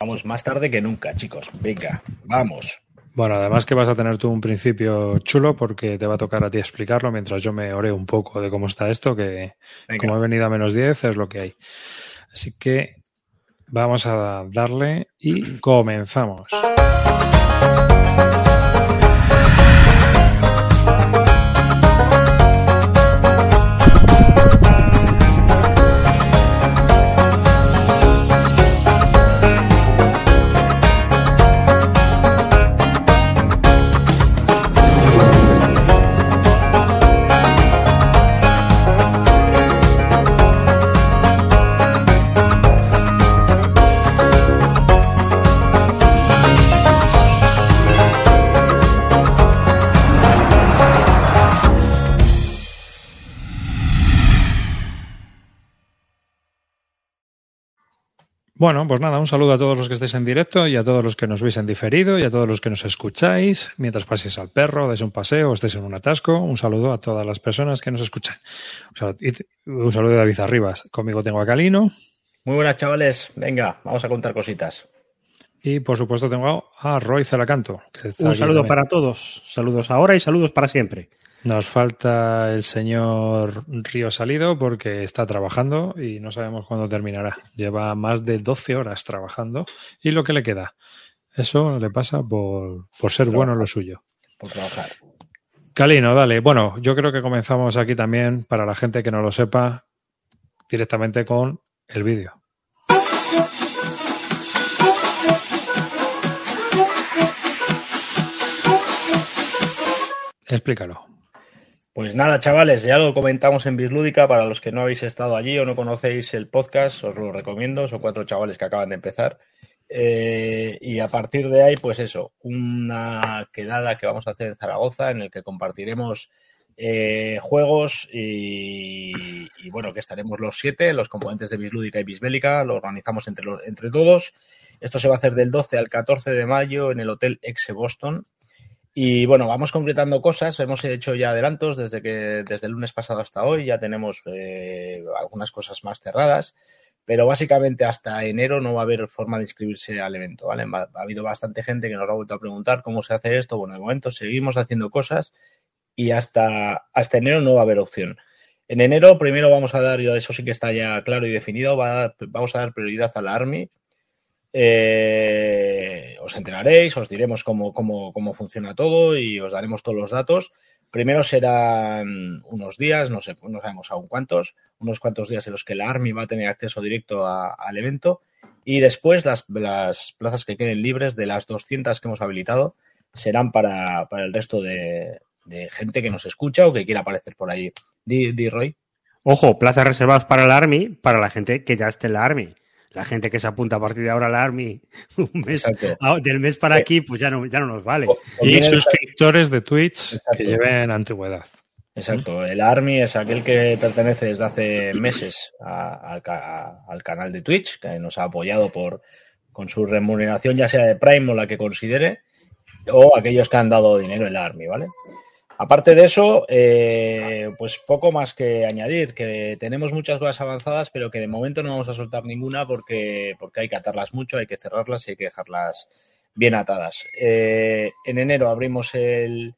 Vamos más tarde que nunca, chicos. Venga, vamos. Bueno, además que vas a tener tú un principio chulo porque te va a tocar a ti explicarlo mientras yo me oreo un poco de cómo está esto, que como he venido a menos 10 es lo que hay. Así que vamos a darle y comenzamos. Bueno, pues nada, un saludo a todos los que estéis en directo y a todos los que nos veis en diferido y a todos los que nos escucháis mientras paséis al perro, des un paseo o estéis en un atasco. Un saludo a todas las personas que nos escuchan. Un saludo, de David Arribas. Conmigo tengo a Calino. Muy buenas, chavales. Venga, vamos a contar cositas. Y por supuesto tengo a Roy Zalacanto. Un saludo para todos. Saludos ahora y saludos para siempre. Nos falta el señor Río Salido porque está trabajando y no sabemos cuándo terminará. Lleva más de 12 horas trabajando y lo que le queda. Eso le pasa por, ser bueno en lo suyo. Por trabajar. Calino, dale. Bueno, yo creo que comenzamos aquí también, para la gente que no lo sepa, directamente con el vídeo. Explícalo. Pues nada, chavales, ya lo comentamos en Bislúdica. Para los que no habéis estado allí o no conocéis el podcast, os lo recomiendo. Son cuatro chavales que acaban de empezar. Eh, y a partir de ahí, pues eso, una quedada que vamos a hacer en Zaragoza en el que compartiremos eh, juegos y, bueno, que estaremos los siete, los componentes de Bislúdica y Bisbélica, lo organizamos entre, entre todos. Esto se va a hacer del 12 al 14 de mayo en el Hotel Exe Boston, y bueno, vamos concretando cosas. Hemos hecho ya adelantos desde que desde el lunes pasado hasta hoy. Ya tenemos eh, algunas cosas más cerradas, pero básicamente hasta enero no va a haber forma de inscribirse al evento. ¿vale? Ha, habido bastante gente que nos ha vuelto a preguntar cómo se hace esto. Bueno, de momento seguimos haciendo cosas y hasta, hasta enero no va a haber opción. En enero primero vamos a dar, eso sí que está ya claro y definido, vamos a dar prioridad a la ARMY eh, os enteraréis, os diremos cómo, cómo, funciona todo y os daremos todos los datos. Primero serán unos días, no sé, no sabemos aún cuántos, unos cuantos días en los que la ARMY va a tener acceso directo al evento y después las, plazas que queden libres de las 200 que hemos habilitado serán para, el resto de, gente que nos escucha o que quiera aparecer por ahí. Di, Roy. Ojo, plazas reservadas para la ARMY, para la gente que ya esté en la ARMY la gente que se apunta a partir de ahora a la Army un mes, del mes para aquí, pues ya no, ya no nos vale. Y suscriptores de Twitch que lleven antigüedad. Exacto, el Army es aquel que pertenece desde hace meses al canal de Twitch, que nos ha apoyado por con su remuneración, ya sea de Prime o la que considere, o aquellos que han dado dinero en la Army, ¿vale? Aparte de eso, eh, pues poco más que añadir, que tenemos muchas cosas avanzadas, pero que de momento no vamos a soltar ninguna porque, porque hay que atarlas mucho, hay que cerrarlas y hay que dejarlas bien atadas. Eh, en enero abrimos eh,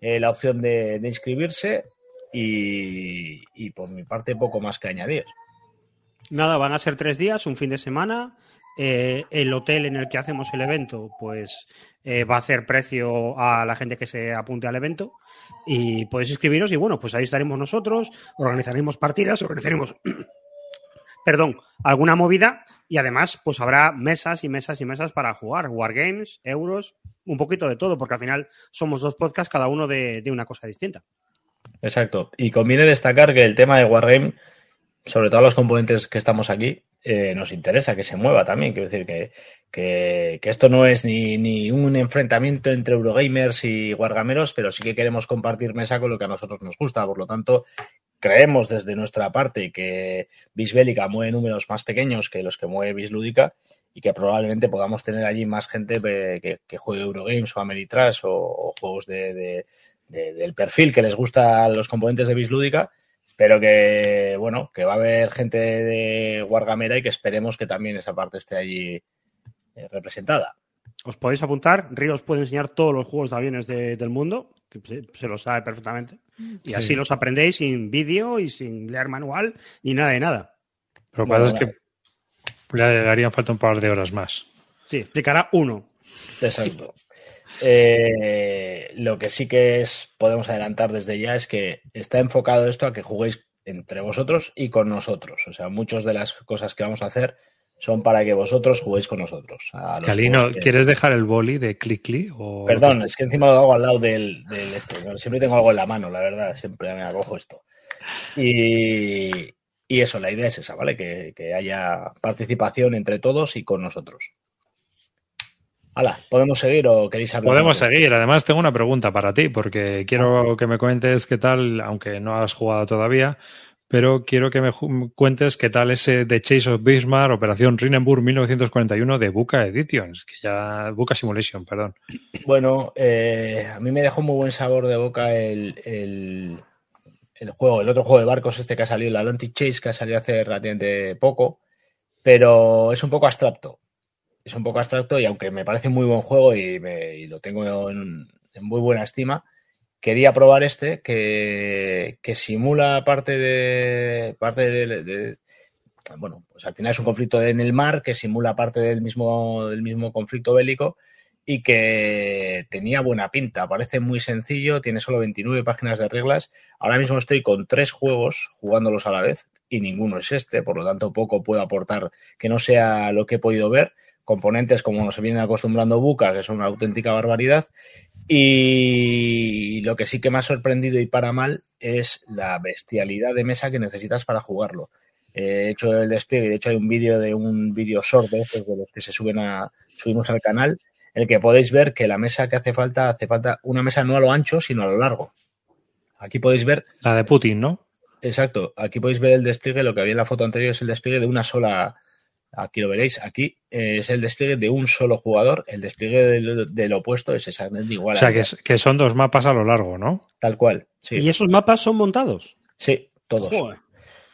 la opción de, inscribirse y, por mi parte poco más que añadir. Nada, van a ser tres días, un fin de semana. El hotel en el que hacemos el evento, pues va a hacer precio a la gente que se apunte al evento y podéis inscribiros y bueno, pues ahí estaremos nosotros, organizaremos partidas, organizaremos, perdón, alguna movida y además pues habrá mesas y mesas y mesas para jugar, wargames, euros, un poquito de todo, porque al final somos dos podcasts cada uno de, de una cosa distinta. Exacto. Y conviene destacar que el tema de Wargame, sobre todo los componentes que estamos aquí, eh, nos interesa que se mueva también. Quiero decir que, que, esto no es ni, ni, un enfrentamiento entre Eurogamers y Wargameros, pero sí que queremos compartir mesa con lo que a nosotros nos gusta. Por lo tanto, creemos desde nuestra parte que Bisbélica mueve números más pequeños que los que mueve Bislúdica y que probablemente podamos tener allí más gente que, que juegue Eurogames o Ameritrash o, juegos de, del perfil que les gusta a los componentes de Bislúdica pero que, bueno, que va a haber gente de Wargamera y que esperemos que también esa parte esté allí eh, representada. Os podéis apuntar, Río os puede enseñar todos los juegos de aviones del mundo, que se, se, lo sabe perfectamente. Y Sí. así los aprendéis sin vídeo y sin leer manual ni nada de nada. Lo que pasa es que le harían falta un par de horas más. Sí, explicará uno. Exacto. Eh, lo que sí que es, podemos adelantar desde ya es que está enfocado esto a que juguéis entre vosotros y con nosotros. O sea, muchas de las cosas que vamos a hacer son para que vosotros juguéis con nosotros. Calino, que- ¿quieres dejar el boli de Clickly? O Perdón, es que encima lo hago al lado del, del este. Siempre tengo algo en la mano, la verdad. Siempre me acojo esto. Y, y eso, la idea es esa, ¿vale? Que, que haya participación entre todos y con nosotros. Hala, ¿podemos seguir o queréis hablar? Podemos seguir. Además, tengo una pregunta para ti, porque quiero que me cuentes qué tal, aunque no has jugado todavía, pero quiero que me cuentes qué tal ese The Chase of Bismarck, Operación Rinenburg 1941 de Buca Editions, que ya Buca Simulation, perdón. Bueno, eh, a mí me dejó muy buen sabor de boca el, el, el juego, el otro juego de barcos este que ha salido, el Atlantic Chase, que ha salido hace relativamente poco, pero es un poco abstracto. Es un poco abstracto y aunque me parece muy buen juego y, me- lo tengo en, en muy buena estima, quería probar este que, que simula parte de parte de, de- bueno, pues al final es un conflicto en el mar que simula parte del mismo del mismo conflicto bélico y que tenía buena pinta. Parece muy sencillo, tiene solo 29 páginas de reglas. Ahora mismo estoy con tres juegos jugándolos a la vez y ninguno es este, por lo tanto poco puedo aportar que no sea lo que he podido ver. Componentes como nos vienen acostumbrando Buca, que son una auténtica barbaridad. Y lo que sí que me ha sorprendido y para mal es la bestialidad de mesa que necesitas para jugarlo. He hecho el despliegue, de hecho hay un vídeo de un vídeo short de estos de los que se suben a, subimos al canal, en el que podéis ver que la mesa que hace falta, hace falta una mesa no a lo ancho, sino a lo largo. Aquí podéis ver, La de Putin, ¿no? exacto, aquí podéis ver el despliegue, lo que había en la foto anterior es el despliegue de una sola, aquí lo veréis, aquí eh, es el despliegue de un solo jugador, el despliegue del, del opuesto es exactamente igual. O sea, que, es- que son dos mapas a lo largo, ¿no? Tal cual, sí, ¿Y esos mapas son montados? sí, todos. Joder.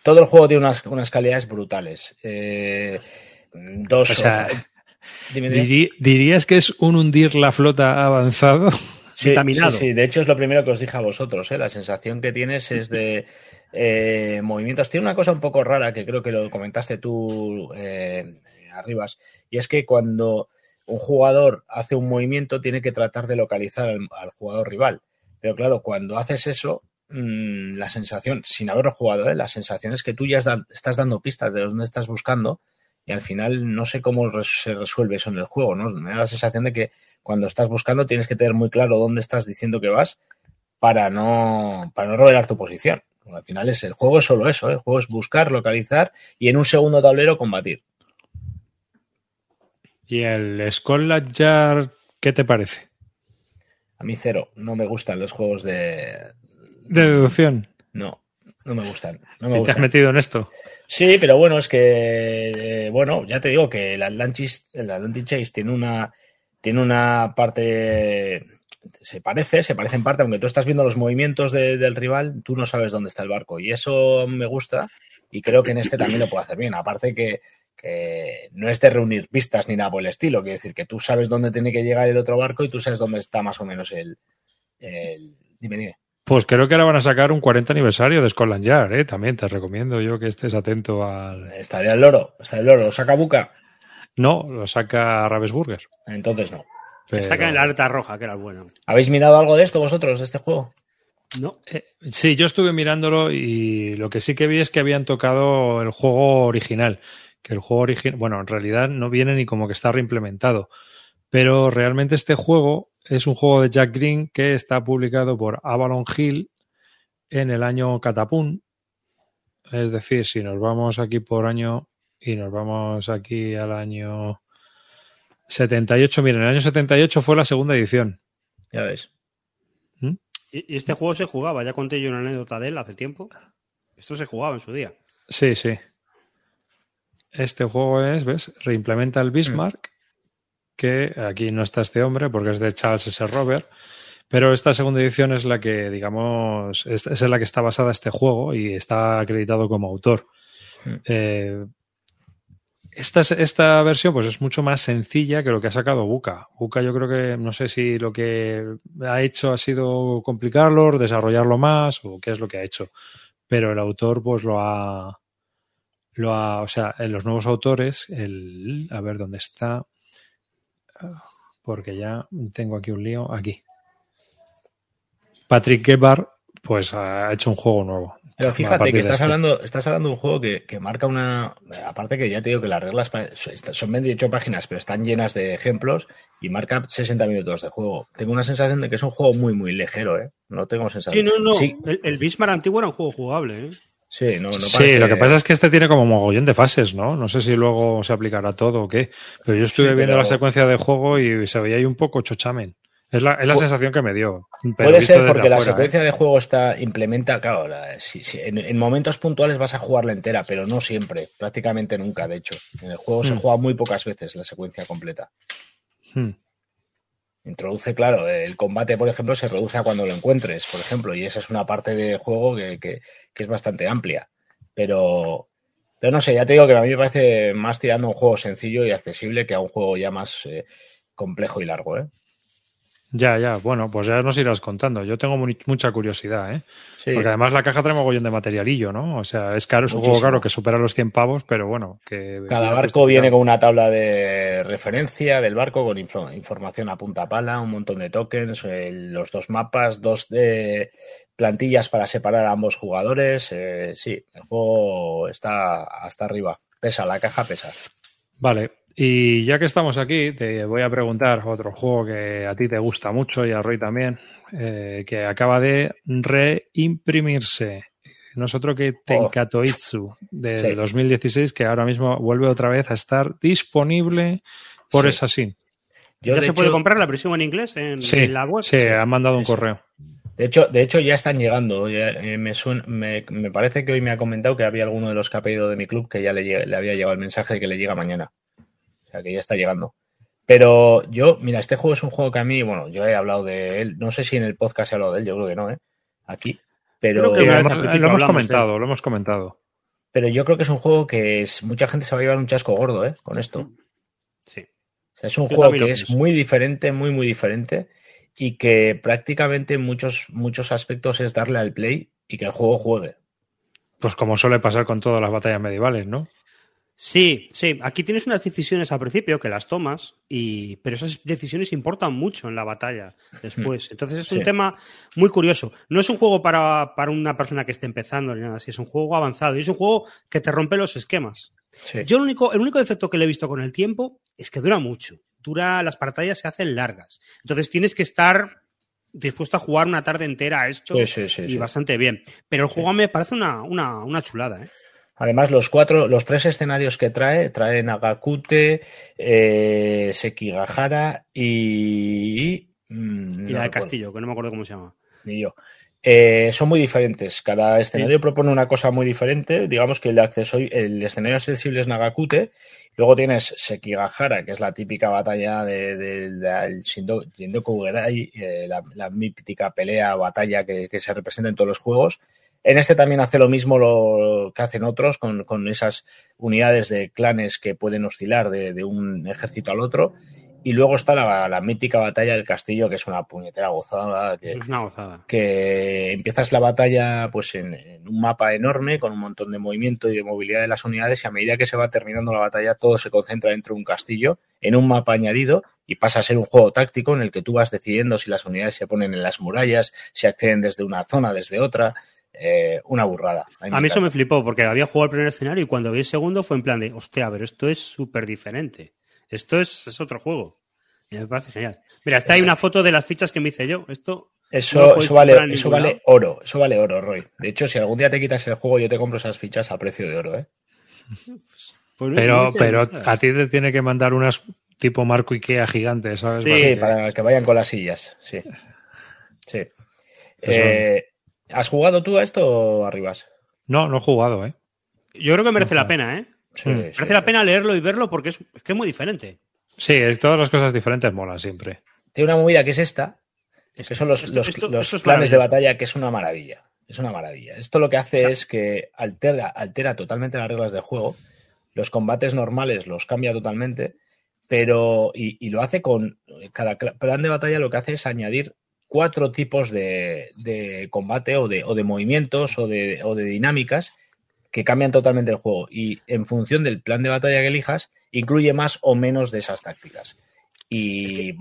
Todo el juego tiene unas, unas calidades brutales. Eh, dos. O sea, dime, dime. Diri- ¿Dirías que es un hundir la flota avanzado? Sí, sí, sí, de hecho es lo primero que os dije a vosotros, ¿eh? la sensación que tienes es de eh, movimientos. Tiene una cosa un poco rara que creo que lo comentaste tú, eh, Arribas, y es que cuando un jugador hace un movimiento tiene que tratar de localizar al, jugador rival. Pero claro, cuando haces eso, mmm, la sensación, sin haberlo jugado, ¿eh? la sensación es que tú ya estás, dando pistas de dónde estás buscando y al final no sé cómo se resuelve eso en el juego, ¿no? Me da la sensación de que cuando estás buscando tienes que tener muy claro dónde estás diciendo que vas para no, para no revelar tu posición. Al final es el juego es solo eso, ¿eh? el juego es buscar, localizar y en un segundo tablero combatir. ¿Y el Scotland Yard qué te parece? A mí cero, no me gustan los juegos de... De deducción. No, no me gustan. No me ¿Y te has gustan. metido en esto? Sí, pero bueno, es que, eh, bueno, ya te digo que el Atlantis, el Atlantic Chase tiene una, tiene una parte, se parece, se parece en parte, aunque tú estás viendo los movimientos de- del rival, tú no sabes dónde está el barco. Y eso me gusta y creo que en este también lo puedo hacer bien. Aparte que, que no es de reunir pistas ni nada por el estilo, quiere decir que tú sabes dónde tiene que llegar el otro barco y tú sabes dónde está más o menos el... el... Dime, dime. Pues creo que ahora van a sacar un 40 aniversario de Scotland Yard, ¿eh? También te recomiendo yo que estés atento al... Estaría el loro, está el loro, lo saca Buca. No, lo saca Ravensburger. Entonces no. Que pero- sacan la alerta roja, que era bueno. ¿Habéis mirado algo de esto vosotros, de este juego? No. Eh, sí, yo estuve mirándolo y lo que sí que vi es que habían tocado el juego original. Que el juego original, bueno, en realidad no viene ni como que está reimplementado. Pero realmente este juego es un juego de Jack Green que está publicado por Avalon Hill en el año Catapún. Es decir, si nos vamos aquí por año y nos vamos aquí al año 78, miren, el año 78 fue la segunda edición. Ya ves. Y, y este juego se jugaba, ya conté yo una anécdota de él hace tiempo. Esto se jugaba en su día. Sí, sí. Este juego es, ¿ves? Reimplementa el Bismarck, que aquí no está este hombre porque es de Charles S. Robert, pero esta segunda edición es la que, digamos, es, es en la que está basada este juego y está acreditado como autor. Mm. Eh, esta, esta versión pues es mucho más sencilla que lo que ha sacado Buka. Buka yo creo que no sé si lo que ha hecho ha sido complicarlo, desarrollarlo más o qué es lo que ha hecho. Pero el autor pues lo ha, lo ha, o sea, en los nuevos autores, el, a ver dónde está, porque ya tengo aquí un lío, aquí. Patrick Gebhardt pues ha hecho un juego nuevo. Pero fíjate que estás hablando, estás hablando de un juego que, marca una. Aparte que ya te digo que las reglas son 28 páginas, pero están llenas de ejemplos y marca 60 minutos de juego. Tengo una sensación de que es un juego muy, muy ligero, ¿eh? No tengo sensación. Sí, no, no. El, Bismarck antiguo era un juego jugable, ¿eh? Sí, no, no sí, lo que pasa es que este tiene como mogollón de fases, ¿no? No sé si luego se aplicará todo o qué. Pero yo estuve viendo la secuencia de juego y se veía ahí un poco chochamen. Es la, es la sensación que me dio. Puede ser porque la ¿eh? secuencia de juego está implementa, claro, en, momentos puntuales vas a jugarla entera, pero no siempre, prácticamente nunca, de hecho. En el juego se hmm. juega muy pocas veces la secuencia completa. Hmm. Introduce, claro, el combate, por ejemplo, se reduce a cuando lo encuentres, por ejemplo, y esa es una parte del juego que, es bastante amplia. Pero, pero no sé, ya te digo que a mí me parece más tirando a un juego sencillo y accesible que a un juego ya más eh, complejo y largo, ¿eh? Ya, ya, bueno, pues ya nos irás contando. Yo tengo mucha curiosidad, ¿eh? Porque además la caja trae mogollón de materialillo, ¿no? O sea, es caro, es un juego caro que supera los 100 pavos, pero bueno, que... Cada barco viene con una tabla de referencia del barco, con información a punta pala, un montón de tokens, eh, los dos mapas, dos de plantillas para separar a ambos jugadores. Eh, sí, el juego está hasta arriba. Pesa, la caja pesa. Vale, y ya que estamos aquí, te voy a preguntar otro juego que a ti te gusta mucho y a Roy también, eh, que acaba de reimprimirse. Nosotros que Tenkatoitsu de 2016, que ahora mismo vuelve otra vez a estar disponible por esa Assassin. ¿Ya se puede comprar la versión en inglés en, la web? Sí, han mandado un correo. De hecho, de hecho, ya están llegando. Eh, me, me, parece que hoy me ha comentado que había alguno de los que ha pedido de mi club que ya le, le había llegado el mensaje de que le llega mañana. O sea, que ya está llegando. Pero yo, mira, este juego es un juego que a mí, bueno, yo he hablado de él, no sé si en el podcast he hablado de él, yo creo que no, ¿eh? Aquí. Pero lo, hemos, comentado, lo hemos comentado. Pero yo creo que es un juego que es, mucha gente se va a llevar un chasco gordo, ¿eh? Con esto. Sí. O sea, es un juego que es muy diferente, muy, muy diferente y que prácticamente en muchos, muchos aspectos es darle al play y que el juego juegue. Pues como suele pasar con todas las batallas medievales, ¿no? Sí, sí. Aquí tienes unas decisiones al principio que las tomas, y... pero esas decisiones importan mucho en la batalla después. Hmm. Entonces es un tema muy curioso. No es un juego para, una persona que esté empezando ni nada así, es un juego avanzado y es un juego que te rompe los esquemas. Yo el único, el único defecto que le he visto con el tiempo es que dura mucho. Dura, las batallas se hacen largas. Entonces tienes que estar dispuesto a jugar una tarde entera a esto y bastante bien. Pero el juego me parece una, una, una chulada, ¿eh? Además, los cuatro, los tres escenarios que trae, trae Nagakute, eh, Sekigahara y. Mm, y la del castillo, que no me acuerdo cómo se llama. Ni yo. Eh, son muy diferentes. Cada escenario propone una cosa muy diferente. Digamos que el acceso, el escenario accesible es Nagakute. Luego tienes Sekigahara, que es la típica batalla del de, Shindoku Gedai, eh, la, mítica pelea batalla que, que se representa en todos los juegos. En este también hace lo mismo lo que hacen otros con, esas unidades de clanes que pueden oscilar de, un ejército al otro. Y luego está la, mítica batalla del castillo, que es una puñetera gozada. Que, es una gozada. Que empiezas la batalla pues en, un mapa enorme con un montón de movimiento y de movilidad de las unidades y a medida que se va terminando la batalla todo se concentra dentro de un castillo, en un mapa añadido y pasa a ser un juego táctico en el que tú vas decidiendo si las unidades se ponen en las murallas, si acceden desde una zona, desde otra. Eh, una burrada. A, mí eso me flipó, porque había jugado el primer escenario y cuando vi el segundo fue en plan de, hostia, pero esto es súper diferente. Esto es, otro juego. Y me parece genial. Mira, está ahí una foto de las fichas que me hice yo. Esto. Eso, eso vale, eso vale oro. Eso vale oro, Roy. De hecho, si algún día te quitas el juego, yo te compro esas fichas a precio de oro, ¿eh? Pues pero, pero a ti te tiene que mandar unas tipo marco Ikea gigantes, ¿sabes? Sí, para que vayan con las sillas. Sí. Sí. Eh, ¿Has jugado tú a esto o arribas? No, no he jugado, ¿eh? Yo creo que merece la pena, ¿eh? Sí, merece la pena leerlo y verlo porque es, que es muy diferente. Sí, todas las cosas diferentes molan siempre. Tiene una movida que es esta, que son los, planes de batalla, que es una maravilla. Es una maravilla. Esto lo que hace es que altera, altera totalmente las reglas del juego, los combates normales los cambia totalmente, pero y, lo hace con cada plan de batalla lo que hace es añadir cuatro tipos de, combate o de, o de movimientos o de, o de dinámicas que cambian totalmente el juego y en función del plan de batalla que elijas, incluye más o menos de esas tácticas. Y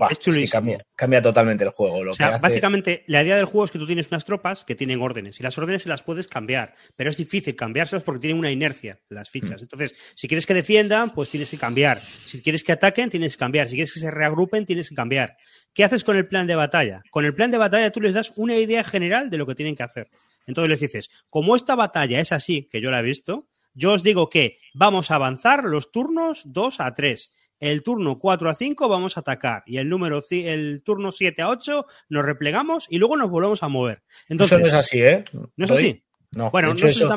cambia, totalmente el juego. o sea, básicamente la idea del juego es que tú tienes unas tropas que tienen órdenes y las órdenes se las puedes cambiar, pero es difícil cambiárselas porque tienen una inercia las fichas. Mm. Entonces, si quieres que defiendan, pues tienes que cambiar. Si quieres que ataquen, tienes que cambiar. Si quieres que se reagrupen, tienes que cambiar. ¿Qué haces con el plan de batalla? Con el plan de batalla tú les das una idea general de lo que tienen que hacer. Entonces les dices, como esta batalla es así, que yo la he visto, yo os digo que vamos a avanzar los turnos 2 a 3 el turno 4 a 5 vamos a atacar y el número el turno 7 a 8 nos replegamos y luego nos volvemos a mover. Entonces, eso no es así, ¿eh? ¿No es así? No. Bueno, no eso,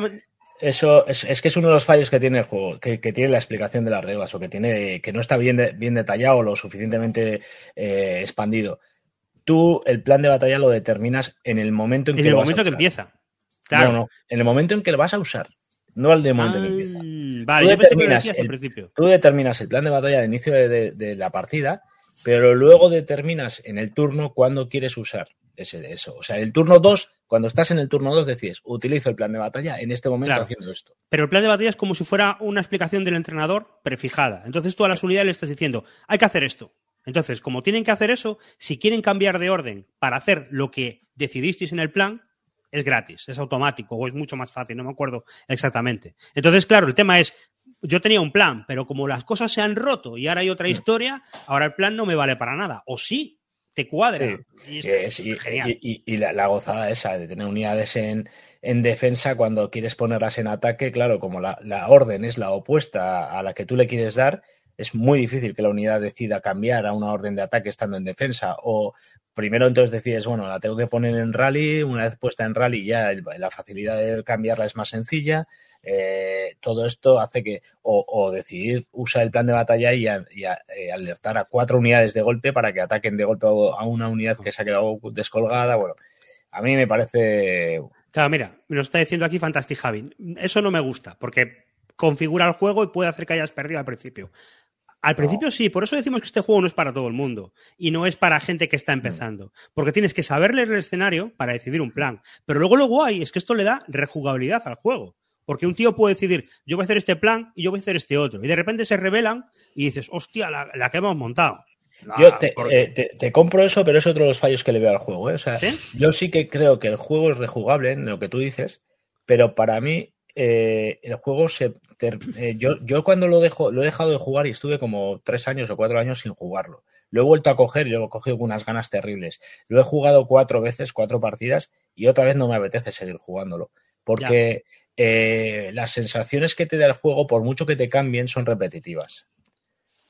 eso es, que es uno de los fallos que tiene el juego, que, tiene la explicación de las reglas o que tiene que no está bien, bien detallado o lo suficientemente eh, expandido. Tú el plan de batalla lo determinas en el momento en, que el momento que empieza. Claro. No, no, en el momento en que lo vas a usar no al de momento que empieza. Vale, tú, determinas el, principio. tú determinas el plan de batalla al inicio de, la partida, pero luego determinas en el turno cuándo quieres usar ese, eso. O sea, el turno 2, cuando estás en el turno 2, decides, utilizo el plan de batalla en este momento haciendo esto. Pero el plan de batalla es como si fuera una explicación del entrenador prefijada. Entonces tú a las unidades le estás diciendo, hay que hacer esto. Entonces, como tienen que hacer eso, si quieren cambiar de orden para hacer lo que decidisteis en el plan, es gratis, es automático o es mucho más fácil, no me acuerdo exactamente. Entonces, claro, el tema es, yo tenía un plan, pero como las cosas se han roto y ahora hay otra mm. historia, ahora el plan no me vale para nada. O sí, te cuadra. Y, la, gozada esa de tener unidades en, en, defensa cuando quieres ponerlas en ataque, claro, como la, la, orden es la opuesta a la que tú le quieres dar, es muy difícil que la unidad decida cambiar a una orden de ataque estando en defensa o primero entonces decides, bueno, la tengo que poner en rally, una vez puesta en rally ya la facilidad de cambiarla es más sencilla, eh, todo esto hace que, o, decidir usar el plan de batalla y, eh, alertar a cuatro unidades de golpe para que ataquen de golpe a una unidad que se ha quedado descolgada, bueno, a mí me parece... Claro, mira, me lo está diciendo aquí Fantastic Javi. Eso no me gusta, porque configura el juego y puede hacer que hayas perdido al principio. Al principio sí, por eso decimos que este juego no es para todo el mundo y no es para gente que está mm. empezando, porque tienes que saber leer el escenario para decidir un plan. Pero luego lo guay es que esto le da rejugabilidad al juego, porque un tío puede decidir, yo voy a hacer este plan y yo voy a hacer este otro, y de repente se revelan y dices, hostia, la, que hemos montado. yo eh, te, compro eso, pero es otro de los fallos que le veo al juego. ¿eh? O sea, yo sí que creo que el juego es rejugable en lo que tú dices, pero para mí eh, el juego se. Eh, yo, yo cuando lo dejo, lo he dejado de jugar y estuve como tres años o cuatro años sin jugarlo. Lo he vuelto a coger y lo he cogido con unas ganas terribles. Lo he jugado cuatro veces, cuatro partidas, y otra vez no me apetece seguir jugándolo. Porque eh, las sensaciones que te da el juego, por mucho que te cambien, son repetitivas.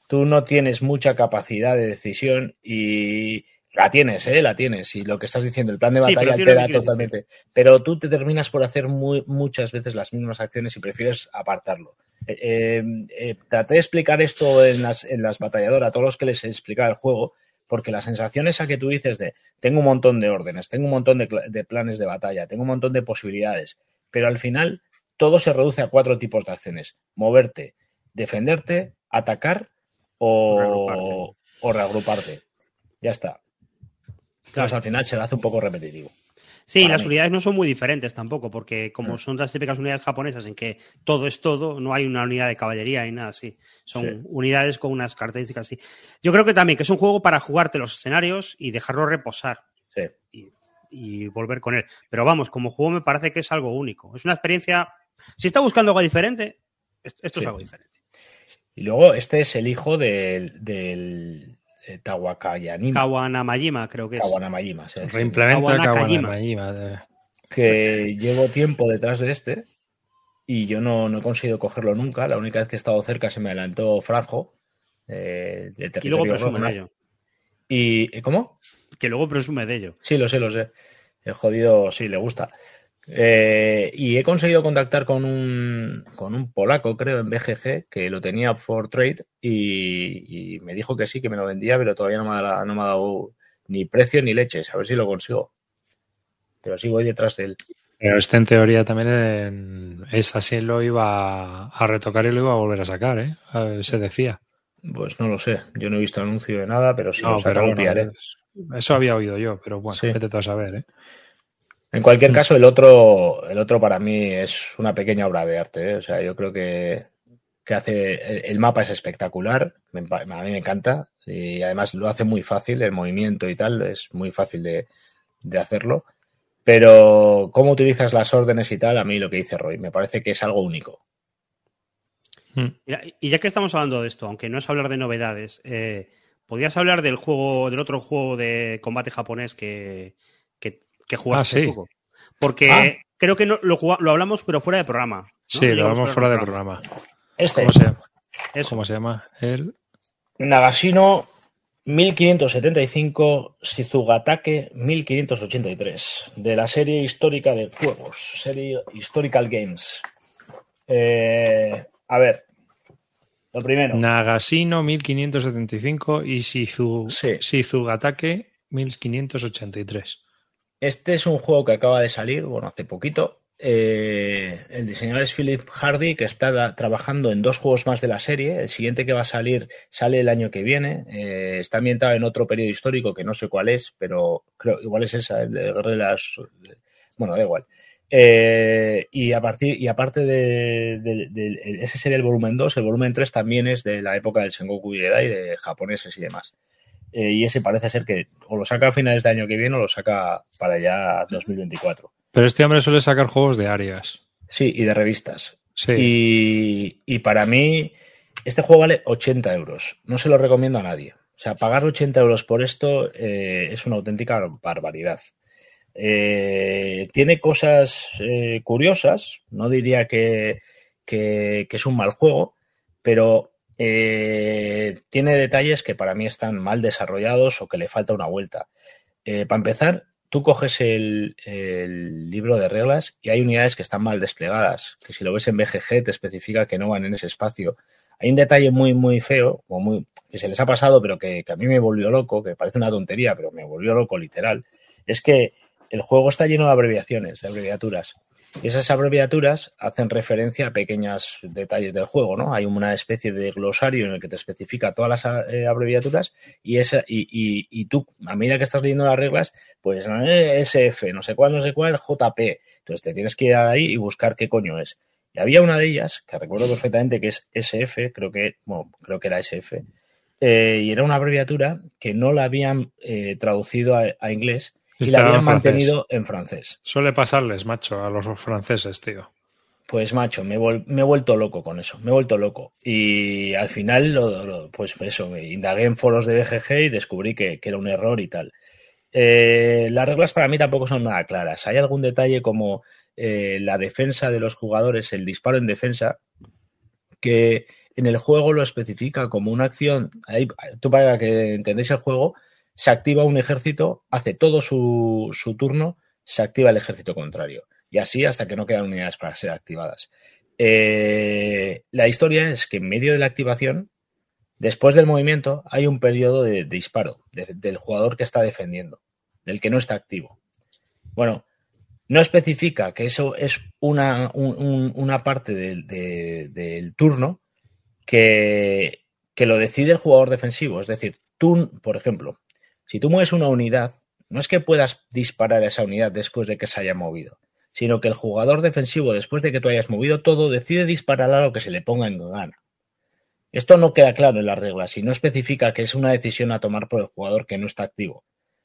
Tú no tienes mucha capacidad de decisión y, la tienes, ¿eh? La tienes. Y lo que estás diciendo, el plan de batalla te da totalmente. Pero tú te terminas por hacer muy, muchas veces las mismas acciones y prefieres apartarlo. Eh, eh, eh, traté de explicar esto en las, en las batalladoras, a todos los que les explicaba el juego, porque la sensación esa que tú dices de tengo un montón de órdenes, tengo un montón de, de planes de batalla, tengo un montón de posibilidades, pero al final todo se reduce a cuatro tipos de acciones. Moverte, defenderte, atacar o, o reagruparte. Ya está. Claro, al final se le hace un poco repetitivo. Sí, las unidades no son muy diferentes tampoco, porque como mm. son las típicas unidades japonesas en que todo es todo, no hay una unidad de caballería y nada así. Son unidades con unas características así. Yo creo que también que es un juego para jugarte los escenarios y dejarlo reposar. Sí. Y, volver con él. Pero vamos, como juego me parece que es algo único. Es una experiencia. Si está buscando algo diferente, esto es algo diferente. Y luego, este es el hijo del eh, Kawanamayima, creo que es. Kawanamayima, sí, Reimplementa Kawanamayima. Que llevo tiempo detrás de este y yo no, no, he conseguido cogerlo nunca. La única vez que he estado cerca se me adelantó Franjo. Eh, de y luego presume de ello. ¿Y cómo? Que luego presume de ello. Sí, lo sé, lo sé. El jodido sí le gusta. Eh, y he conseguido contactar con un, con un polaco, creo, en BGG, que lo tenía for trade y, me dijo que sí, que me lo vendía, pero todavía no me, ha, no me ha dado ni precio ni leches. A ver si lo consigo. Pero sí voy detrás de él. Pero este en teoría también es así, lo iba a retocar y lo iba a volver a sacar, ¿eh? Se decía. Pues no lo sé. Yo no he visto anuncio de nada, pero no, lo saca, pillaré. Eso había oído yo, pero bueno, sí. vete a saber, ¿eh? En cualquier mm. caso, el otro, el otro para mí es una pequeña obra de arte. ¿eh? O sea, yo creo que, que hace. El, mapa es espectacular. a mí me encanta. Y además lo hace muy fácil. El movimiento y tal es muy fácil de, de hacerlo. Pero cómo utilizas las órdenes y tal, a mí lo que dice Roy, me parece que es algo único. Mm. Y ya que estamos hablando de esto, aunque no es hablar de novedades, eh, ¿podrías hablar del juego, del otro juego de combate japonés que, que, jugaste ah, Porque ah. creo que no, lo, lo, hablamos, pero fuera de programa. Sí, lo hablamos fuera de programa. Este. ¿Cómo se llama? ¿Cómo se llama? El... Nagashino 1575 Shizugatake 1583 de la serie histórica de juegos, serie Historical Games. Eh, a ver, lo primero. Nagasino 1575 y Shizu, Shizugatake 1583. Este es un juego que acaba de salir, bueno, hace poquito. Eh, el diseñador es Philip Hardy, que está trabajando en dos juegos más de la serie. El siguiente que va a salir sale el año que viene. Eh, está ambientado en otro periodo histórico que no sé cuál es, pero creo igual es esa, el de las. Bueno, da igual. Eh, y, a partir, y aparte de, ese sería el volumen 2, el volumen 3 también es de la época del Sengoku Jedi, de japoneses y demás. Eh, y ese parece ser que o lo saca a finales de año que viene o lo saca para ya 2024. Pero este hombre suele sacar juegos de Arias. Sí, y de revistas. Sí. Y, para mí, este juego vale 80 euros. No se lo recomiendo a nadie. O sea, pagar 80 euros por esto eh, es una auténtica barbaridad. Eh, tiene cosas curiosas, no diría que, que, es un mal juego, pero eh, tiene detalles que para mí están mal desarrollados o que le falta una vuelta. Eh, para empezar, tú coges el, libro de reglas y hay unidades que están mal desplegadas, que si lo ves en BGG te especifica que no van en ese espacio. Hay un detalle muy, muy feo, o muy, que se les ha pasado, pero que, que a mí me volvió loco, que parece una tontería, pero me volvió loco literal. Es que el juego está lleno de abreviaciones, de abreviaturas. Y esas abreviaturas hacen referencia a pequeños detalles del juego, ¿no? Hay una especie de glosario en el que te especifica todas las eh, abreviaturas y, esa, y, y, tú, a medida que estás leyendo las reglas, pues eh, SF, no sé cuál, no sé cuál, JP. Entonces te tienes que ir ahí y buscar qué coño es. Y había una de ellas, que recuerdo perfectamente que es SF, creo que, bueno, creo que era SF, eh, y era una abreviatura que no la habían traducido a inglés y la habían mantenido en francés. Suele pasarles, macho, a los franceses, tío. Pues macho, me, he vuelto loco con eso, me he vuelto loco. Y al final, lo, pues eso, me indagué en foros de BGG y descubrí que, era un error y tal. Eh, las reglas para mí tampoco son nada claras. Hay algún detalle como eh, la defensa de los jugadores, el disparo en defensa, que en el juego lo especifica como una acción. tú para que entendáis el juego, se activa un ejército, hace todo su, turno, se activa el ejército contrario. Y así hasta que no quedan unidades para ser activadas. Eh, la historia es que en medio de la activación, después del movimiento, hay un periodo de, disparo del jugador que está defendiendo, del que no está activo. Bueno, no especifica que eso es una, una parte del, turno que, que lo decide el jugador defensivo. Es decir, tú, por ejemplo, si tú mueves una unidad, no es que puedas disparar a esa unidad después de que se haya movido, sino que el jugador defensivo, después de que tú hayas movido todo, decide disparar a lo que se le ponga en gana. Esto no queda claro en las reglas y no especifica que es una decisión a tomar por el jugador que no está activo.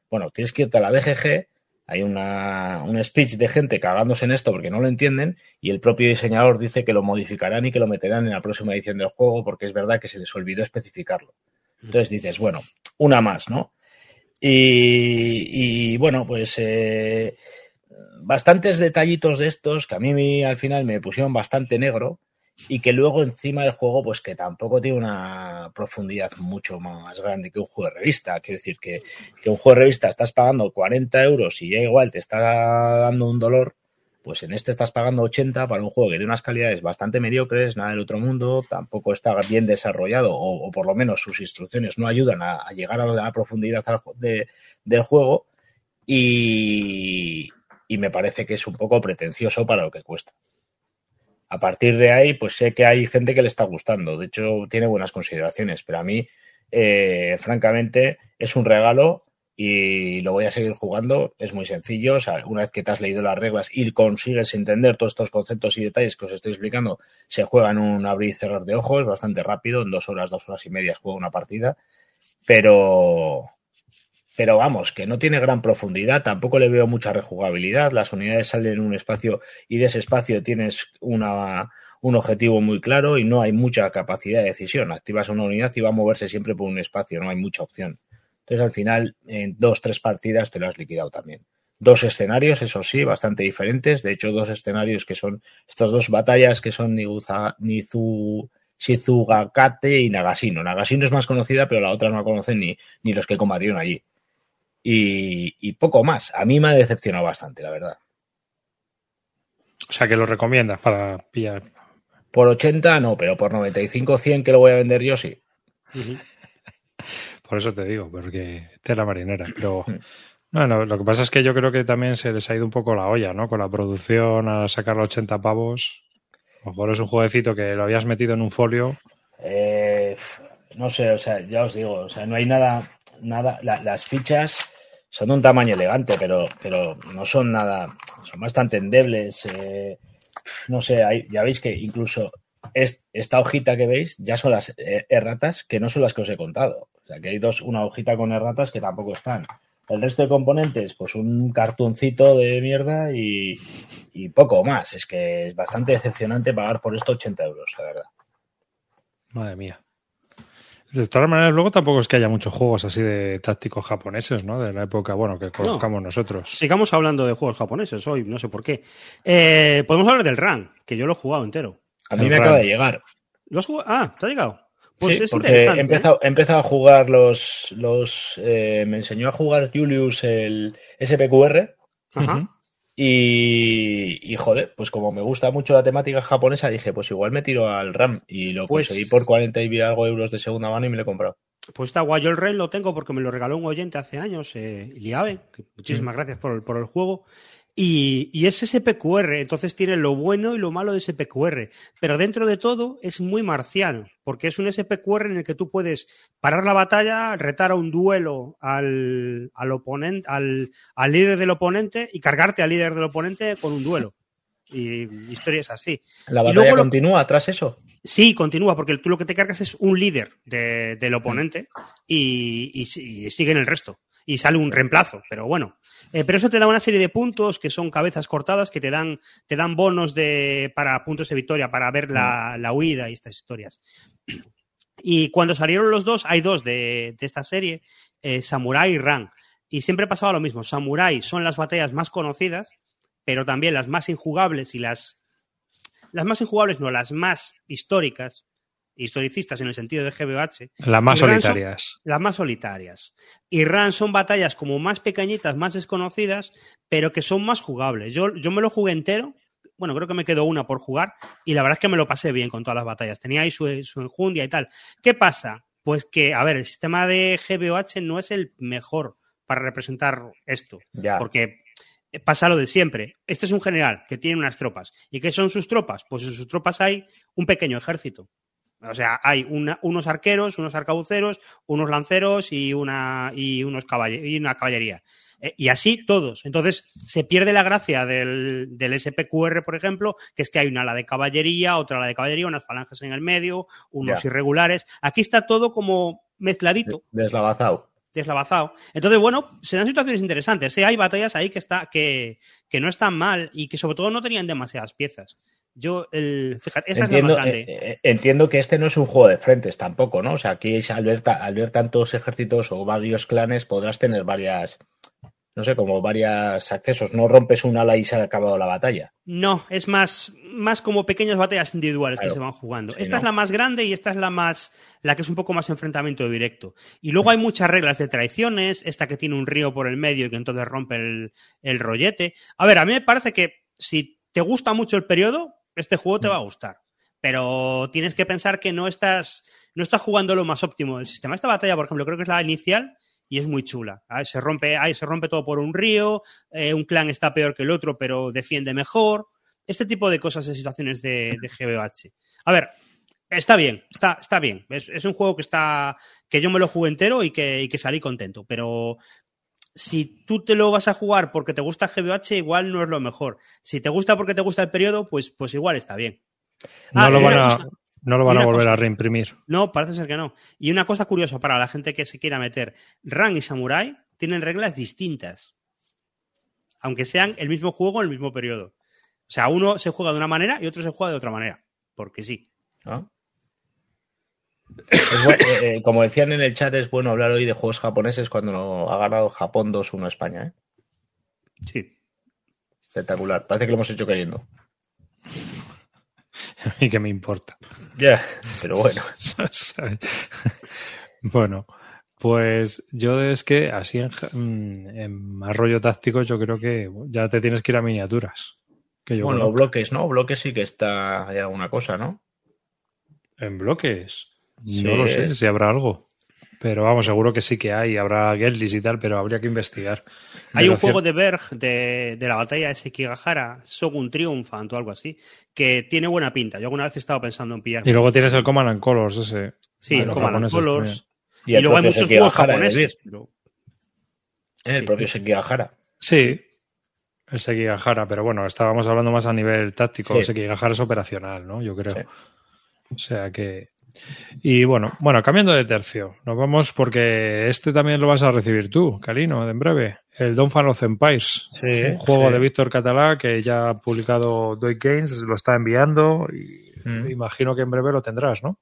Bueno, tienes que irte a la BGG, hay una, un speech de gente cagándose en esto porque no lo entienden y el propio diseñador dice que lo modificarán y que lo meterán en la próxima edición del juego porque es verdad que se les olvidó especificarlo. Entonces dices, bueno, una más, ¿no? Y, bueno, pues eh, bastantes detallitos de estos que a mí al final me pusieron bastante negro y que luego encima del juego pues que tampoco tiene una profundidad mucho más grande que un juego de revista. Quiero decir que, que un juego de revista estás pagando 40 euros y ya igual te está dando un dolor pues en este estás pagando 80 para un juego que tiene unas calidades bastante mediocres, nada del otro mundo, tampoco está bien desarrollado o, por lo menos sus instrucciones no ayudan a, llegar a la profundidad del juego y, me parece que es un poco pretencioso para lo que cuesta. A partir de ahí, pues sé que hay gente que le está gustando. De hecho, tiene buenas consideraciones, pero a mí, eh, francamente, es un regalo y lo voy a seguir jugando. Es muy sencillo. O sea, una vez que te has leído las reglas y consigues entender todos estos conceptos y detalles que os estoy explicando, se juega en un abrir y cerrar de ojos bastante rápido. En dos horas, dos horas y media juega una partida. Pero, pero vamos, que no tiene gran profundidad, tampoco le veo mucha rejugabilidad, las unidades salen en un espacio y de ese espacio tienes una, un objetivo muy claro y no hay mucha capacidad de decisión. Activas una unidad y va a moverse siempre por un espacio, no hay mucha opción. Entonces, al final, en dos, tres partidas te lo has liquidado también. Dos escenarios, eso sí, bastante diferentes. De hecho, dos escenarios que son estas dos batallas que son Nizu, Shizugakate y Nagasino. Nagasino es más conocida, pero la otra no la conocen ni, ni los que combatieron allí. Y, y, poco más. A mí me ha decepcionado bastante, la verdad. O sea, que lo recomiendas para pillar. Por 80 no, pero por 95 100 que lo voy a vender yo sí. Uh -huh. Por eso te digo, porque te la marinera. Pero no, no, lo que pasa es que yo creo que también se les ha ido un poco la olla, ¿no? Con la producción, a sacar los 80 pavos. A lo mejor es un jueguecito que lo habías metido en un folio. Eh, no sé, o sea, ya os digo, o sea, no hay nada, nada, la, las fichas son de un tamaño elegante, pero, pero no son nada, son bastante endebles. Eh, no sé, hay, ya veis que incluso es, esta hojita que veis ya son las erratas que no son las que os he contado. O sea, que hay dos, una hojita con erratas que tampoco están. El resto de componentes, pues un cartoncito de mierda y, y, poco más. Es que es bastante decepcionante pagar por esto 80 euros, la verdad. Madre mía. De todas maneras, luego tampoco es que haya muchos juegos así de tácticos japoneses, ¿no? De la época, bueno, que colocamos no. nosotros. Sigamos hablando de juegos japoneses hoy, no sé por qué. Eh, podemos hablar del RAN, que yo lo he jugado entero. A mí me acaba de llegar. ¿Lo has jugado? Ah, ¿te ha llegado? Pues sí, es porque he empezado, he empezado, a jugar los. los eh, me enseñó a jugar Julius el SPQR. Ajá. Y, y, joder, pues como me gusta mucho la temática japonesa, dije, pues igual me tiro al RAM. Y lo pues, conseguí por 40 y algo euros de segunda mano y me lo he comprado. Pues está guay. Yo el RAM lo tengo porque me lo regaló un oyente hace años, eh, Liave. Muchísimas mm. gracias por, por el juego. Y, y, es SPQR, entonces tiene lo bueno y lo malo de SPQR. Pero dentro de todo es muy marciano, porque es un SPQR en el que tú puedes parar la batalla, retar a un duelo al, al oponente, al, al líder del oponente y cargarte al líder del oponente con un duelo. Y historias así. ¿La batalla continúa lo... tras eso? Sí, continúa, porque tú lo que te cargas es un líder de, del oponente y, y, y siguen el resto y sale un reemplazo, pero bueno. Eh, pero eso te da una serie de puntos que son cabezas cortadas que te dan, te dan bonos de, para puntos de victoria, para ver la, la huida y estas historias. Y cuando salieron los dos, hay dos de, de esta serie, eh, Samurai y Ran. Y siempre pasaba lo mismo. Samurai son las batallas más conocidas, pero también las más injugables y las. Las más injugables, no, las más históricas, historicistas en el sentido de GBH. Las más solitarias. Son, las más solitarias. Y RAN son batallas como más pequeñitas, más desconocidas, pero que son más jugables. Yo, yo me lo jugué entero. Bueno, creo que me quedó una por jugar y la verdad es que me lo pasé bien con todas las batallas. Tenía ahí su, su enjundia y tal. ¿Qué pasa? Pues que, a ver, el sistema de GBOH no es el mejor para representar esto. Ya. Porque pasa lo de siempre. Este es un general que tiene unas tropas. ¿Y qué son sus tropas? Pues en sus tropas hay un pequeño ejército. O sea, hay una, unos arqueros, unos arcabuceros, unos lanceros y una, y unos caballer, y una caballería. Eh, y así todos. Entonces, se pierde la gracia del, del, SPQR, por ejemplo, que es que hay una ala de caballería, otra ala de caballería, unas falanges en el medio, unos irregulares. Aquí está todo como mezcladito. Deslavazado. Deslavazado. Entonces, bueno, se dan situaciones interesantes. ¿eh? Hay batallas ahí que, está, que, que no están mal y que sobre todo no tenían demasiadas piezas. Yo, el, fíjate, esa entiendo, es la más grande. eh, entiendo que este no es un juego de frentes tampoco, ¿no? O sea, aquí al ver, al ver tantos ejércitos o varios clanes podrás tener varias, no sé, como varios accesos. No rompes un ala y se ha acabado la batalla. No, es más, más como pequeñas batallas individuales Claro. que se van jugando. Sí, esta ¿no? es la más grande y esta es la más, la que es un poco más enfrentamiento directo. Y luego hay muchas reglas de traiciones, esta que tiene un río por el medio y que entonces rompe el, el rollete. A ver, a mí me parece que si te gusta mucho el periodo, este juego te va a gustar. Pero tienes que pensar que no estás, no estás jugando lo más óptimo del sistema. Esta batalla, por ejemplo, creo que es la inicial y es muy chula. Se rompe, se rompe todo por un río, eh, un clan está peor que el otro, pero defiende mejor. Este tipo de cosas en situaciones de, de GBH. A ver, está bien, está, está bien. Es, un juego que está. que yo me lo jugué entero y que, y que salí contento. Pero si tú te lo vas a jugar porque te gusta GBH, igual no es lo mejor. Si te gusta porque te gusta el periodo, pues, pues igual está bien. No ah, lo van a. No lo van a volver a reimprimir. No, parece ser que no. Y una cosa curiosa para la gente que se quiera meter, Ran y Samurai tienen reglas distintas. Aunque sean el mismo juego en el mismo periodo. O sea, uno se juega de una manera y otro se juega de otra manera. Porque sí. Ah. Eh, eh, como decían en el chat, es bueno hablar hoy de juegos japoneses cuando ha ganado Japón 2-1 España. ¿eh? Sí. Espectacular. Parece que lo hemos hecho queriendo. y que me importa. Ya, pero bueno. bueno, pues yo es que así en, mm, en arroyo táctico yo creo que ya te tienes que ir a miniaturas. bueno, bloques, ¿no? Bloques sí que está hay alguna cosa, ¿no? En bloques. No lo sé si habrá algo. Pero vamos, seguro que sí que hay, habrá Gerlis y tal, pero habría que investigar. Hay un juego de Berg de, la batalla de Sekigahara, Shogun Triumphant o algo así, que tiene buena pinta. Yo alguna vez he estado pensando en pillar. Y luego tienes el Command and Colors ese. Sí, el Command and Colors. Y, luego hay muchos juegos japoneses. El propio Sekigahara. Sí, el Sekigahara, pero bueno, estábamos hablando más a nivel táctico. El Sekigahara es operacional, ¿no? Yo creo. O sea que y bueno, bueno, cambiando de tercio, nos vamos porque este también lo vas a recibir tú, Calino, en breve. El Don't Fan of Empires, un juego de Víctor Catalá que ya ha publicado Doy Games, lo está enviando y mm. imagino que en breve lo tendrás, ¿no?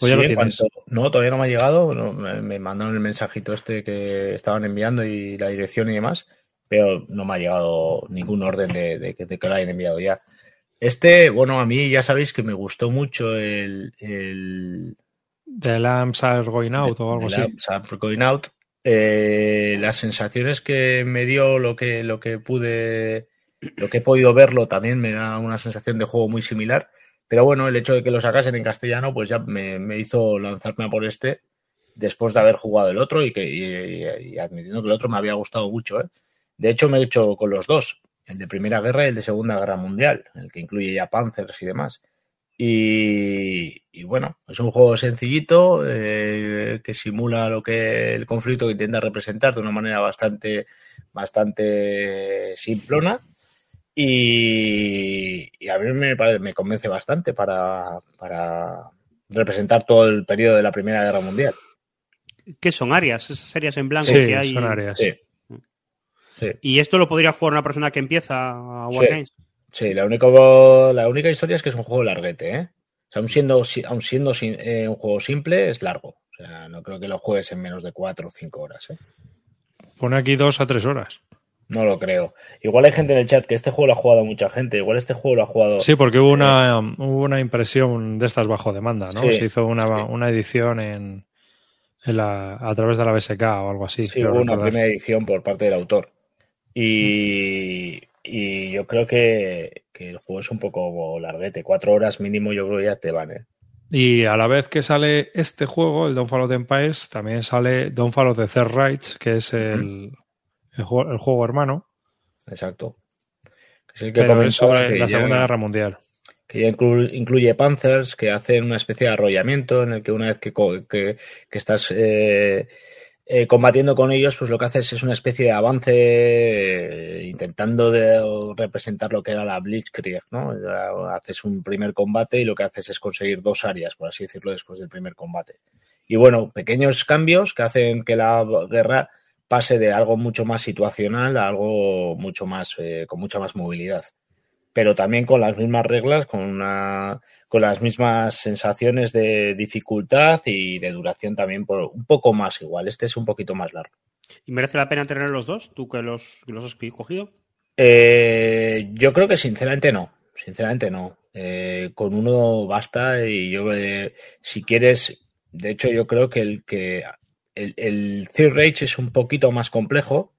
ya lo tienes? no, todavía no me ha llegado. me, mandaron el mensajito este que estaban enviando y la dirección y demás, pero no me ha llegado ningún orden de, de que lo hayan enviado ya. Este, bueno, a mí ya sabéis que me gustó mucho el. el The Lamps Are Going Out o algo así. Lamps Are Going Out. Eh, las sensaciones que me dio lo que, lo que pude. Lo que he podido verlo también me da una sensación de juego muy similar. Pero bueno, el hecho de que lo sacasen en castellano, pues ya me, hizo lanzarme a por este después de haber jugado el otro y que y, admitiendo que el otro me había gustado mucho. ¿eh? De hecho, me he hecho con los dos el de Primera Guerra y el de Segunda Guerra Mundial, el que incluye ya Panzers y demás. Y, bueno, es un juego sencillito eh, que simula lo que el conflicto que intenta representar de una manera bastante, bastante simplona. Y, a mí me, me convence bastante para, representar todo el periodo de la Primera Guerra Mundial. ¿Qué son áreas? Esas áreas en blanco que hay. Son áreas. Sí. ¿Y esto lo podría jugar una persona que empieza a Wargames? Sí, la, única, la única historia es que es un juego larguete, ¿eh? O sea, aun siendo, aun siendo eh, un juego simple, es largo. O sea, no creo que lo juegues en menos de cuatro o cinco horas, ¿eh? Pone aquí dos a tres horas. No lo creo. Igual hay gente en el chat que este juego lo ha jugado mucha gente. Igual este juego lo ha jugado. Sí, porque hubo una, hubo una impresión de estas bajo demanda, ¿no? Se hizo una, una edición en, la, a través de la BSK o algo así. Sí, hubo una primera edición por parte del autor. Y, yo creo que, el juego es un poco larguete. Cuatro horas mínimo yo creo que ya te van, ¿eh? Y a la vez que sale este juego, el Don't of Empires, también sale Don't of the Third Rights, que es el, el, juego, hermano. Exacto. Que es el que sobre la Segunda Guerra Mundial. Que ya incluye, Panzers, que hacen una especie de arrollamiento en el que una vez que, que, estás eh, eh, combatiendo con ellos, pues lo que haces es una especie de avance eh, intentando representar lo que era la Blitzkrieg, ¿no? Haces un primer combate y lo que haces es conseguir dos áreas, por así decirlo, después del primer combate. Y bueno, pequeños cambios que hacen que la guerra pase de algo mucho más situacional a algo mucho más, eh, con mucha más movilidad. Pero también con las mismas reglas, con una con las mismas sensaciones de dificultad y de duración también por un poco más igual. Este es un poquito más largo. ¿Y merece la pena tener los dos? ¿Tú que los, los has cogido? Eh, yo creo que sinceramente no. Sinceramente no. Eh, con uno basta y yo, eh, si quieres, de hecho yo creo que el que el, el Third Rage es un poquito más complejo,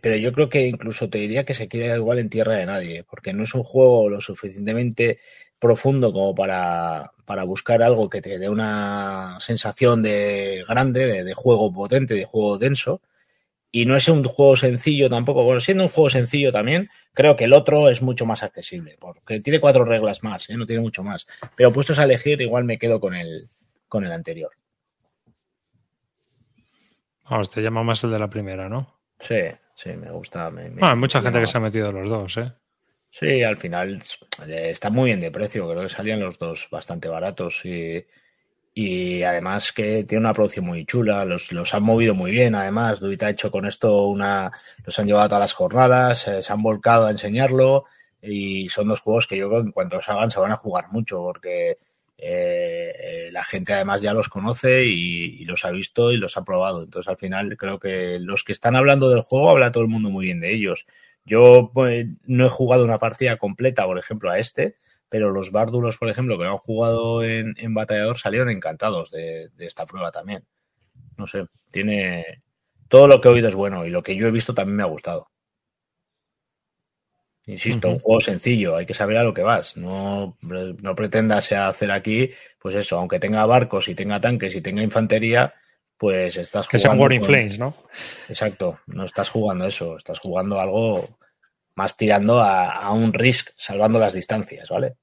pero yo creo que incluso te diría que se queda igual en tierra de nadie, porque no es un juego lo suficientemente profundo como para, para buscar algo que te dé una sensación de grande, de, juego potente, de juego denso. Y no es un juego sencillo tampoco. Bueno, siendo un juego sencillo también, creo que el otro es mucho más accesible, porque tiene cuatro reglas más, ¿eh? no tiene mucho más. Pero puestos a elegir, igual me quedo con el, con el anterior. Vamos, te llama más el de la primera, ¿no? Sí, sí, me gusta. hay mucha gente que se ha metido los dos, ¿eh? Sí, al final eh, está muy bien de precio. Creo que salían los dos bastante baratos y, y además que tiene una producción muy chula. Los, los han movido muy bien. Además, Duit ha hecho con esto una. Los han llevado a todas las jornadas, eh, se han volcado a enseñarlo y son dos juegos que yo creo que en cuanto salgan se van a jugar mucho porque eh, la gente además ya los conoce y, los ha visto y los ha probado. Entonces al final creo que los que están hablando del juego habla todo el mundo muy bien de ellos. Yo pues, no he jugado una partida completa, por ejemplo, a este, pero los bárdulos, por ejemplo, que han jugado en, Batallador salieron encantados de, esta prueba también. No sé, tiene... Todo lo que he oído es bueno y lo que yo he visto también me ha gustado. Insisto, un juego sencillo, hay que saber a lo que vas. No, no pretendas hacer aquí, pues eso, aunque tenga barcos y tenga tanques y tenga infantería, pues estás jugando. Que War Flames, ¿no? Exacto, no estás jugando eso, estás jugando algo más tirando a, un risk, salvando las distancias, ¿vale?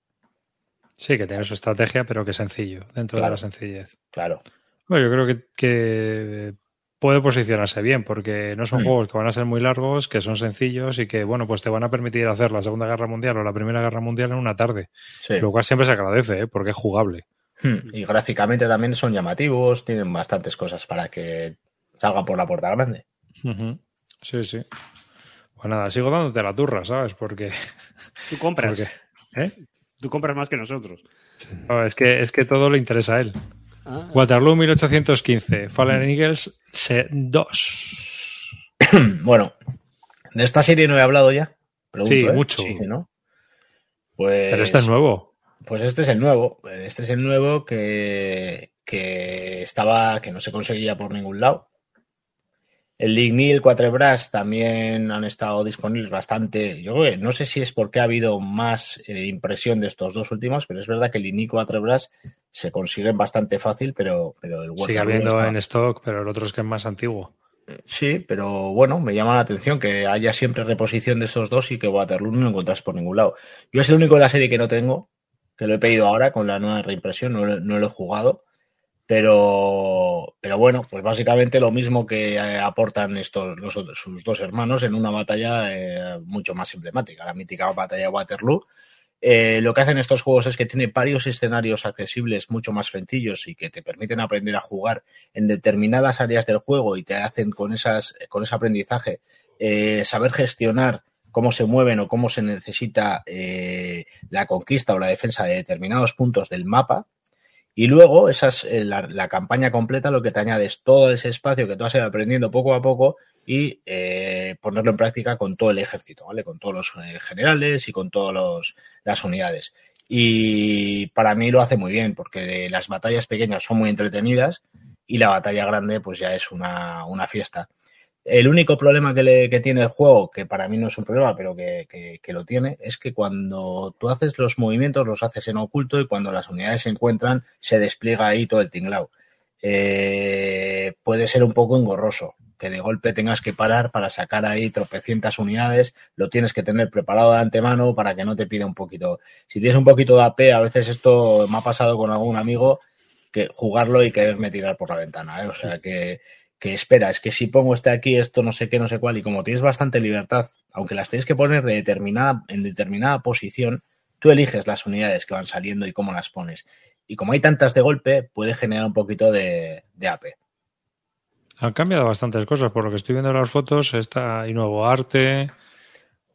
Sí, que tiene su estrategia, pero que sencillo, dentro de la sencillez. Claro. Bueno, yo creo que, que puede posicionarse bien, porque no son mm. juegos que van a ser muy largos, que son sencillos y que, bueno, pues te van a permitir hacer la Segunda Guerra Mundial o la Primera Guerra Mundial en una tarde. Lo cual siempre se agradece, ¿eh? porque es jugable. Hmm. Y gráficamente también son llamativos, tienen bastantes cosas para que salgan por la puerta grande. Sí, sí. Pues nada, sigo dándote la turra, ¿sabes? Porque. Tú compras. ¿eh? Tú compras más que nosotros. es, que, es que todo le interesa a él. Ah. Waterloo 1815, Fallen Eagles 2. bueno, de esta serie no he hablado ya. sí, ¿eh? mucho. Pues, Pero este es nuevo. Pues este es el nuevo. Este es el nuevo que, que estaba, que no se conseguía por ningún lado. El el Quatrebras también han estado disponibles bastante. Yo creo que no sé si es porque ha habido más eh, impresión de estos dos últimos, pero es verdad que el Ligny y Quatrebras se consiguen bastante fácil, pero, pero el Sigue habiendo en stock, pero el otro es que es más antiguo. Sí, pero bueno, me llama la atención que haya siempre reposición de estos dos y que Waterloo no lo encontrás por ningún lado. Yo es el único de la serie que no tengo, que lo he pedido ahora con la nueva reimpresión, no, no lo he jugado. Pero, pero bueno, pues básicamente lo mismo que eh, aportan estos sus dos hermanos en una batalla eh, mucho más emblemática, la mítica batalla de Waterloo. Eh, lo que hacen estos juegos es que tiene varios escenarios accesibles mucho más sencillos y que te permiten aprender a jugar en determinadas áreas del juego y te hacen con esas con ese aprendizaje saber gestionar cómo se mueven o cómo se necesita la conquista o la defensa de determinados puntos del mapa y luego, esas, eh, la, campaña completa lo que te añade es todo ese espacio que tú has ido aprendiendo poco a poco y eh, ponerlo en práctica con todo el ejército, ¿vale? Con todos los eh, generales y con todas las unidades. Y para mí lo hace muy bien, porque las batallas pequeñas son muy entretenidas y la batalla grande pues ya es una fiesta. El único problema que, le, que, tiene el juego, que para mí no es un problema, pero que, que, lo tiene, es que cuando tú haces los movimientos los haces en oculto y cuando las unidades se encuentran se despliega ahí todo el tinglao. Eh, puede ser un poco engorroso, que de golpe tengas que parar para sacar ahí tropecientas unidades, lo tienes que tener preparado de antemano para que no te pida un poquito. Si tienes un poquito de AP, a veces esto me ha pasado con algún amigo, que jugarlo y quererme tirar por la ventana, ¿eh? o sea que que espera, es que si pongo este aquí, esto no sé qué, no sé cuál, y como tienes bastante libertad, aunque las tienes que poner de determinada, en determinada posición, tú eliges las unidades que van saliendo y cómo las pones. Y como hay tantas de golpe, puede generar un poquito de, AP. Han cambiado bastantes cosas, por lo que estoy viendo en las fotos, está hay nuevo arte,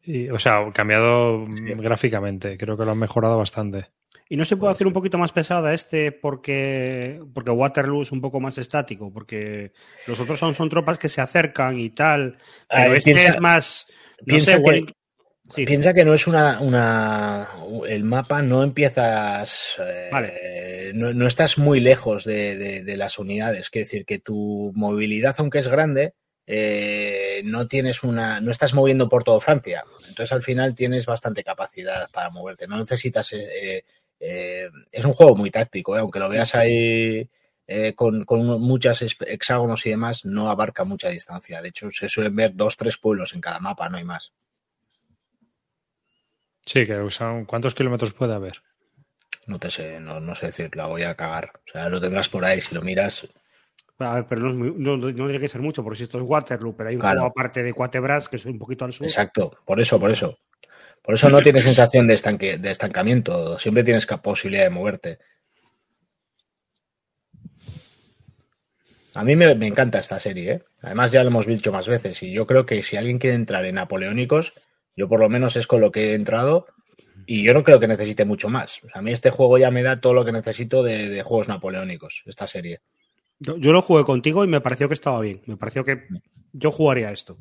y, o sea, cambiado gráficamente, creo que lo han mejorado bastante. ¿Y no se puede hacer un poquito más pesada este porque, porque Waterloo es un poco más estático? Porque los otros son, son tropas que se acercan y tal. Pero este es más. piensa, que, piensa que no es una, una. El mapa no empiezas. Eh, no, estás muy lejos de, de, las unidades. Quiere decir que tu movilidad, aunque es grande, eh, no tienes una, no estás moviendo por todo Francia. Entonces al final tienes bastante capacidad para moverte. No necesitas, eh, eh, es un juego muy táctico, aunque lo veas ahí con, con muchos hexágonos y demás, no abarca mucha distancia. De hecho, se suelen ver dos, tres pueblos en cada mapa, no hay más. Sí, que usan, ¿cuántos kilómetros puede haber? No te sé, no, no sé decir, la voy a cagar. O sea, lo tendrás por ahí, si lo miras, a ver, pero no, no, tiene que ser mucho, porque si esto es Waterloo, pero hay un juego aparte de Cuatebras que es un poquito al sur. Exacto, por eso, por eso. Por eso no tienes sensación de, estanque, de estancamiento, siempre tienes posibilidad de moverte. A mí me, encanta esta serie, ¿eh? Además ya lo hemos dicho más veces y yo creo que si alguien quiere entrar en napoleónicos, yo por lo menos es con lo que he entrado y yo no creo que necesite mucho más. a mí este juego ya me da todo lo que necesito de juegos napoleónicos, esta serie. Yo, lo jugué contigo y me pareció que estaba bien. Me pareció que yo jugaría esto.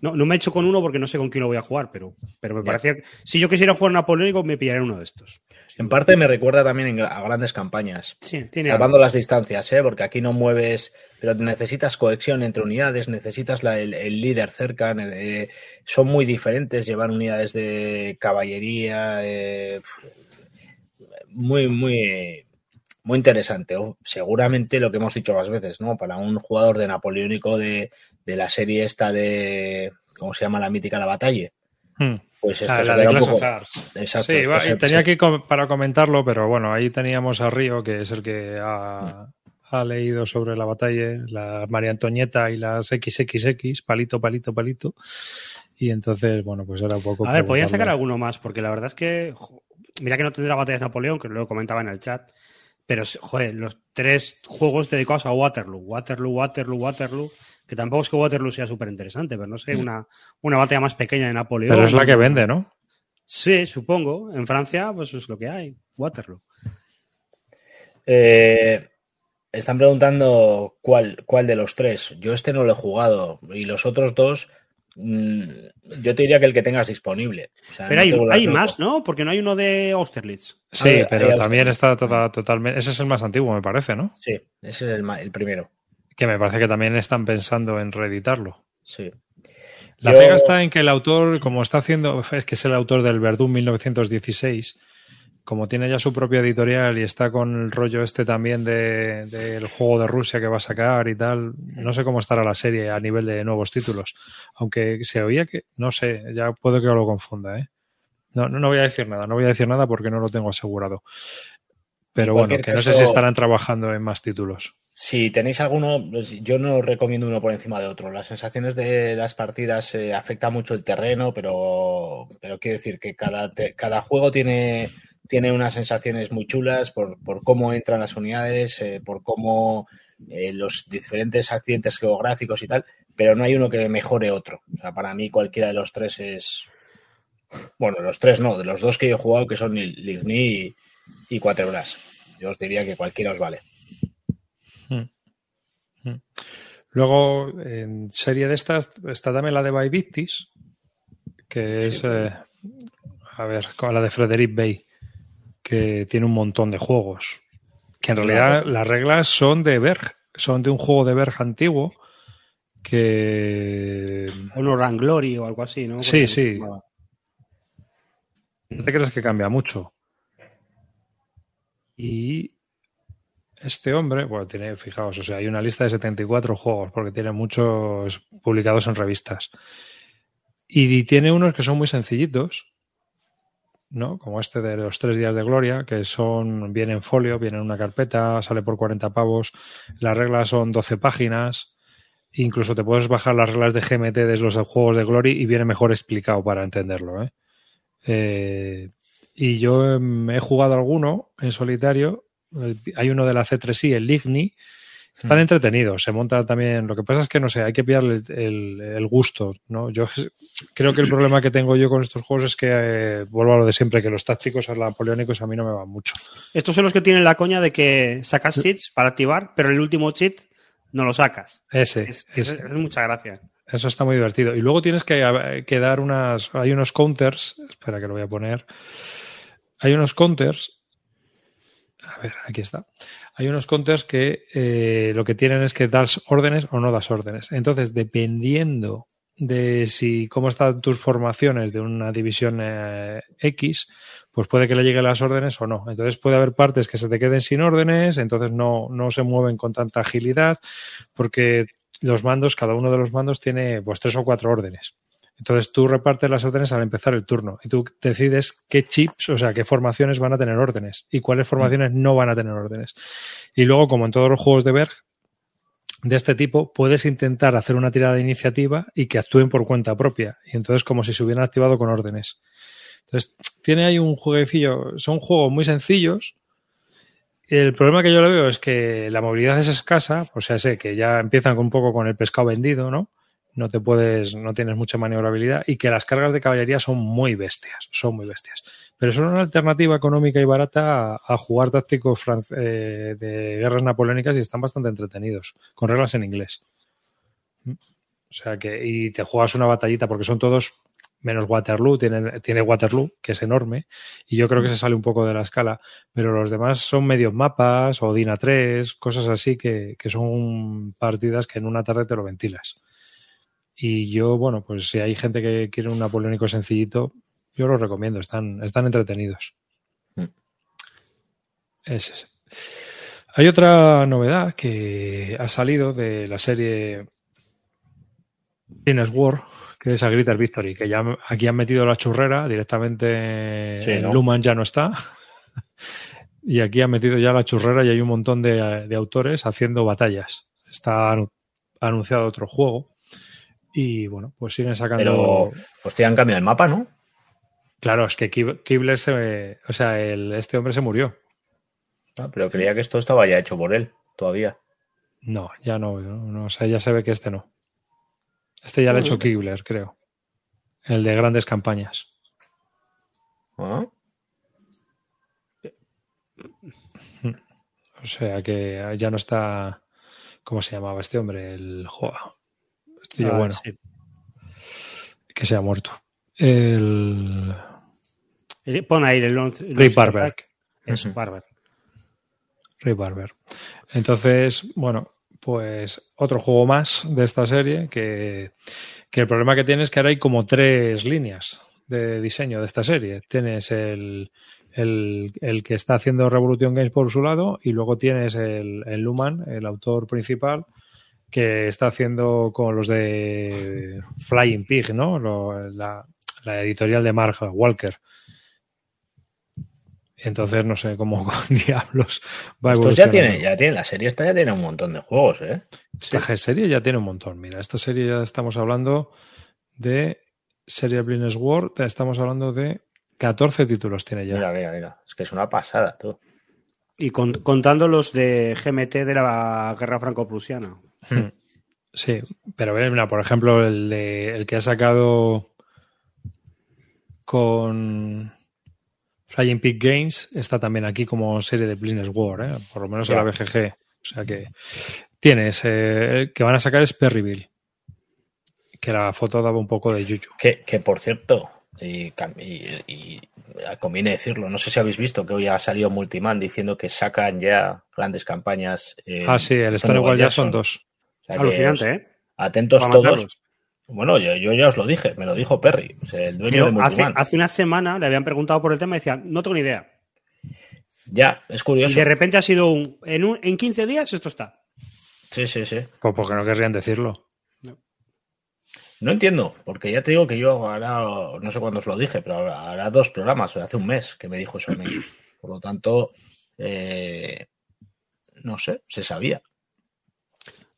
No, no me he hecho con uno porque no sé con quién lo voy a jugar, pero, pero me parecía que si yo quisiera jugar napoleónico me pillaría uno de estos. En parte me recuerda también a grandes campañas. Sí, tiene Salvando las distancias, ¿eh? porque aquí no mueves, pero necesitas cohesión entre unidades, necesitas el, líder cerca. Eh, son muy diferentes, llevar unidades de caballería. Eh, muy, muy, muy interesante. seguramente lo que hemos dicho más veces, ¿no? Para un jugador de napoleónico de, la serie esta de. ¿Cómo se llama la mítica La Batalla? Hmm. Pues esto ah, la un poco... Exacto. Sí, tenía aquí para comentarlo, pero bueno, ahí teníamos a Río, que es el que ha, leído sobre la batalla, la María Antonieta y las XXX, palito, palito, palito. Y entonces, bueno, pues era un poco. A ver, podía sacar alguno más, porque la verdad es que. Mira que no tendrá batallas Napoleón, que lo comentaba en el chat. Pero, joder, los tres juegos dedicados a Waterloo, Waterloo, Waterloo, Waterloo, que tampoco es que Waterloo sea súper interesante, pero no sé, mm. una, una batalla más pequeña de Napoleón. Pero es la que vende, ¿no? Sí, supongo. En Francia, pues es lo que hay, Waterloo. Eh, están preguntando cuál, cuál de los tres. Yo este no lo he jugado y los otros dos yo te diría que el que tengas disponible. pero hay, más, ¿no? Porque no hay uno de Austerlitz. Sí, pero también está totalmente. Ese es el más antiguo, me parece, ¿no? Sí, ese es el, primero. Que me parece que también están pensando en reeditarlo. Sí. La pega está en que el autor, como está haciendo, es que es el autor del Verdún 1916, como tiene ya su propia editorial y está con el rollo este también del juego de Rusia que va a sacar y tal, no sé cómo estará la serie a nivel de nuevos títulos. Aunque se oía que, no sé, ya puedo que lo confunda, ¿eh? No, no, voy a decir nada, no voy a decir nada porque no lo tengo asegurado. Pero bueno, que no sé si estarán trabajando en más títulos. Si tenéis alguno, pues, yo no recomiendo uno por encima de otro. Las sensaciones de las partidas eh, afecta mucho el terreno, pero, pero quiero decir que cada, cada juego tiene tiene unas sensaciones muy chulas por, cómo entran las unidades, eh, por cómo eh, los diferentes accidentes geográficos y tal, pero no hay uno que mejore otro. O sea, para mí cualquiera de los tres es... Bueno, los tres no, de los dos que yo he jugado, que son Ligny y, y Quatebras. Yo os diría que cualquiera os vale. Hmm. Hmm. Luego, en serie de estas, está también la de By Victis, que es, eh, a ver, con la de Frederick Bay que tiene un montón de juegos. Que en realidad las reglas son de Berg, son de un juego de Berg antiguo que. O Glory o algo así, ¿no? Sí, sí. No te crees que cambia mucho. Y este hombre, bueno, tiene, fijaos, o sea, hay una lista de 74 juegos, porque tiene muchos publicados en revistas. Y tiene unos que son muy sencillitos, ¿no? Como este de los tres días de gloria, que son, viene en folio, viene en una carpeta, sale por 40 pavos. Las reglas son 12 páginas. Incluso te puedes bajar las reglas de GMT de los juegos de Glory y viene mejor explicado para entenderlo. ¿eh? Eh, y yo he jugado alguno en solitario. Hay uno de la C3I, el Ligni, están mm. entretenidos, se monta también. Lo que pasa es que no sé, hay que pillarle el, gusto, ¿no? Yo creo que el problema que tengo yo con estos juegos es que eh, vuelvo a lo de siempre, que los tácticos a napoleónicos a mí no me van mucho. Estos son los que tienen la coña de que sacas cheats para activar, pero el último cheat no lo sacas. Ese. Es, es, mucha gracia. Eso está muy divertido. Y luego tienes que, que dar unas. Hay unos counters. Espera que lo voy a poner. Hay unos counters A ver, aquí está. Hay unos counters que eh, lo que tienen es que das órdenes o no das órdenes. Entonces, dependiendo de si cómo están tus formaciones de una división eh, X, pues puede que le lleguen las órdenes o no. Entonces puede haber partes que se te queden sin órdenes, entonces no, no se mueven con tanta agilidad, porque los mandos, cada uno de los mandos tiene pues tres o cuatro órdenes. Entonces tú repartes las órdenes al empezar el turno y tú decides qué chips, o sea, qué formaciones van a tener órdenes y cuáles formaciones no van a tener órdenes. Y luego, como en todos los juegos de Berg, de este tipo, puedes intentar hacer una tirada de iniciativa y que actúen por cuenta propia. Y entonces como si se hubieran activado con órdenes. Entonces, tiene ahí un jueguecillo. Son juegos muy sencillos. El problema que yo le veo es que la movilidad es escasa, o sea, sé que ya empiezan un poco con el pescado vendido, ¿no? No te puedes, no tienes mucha maniobrabilidad y que las cargas de caballería son muy bestias, son muy bestias. Pero son una alternativa económica y barata a, jugar tácticos eh, de guerras napoleónicas y están bastante entretenidos, con reglas en inglés. O sea que, y te juegas una batallita porque son todos menos Waterloo, tiene, tiene Waterloo, que es enorme, y yo creo que se sale un poco de la escala, pero los demás son medios mapas o Dina 3, cosas así que, que son partidas que en una tarde te lo ventilas. Y yo, bueno, pues si hay gente que quiere un napoleónico sencillito, yo lo recomiendo, están, están entretenidos. Mm. Es ese. Hay otra novedad que ha salido de la serie Guinness War, que es a Gritter Victory, que ya aquí han metido la churrera directamente. en Luman ya no está. y aquí han metido ya la churrera y hay un montón de, de autores haciendo batallas. Está anunciado otro juego y bueno, pues siguen sacando. Pero pues te han cambiado el mapa, ¿no? Claro, es que Kibler se. O sea, el, este hombre se murió. Ah, pero creía que esto estaba ya hecho por él, todavía. No, ya no, no, o sea, ya se ve que este no. Este ya lo ha hecho Kibler, creo. El de grandes campañas. ¿Ah? O sea que ya no está. ¿Cómo se llamaba este hombre? El. Joa. Ah, bueno. Que se ha muerto. El. Pon ahí el. Ray Barber. Es Barber. Ray Barber. Entonces, bueno, pues otro juego más de esta serie que, que el problema que tiene es que ahora hay como tres líneas de diseño de esta serie. Tienes el, el, el, que está haciendo Revolution Games por su lado y luego tienes el, el Luman, el autor principal, que está haciendo con los de Flying Pig, ¿no? la, editorial de Mark Walker. Entonces no sé cómo con diablos va a Estos ya tiene, ya tiene, la serie esta ya tiene un montón de juegos, ¿eh? Esta serie ya tiene un montón. Mira, esta serie ya estamos hablando de serie Blind World, estamos hablando de 14 títulos tiene ya. Mira, mira, mira. Es que es una pasada, tú. Y contando los de GMT de la guerra franco-prusiana. Hmm. Sí, pero mira, por ejemplo, el, de, el que ha sacado con Flying Pig Games está también aquí como serie de Business War, ¿eh? por lo menos en la BGG. O sea que tienes, eh, que van a sacar es Perryville, que la foto daba un poco de yuyu. Que, que por cierto, y, conviene decirlo, no sé si habéis visto que hoy ha salido Multiman diciendo que sacan ya grandes campañas. ah, sí, el Stone igual ya son dos. Alucinante, ¿eh? Atentos todos. Bueno, yo, ya os lo dije, me lo dijo Perry, el dueño de Multiman. Hace, una semana le habían preguntado por el tema y decían, no tengo ni idea. Ya, es curioso. de repente ha sido un en, un. en 15 días esto está. Sí, sí, sí. Pues porque no querrían decirlo. No. entiendo, porque ya te digo que yo ahora, no sé cuándo os lo dije, pero hará dos programas, o hace un mes que me dijo eso a mí. Por lo tanto, eh, no sé, se sabía.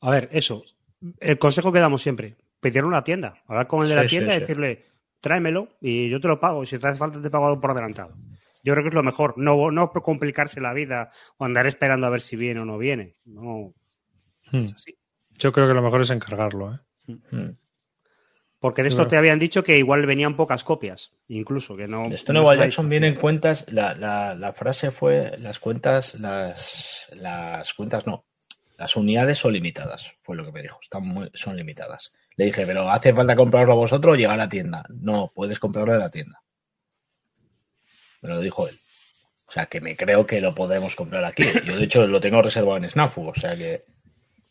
A ver, eso. El consejo que damos siempre, pedir una tienda, hablar con el de la tienda y decirle, tráemelo y yo te lo pago. Y si te hace falta, te pago por adelantado. Yo creo que es lo mejor. No, no complicarse la vida o andar esperando a ver si viene o no viene. No. Hmm. Yo creo que lo mejor es encargarlo. ¿eh? Hmm. Hmm. Porque de esto te habían dicho que igual venían pocas copias, incluso que no. De esto no Jackson vienen cuentas. La, la, la, frase fue las cuentas, las, las cuentas no, las unidades son limitadas, fue lo que me dijo. Están muy, son limitadas. Le dije, pero ¿hace falta comprarlo vosotros o llegar a la tienda? No, puedes comprarlo en la tienda. Me lo dijo él. O sea, que me creo que lo podemos comprar aquí. Yo, de hecho, lo tengo reservado en Snafu, o sea que...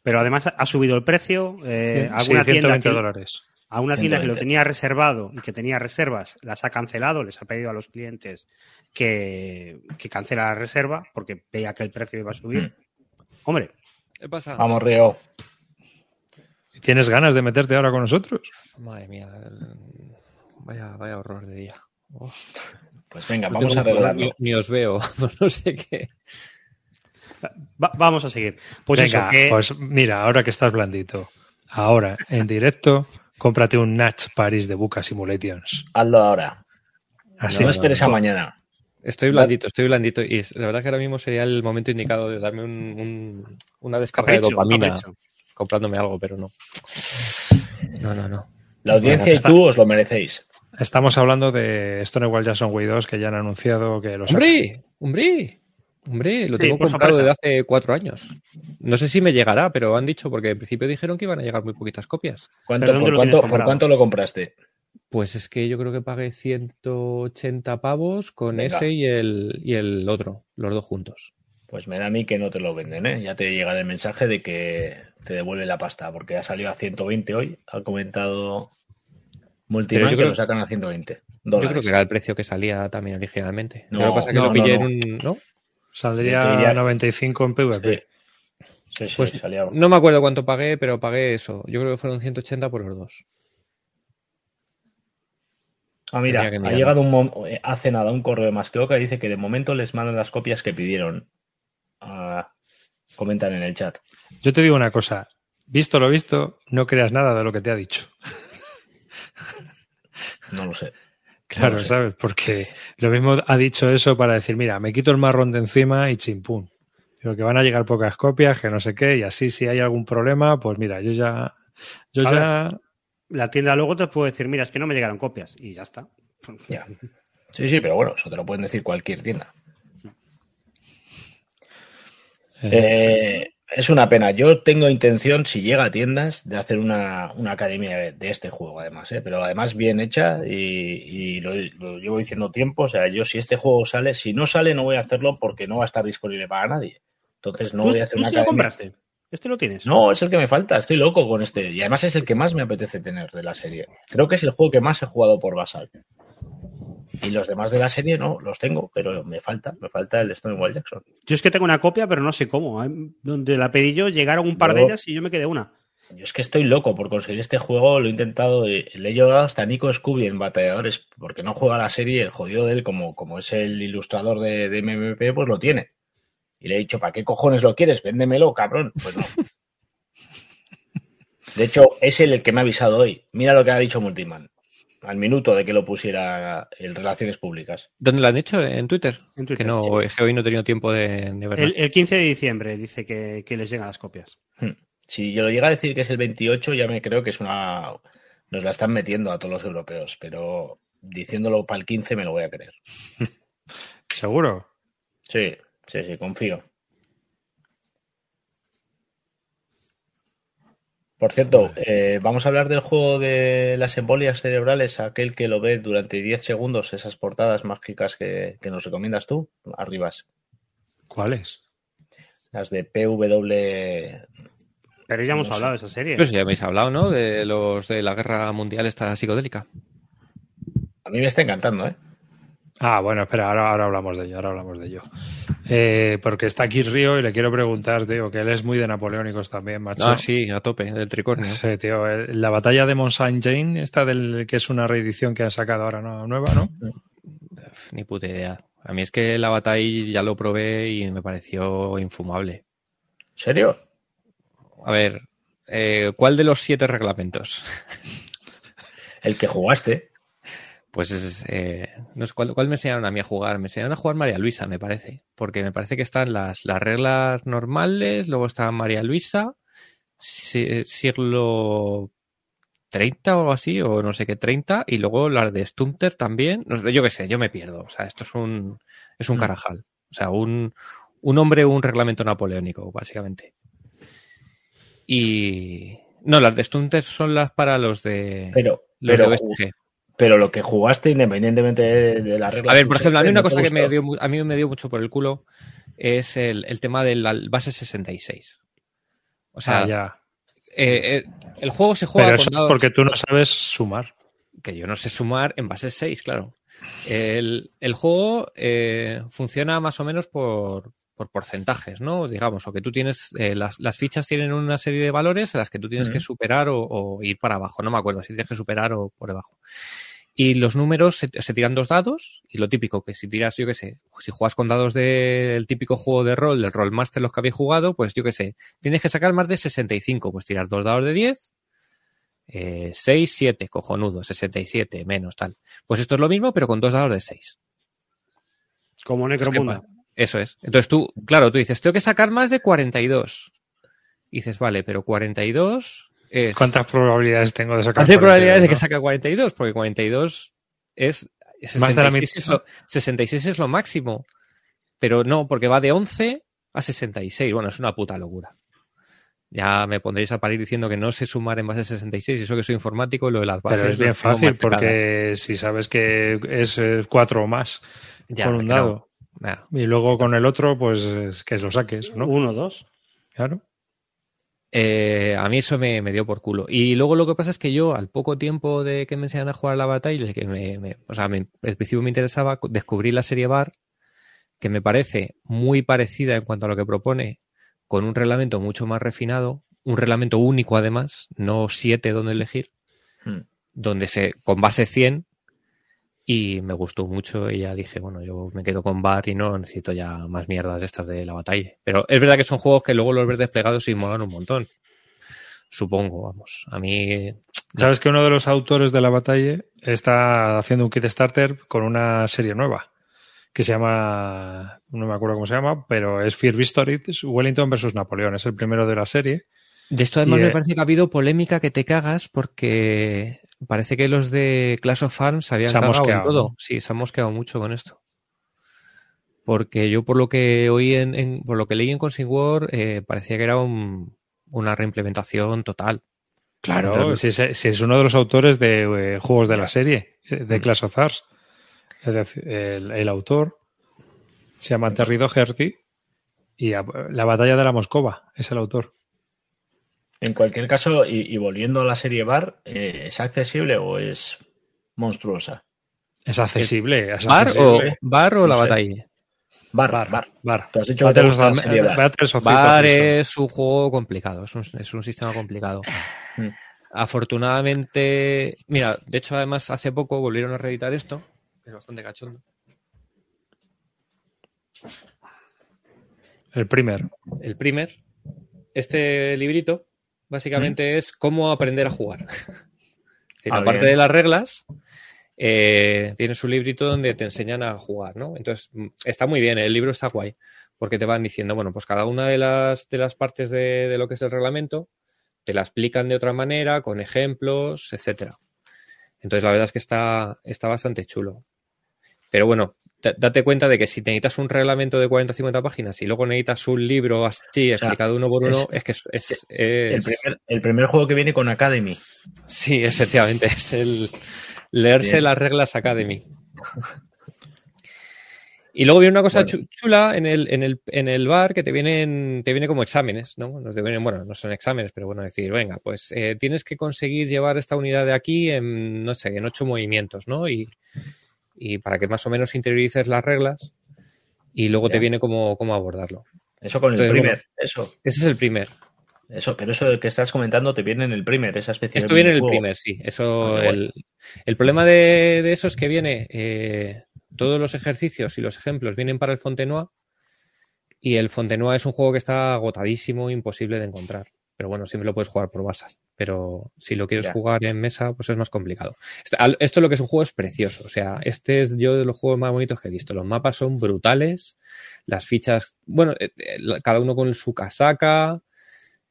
Pero además ha subido el precio. Eh, sí, alguna 120 tienda que, dólares. a una tienda que lo 120. tenía reservado y que tenía reservas, las ha cancelado, les ha pedido a los clientes que, que cancela la reserva porque veía que el precio iba a subir. Mm. Hombre, ¿Qué pasa? Vamos, Río. ¿Tienes ganas de meterte ahora con nosotros? Madre mía. el- Vaya, vaya horror de día. Oh, Pues venga, vamos a arreglarlo. Ni, ni os veo. no sé qué. va- vamos a seguir. Pues Venga, eso, que pues mira, ahora que estás blandito, ahora en directo, cómprate un Natch Paris de Buca Simulations. Hazlo ahora. Así no esperes a no. mañana. Estoy blandito, estoy blandito. Y la verdad que ahora mismo sería el momento indicado de darme un- un- una descarga de dopamina capricho. comprándome algo, pero no. No, no, no. La audiencia Bueno, y está- tú os lo merecéis. Estamos hablando de Stonewall Jackson Way 2 que ya han anunciado que lo sacan. ¡Hombre! ¡Hombre! Hombre, lo Sí, tengo comprado sorpresa. desde hace cuatro años. No sé si me llegará, pero han dicho, porque en principio dijeron que iban a llegar muy poquitas copias. ¿Cuánto, ¿Pero dónde por, cuánto lo compraste? Pues es que yo creo que pagué 180 pavos con Venga. ese y el, y el otro, los dos juntos. Pues me da a mí que no te lo venden, ¿eh? Ya te llegará el mensaje de que te devuelve la pasta, porque ha salido a 120 hoy. Ha comentado Multiman Pero yo que creo- lo sacan a 120 Yo creo que era el precio que salía también originalmente. No, lo que pasa es que no, lo pillé no, en un... ¿no? Saldría diría- 95 en PvP. Sí, sí, sí, Pues salía- No me acuerdo cuánto pagué, pero pagué eso. Yo creo que fueron 180 por los dos. Ah, mira, ha llegado un eh, hace nada un correo más que que dice que de momento les mandan las copias que pidieron. Ah, comentan en el chat. Yo te digo una cosa, visto lo visto, no creas nada de lo que te ha dicho. No lo sé. Claro, No lo sé. ¿sabes? Porque lo mismo ha dicho eso para decir, mira, me quito el marrón de encima y chimpún. Digo que van a llegar pocas copias, que no sé qué, y así si hay algún problema, pues mira, yo ya, yo A ya, la tienda luego te puede decir, mira, es que no me llegaron copias y ya está. Ya. Sí, sí, pero bueno, eso te lo pueden decir cualquier tienda. eh, Eh, es una pena. Yo tengo intención, si llega a tiendas, de hacer una, una academia de, este juego, además, ¿eh? pero además bien hecha y, y lo, lo llevo diciendo tiempo. O sea, yo si este juego sale, si no sale, no voy a hacerlo porque no va a estar disponible para nadie. Entonces no ¿Tú, voy a hacer tú una este lo academia. compraste? ¿Este lo tienes? No, es el que me falta. Estoy loco con este. Y además es el que más me apetece tener de la serie. Creo que es el juego que más he jugado por Basal. Y los demás de la serie no, los tengo, pero me falta, me falta el Stonewall Jackson. Yo es que tengo una copia, pero no sé cómo. Donde la pedí yo, llegaron un par de ellas y yo me quedé una. Yo es que estoy loco por conseguir este juego, lo he intentado, eh, le he llevado hasta Nico Scooby en Batalladores, porque no juega la serie, el jodido de él, como, como es el ilustrador de, de MMP, pues lo tiene. Y le he dicho, ¿para qué cojones lo quieres? Véndemelo, cabrón. Pues no. De hecho, es él el que me ha avisado hoy. Mira lo que ha dicho Multiman. Al minuto de que lo pusiera en Relaciones Públicas. ¿Dónde lo han hecho? ¿En Twitter? En Twitter, que no, sí. que hoy no he tenido tiempo de, de verlo. El, el 15 de diciembre dice que, que les llegan las copias. Hmm. Si yo lo llega a decir que es el 28, ya me creo que es una. Nos la están metiendo a todos los europeos, pero diciéndolo para el 15 me lo voy a creer. seguro. Sí, sí, sí, confío. Por cierto, eh, vamos a hablar del juego de las embolias cerebrales, aquel que lo ve durante 10 segundos, esas portadas mágicas que, que nos recomiendas tú, arribas. ¿Cuáles? Las de PW. Pero ya hemos No sé. hablado de esa serie. Pues ya habéis hablado, ¿no? De los de la guerra mundial esta psicodélica. A mí me está encantando, ¿eh? Ah, bueno, espera, ahora, ahora hablamos de ello, ahora hablamos de ello. Eh, porque está aquí Río y le quiero preguntar, tío, que él es muy de napoleónicos también, macho. Ah, sí, a tope, del tricornio. Sí, tío, la batalla de Mont Saint Jane, esta del que es una reedición que han sacado ahora ¿no? nueva, ¿no? Ni puta idea. A mí es que la batalla ya lo probé y me pareció infumable. ¿En serio? A ver, eh, ¿cuál de los siete reglamentos? El que jugaste. Pues es, eh, no sé, ¿cuál, cuál me enseñaron a mí a jugar? Me enseñaron a jugar María Luisa, me parece. Porque me parece que están las, las reglas normales, luego está María Luisa, si- siglo 30 o algo así, o no sé qué 30, y luego las de Stumter también. No yo qué sé, yo me pierdo. O sea, esto es un, es un Mm. carajal. O sea, un, un hombre, un reglamento napoleónico, básicamente. Y. No, las de Stumter son las para los de. Pero, los pero, de. Pero lo que jugaste independientemente de, la regla. A ver, por ejemplo, a mí una cosa que me dio, a mí me dio mucho por el culo es el, el tema del base 66. O sea, Ah, ya. eh, eh, el juego se juega Pero con eso es porque tú no sabes sumar. que yo no sé sumar en base 6, claro. El, el juego eh, funciona más o menos por, por porcentajes, ¿no? Digamos, o que tú tienes, eh, las, las fichas tienen una serie de valores a las que tú tienes que superar o, o ir para abajo, no me acuerdo si tienes que superar o por debajo. Y los números se, se tiran dos dados, y lo típico, que si tiras, yo qué sé, si juegas con dados del típico juego de rol, del Rollmaster, los que habéis jugado, pues yo qué sé, tienes que sacar más de 65, pues tirar dos dados de 10, eh, 6, 7, cojonudo, 67, menos tal. Pues esto es lo mismo, pero con dos dados de 6. Como Es que Necromunda. Eso es. Entonces tú, claro, tú dices, tengo que sacar más de 42. Y dices, vale, pero 42 es... ¿Cuántas probabilidades tengo de sacar? Hace 42, probabilidades de que saque 42, porque 42 es... Más de la 66 es lo, 66 es lo máximo. Pero no, porque va de 11 a 66. Bueno, es una puta locura. Ya me pondréis a parir diciendo que no sé sumar en base 66, y eso que soy informático y lo de las bases. Pero es bien fácil porque si sabes que es eh, cuatro o más Ya, con un que no. Y luego con el otro, pues es que lo saques, ¿no? Uno, dos. Claro. Eh, a mí eso me, me dio por culo. Y luego lo que pasa es que yo, al poco tiempo de que me enseñan a jugar a la batalla, que me, me- o sea, me- al principio me interesaba, descubrí la serie Bar, que me parece muy parecida en cuanto a lo que propone, con un reglamento mucho más refinado, un reglamento único además, no siete donde elegir, Hmm. donde se, con base 100, y me gustó mucho y ya dije, bueno, yo me quedo con Bar y no necesito ya más mierdas estas de la batalla. Pero es verdad que son juegos que luego los ves desplegados y molan un montón. Supongo, vamos. A mí. Sabes que uno de los autores de la batalla está haciendo un Kickstarter con una serie nueva que se llama, no me acuerdo cómo se llama, pero es Fear Victory, Wellington versus Napoleón. Es el primero de la serie. De esto además Y, me eh, parece que ha habido polémica que te cagas porque parece que los de Clash of se habían Se han cagado en todo. Sí, se han mosqueado mucho con esto. Porque yo por lo que oí en, en- por lo que leí en Consing War, eh, parecía que era un- una reimplementación total. Claro, si es, si es uno de los autores de eh, juegos de la serie, de Mm. Clash of decir, el, el autor se llama Terry Doherty y a- La batalla de la Moscova es el autor. En cualquier caso, y, y volviendo a la serie Bar, eh, ¿es accesible o es monstruosa? Es accesible. Es ¿Bar o, accesible. bar o No la sé. batalla? Bar, Bar, bar. bar. Tú has dicho que te Battles gusta la of- serie Bar. Of es un juego complicado, es un, es un sistema complicado. Mm. Afortunadamente, mira, de hecho además hace poco volvieron a reeditar esto, es bastante cachondo. El primer. El primer, este librito, básicamente es cómo aprender a jugar. Decir, Ah, aparte bien. de las reglas, eh, tienes un librito donde te enseñan a jugar, ¿no? Entonces, mm, está muy bien, el libro está guay, porque te van diciendo, bueno, pues cada una de las, de las partes de, de lo que es el reglamento, te la explican de otra manera, con ejemplos, etcétera. Entonces, la verdad es que está, está bastante chulo. Pero bueno, date cuenta de que si necesitas un reglamento de 40 o 50 páginas y luego necesitas un libro así sea, explicado uno por uno, es- es, que es, es- El primer, el primer juego que viene con Academy. Sí, efectivamente, es el leerse Bien. las reglas Academy. Y luego viene una cosa Bueno. chula en el, en, el, en el bar que te vienen, te viene como exámenes, ¿no? Nos vienen, bueno, no son exámenes, pero bueno, decir, venga, pues eh, tienes que conseguir llevar esta unidad de aquí en, no sé, en ocho movimientos, ¿no? Y, y para que más o menos interiorices las reglas y luego te viene cómo, cómo abordarlo. Eso con el primer. bueno. Eso. Ese es el primer. Eso, pero eso que estás comentando te viene en el primer, esa especie Esto de viene en el primer, sí. Eso, Ah, el, el problema de, de eso es que viene, eh, todos los ejercicios y los ejemplos vienen para el Fontenoy y el Fontenoy es un juego que está agotadísimo, imposible de encontrar. Pero bueno, siempre lo puedes jugar por Basal. Pero si lo quieres Ya. jugar en mesa, pues es más complicado. Este- Esto lo que es un juego es precioso. O sea, este es yo de los juegos más bonitos que he visto. Los mapas son brutales. Las fichas, bueno, eh, eh, cada uno con su casaca.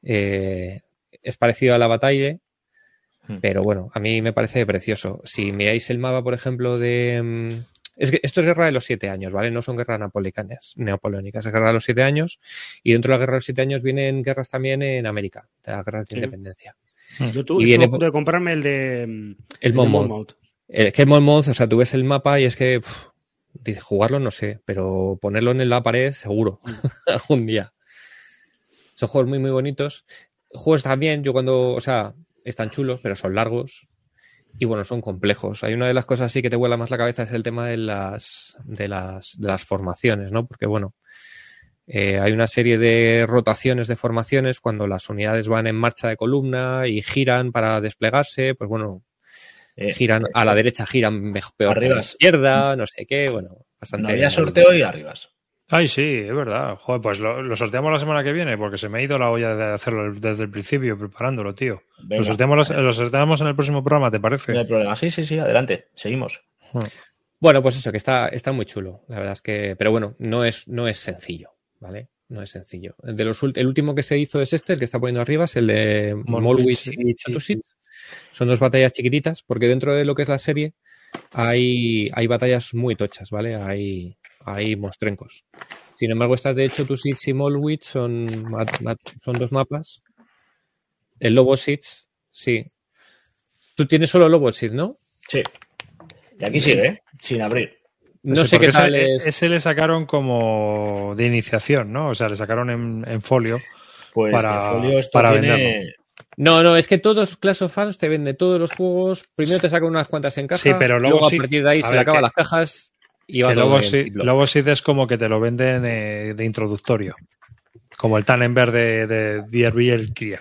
eh, es parecido a la batalla. Hmm. Pero bueno, a mí me parece precioso. Si miráis el mapa, por ejemplo, de. mm, Es que esto es guerra de los siete años, ¿vale? No son guerras napoleónicas, neopoleónicas, es guerra de los siete años. Y dentro de la guerra de los siete años vienen guerras también en América, las guerras de Sí. independencia. Yo tuve, Y viene a punto de comprarme el de. mm, El de Monmouth. Es que Monmouth, o sea, tú ves el mapa y es que dice jugarlo no sé, pero ponerlo en la pared seguro algún día. Son juegos muy muy bonitos. Juegos también, yo cuando, o sea, están chulos, pero son largos y bueno, son complejos. Hay una de las cosas así que te vuela más la cabeza es el tema de las de las de las formaciones, ¿no? Porque bueno, eh, hay una serie de rotaciones de formaciones cuando las unidades van en marcha de columna y giran para desplegarse, pues bueno, eh, giran a la derecha, giran peor arriba, a la izquierda, no sé qué, bueno, bastante. No había sorteo y arribas. Ay, sí, es verdad. Joder, pues lo, sorteamos la semana que viene porque se me ha ido la olla de hacerlo desde el principio, preparándolo, tío. lo, sorteamos, lo sorteamos en el próximo programa, ¿te parece? No hay problema. Sí, sí, sí, adelante. Seguimos. Hmm. Bueno, pues eso, que está, está muy chulo. La verdad es que, pero bueno, no es, no es sencillo. ¿Vale? No es sencillo. De los, el último que se hizo es este, el que está poniendo arriba, es el de Molwich y Chatusit. Son dos batallas chiquititas, porque dentro de lo que es la serie hay, hay batallas muy tochas, ¿vale? Hay, hay monstrencos. Sin embargo, estas de Chatusit y Molwich son, son dos mapas. El Lobo Seeds, sí. Tú tienes solo Lobo Seeds, ¿no? Sí. Y aquí sigue, ¿eh? sin abrir. No sé, qué tal ese, le sacaron como de iniciación, ¿no? O sea, le sacaron en, folio pues para, folio esto para venderlo. No, no, es que todos Clash of Fans te venden todos los juegos. Primero te sacan unas cuantas en caja, sí, pero luego, a partir de ahí se le acaban las cajas y va luego, sí, luego sí es como que te lo venden eh, de introductorio. Como el Tannenberg de, de DRB y el Kiev.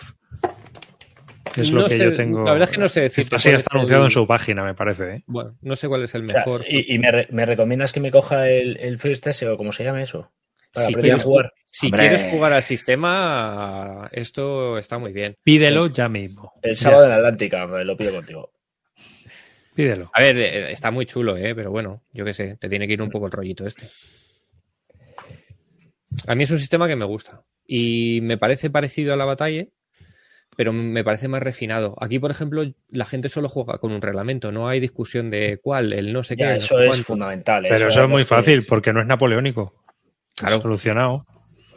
Es lo que yo tengo. La verdad es que no sé decir. Así está anunciado en su página, me parece. ¿eh? Bueno, no sé cuál es el mejor. ¿Y, me, recomiendas que me coja el, el First o como se llama eso? Para si quieres, jugar. Si quieres jugar al sistema, esto está muy bien. Pídelo ya mismo. El sábado en Atlántica, me lo pido contigo. Pídelo. A ver, eh, está muy chulo, ¿eh? pero bueno, yo qué sé, te tiene que ir un poco el rollito este. A mí es un sistema que me gusta. Y me parece parecido a la batalla, pero me parece más refinado. Aquí, por ejemplo, la gente solo juega con un reglamento, no hay discusión de cuál, el no sé qué. Eso es fundamental. Pero eso, es muy fácil, porque no es napoleónico. Claro. Solucionado.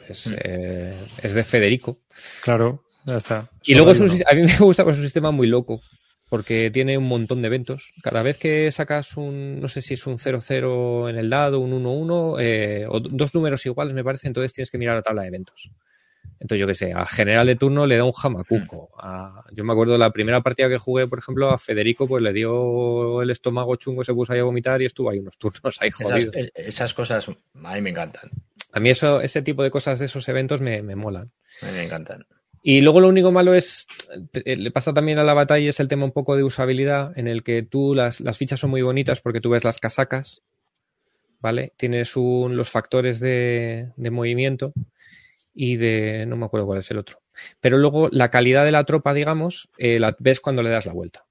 Pues mm. eh, es de Federico. Claro, ya está. Y luego a mí me gusta, pues es un sistema muy loco, porque tiene un montón de eventos. Cada vez que sacas un, no sé si es un 0-0 en el dado, un 1-1, eh, o dos números iguales, me parece, entonces tienes que mirar la tabla de eventos. Entonces, yo qué sé, a general de turno le da un jamacuco. Mm. yo me acuerdo la primera partida que jugué, por ejemplo, a Federico, pues le dio el estómago chungo, se puso ahí a vomitar y estuvo ahí unos turnos ahí jodido. Eh, esas, cosas a mí me encantan. A mí eso, ese tipo de cosas de esos eventos me, me molan. A mí me encantan. Y luego lo único malo es, le pasa también a la batalla, es el tema un poco de usabilidad, en el que tú las, las fichas son muy bonitas porque tú ves las casacas, ¿vale? Tienes un, los factores de, de movimiento y de. no me acuerdo cuál es el otro. Pero luego la calidad de la tropa, digamos, eh, la ves cuando le das la vuelta.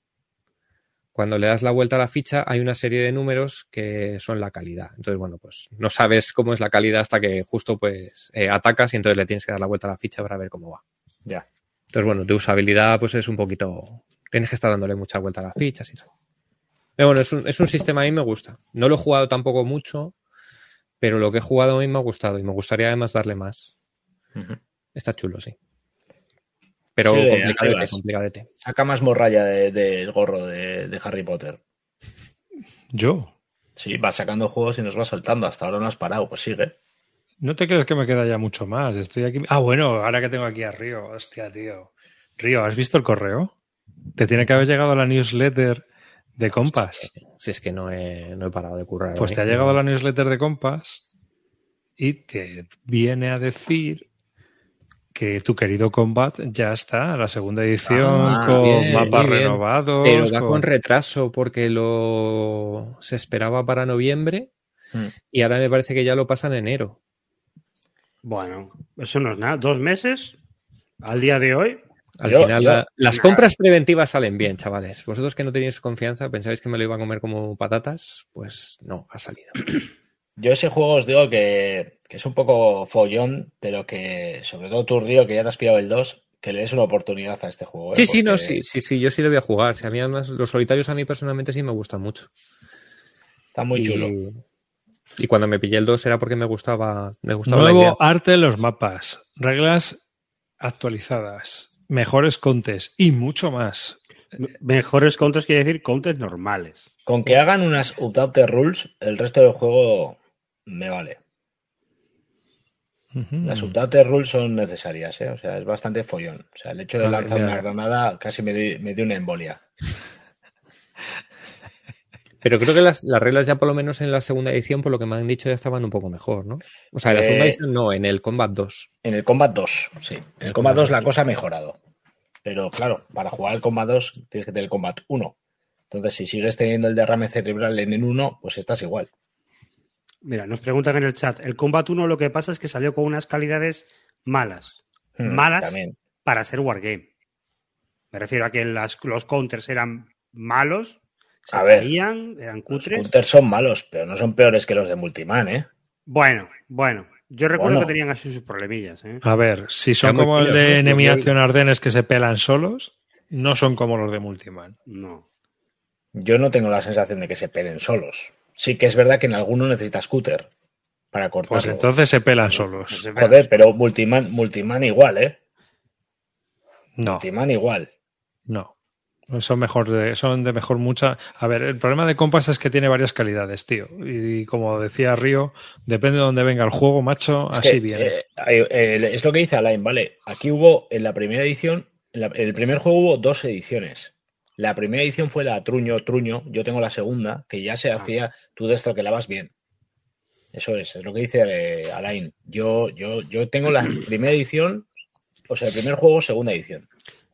Cuando le das la vuelta a la ficha, hay una serie de números que son la calidad. Entonces, bueno, pues no sabes cómo es la calidad hasta que justo pues eh, atacas y entonces le tienes que dar la vuelta a la ficha para ver cómo va. Ya. Entonces, bueno, tu usabilidad pues es un poquito. Tienes que estar dándole mucha vuelta a las fichas y tal. Pero bueno, es un, es un sistema a mí me gusta. No lo he jugado tampoco mucho, pero lo que he jugado a mí me ha gustado y me gustaría además darle más. Está chulo, sí. Pero complicadete, Saca más morralla del gorro de, Harry Potter. ¿Yo? Sí, vas sacando juegos y nos vas soltando. Hasta ahora no has parado, pues sigue. ¿No te crees que me queda ya mucho más? Estoy aquí. Ah, bueno, ahora que tengo aquí a Río. Hostia, tío. Río, ¿has visto el correo? Te tiene que haber llegado la newsletter de Compass. Si es que, no, he, no, he, parado de currar. Pues te ha llegado la newsletter de Compass y te viene a decir que tu querido Combat ya está, la segunda edición ah, con mapas renovados. Pero va con... retraso porque lo se esperaba para noviembre hmm. y ahora me parece que ya lo pasan en enero. Bueno, eso no es nada. ¿Dos meses? Al día de hoy. Al final, las compras preventivas salen bien, chavales. Vosotros que no tenéis confianza, pensabais que me lo iba a comer como patatas, pues no, ha salido. Yo ese juego os digo que, es un poco follón, pero que sobre todo tu Río, que ya te has pillado el 2, que le des una oportunidad a este juego. ¿eh? Sí, sí, no, sí, sí, sí, yo sí lo voy a jugar. a mí además los solitarios a mí personalmente sí me gustan mucho. Está muy chulo. Y cuando me pillé el 2 era porque me gustaba, me gustaba Nuevo arte de los mapas, reglas actualizadas, mejores contes y mucho más. Mejores counters quiere decir counters normales. Con que hagan unas Utapter Rules, el resto del juego me vale. Las Utapter Rules son necesarias, ¿eh? o sea, es bastante follón. O sea, el hecho de lanzar una granada casi me, dio una embolia. Pero creo que las, reglas ya por lo menos en la segunda edición, por lo que me han dicho, ya estaban un poco mejor, ¿no? O sea, en la segunda eh, edición no, en el Combat 2. En el Combat 2, sí. En el Combat 2 la cosa ha mejorado. Pero claro, para jugar el Combat 2 tienes que tener el Combat 1. Entonces, si sigues teniendo el derrame cerebral en el 1, pues estás igual. Mira, nos preguntan en el chat. El Combat 1 lo que pasa es que salió con unas calidades malas. Hmm, malas para ser Wargame. Me refiero a que los counters eran malos, se a caían, eran cutres. Los counters son malos, pero no son peores que los de Multiman, ¿eh? Bueno, bueno. Yo recuerdo que tenían así sus problemillas. ¿eh? A ver, si son como el de Enemy Action Ardennes que se pelan solos, no son como los de Multiman. No. Yo no tengo la sensación de que se pelen solos. Sí que es verdad que en alguno necesita scooter para cortar. Pues entonces se pelan solos. Pues Joder, pero Multiman, Multiman igual, ¿eh? No. Multiman igual. No. Son mejor de, son de mejor mucha. A ver, el problema de Compass es que tiene varias calidades, tío. Y, como decía Río, depende de dónde venga el juego, macho, así viene. Eh, eh, es lo que dice Alain, ¿vale? Aquí hubo, en la primera edición, en, el primer juego hubo dos ediciones. La primera edición fue la Truño Truño, yo tengo la segunda, que ya se ah. hacía tú de esto que la vas bien. Eso es, es lo que dice eh, Alain. Yo, yo, yo tengo la primera edición, o sea, el primer juego, segunda edición.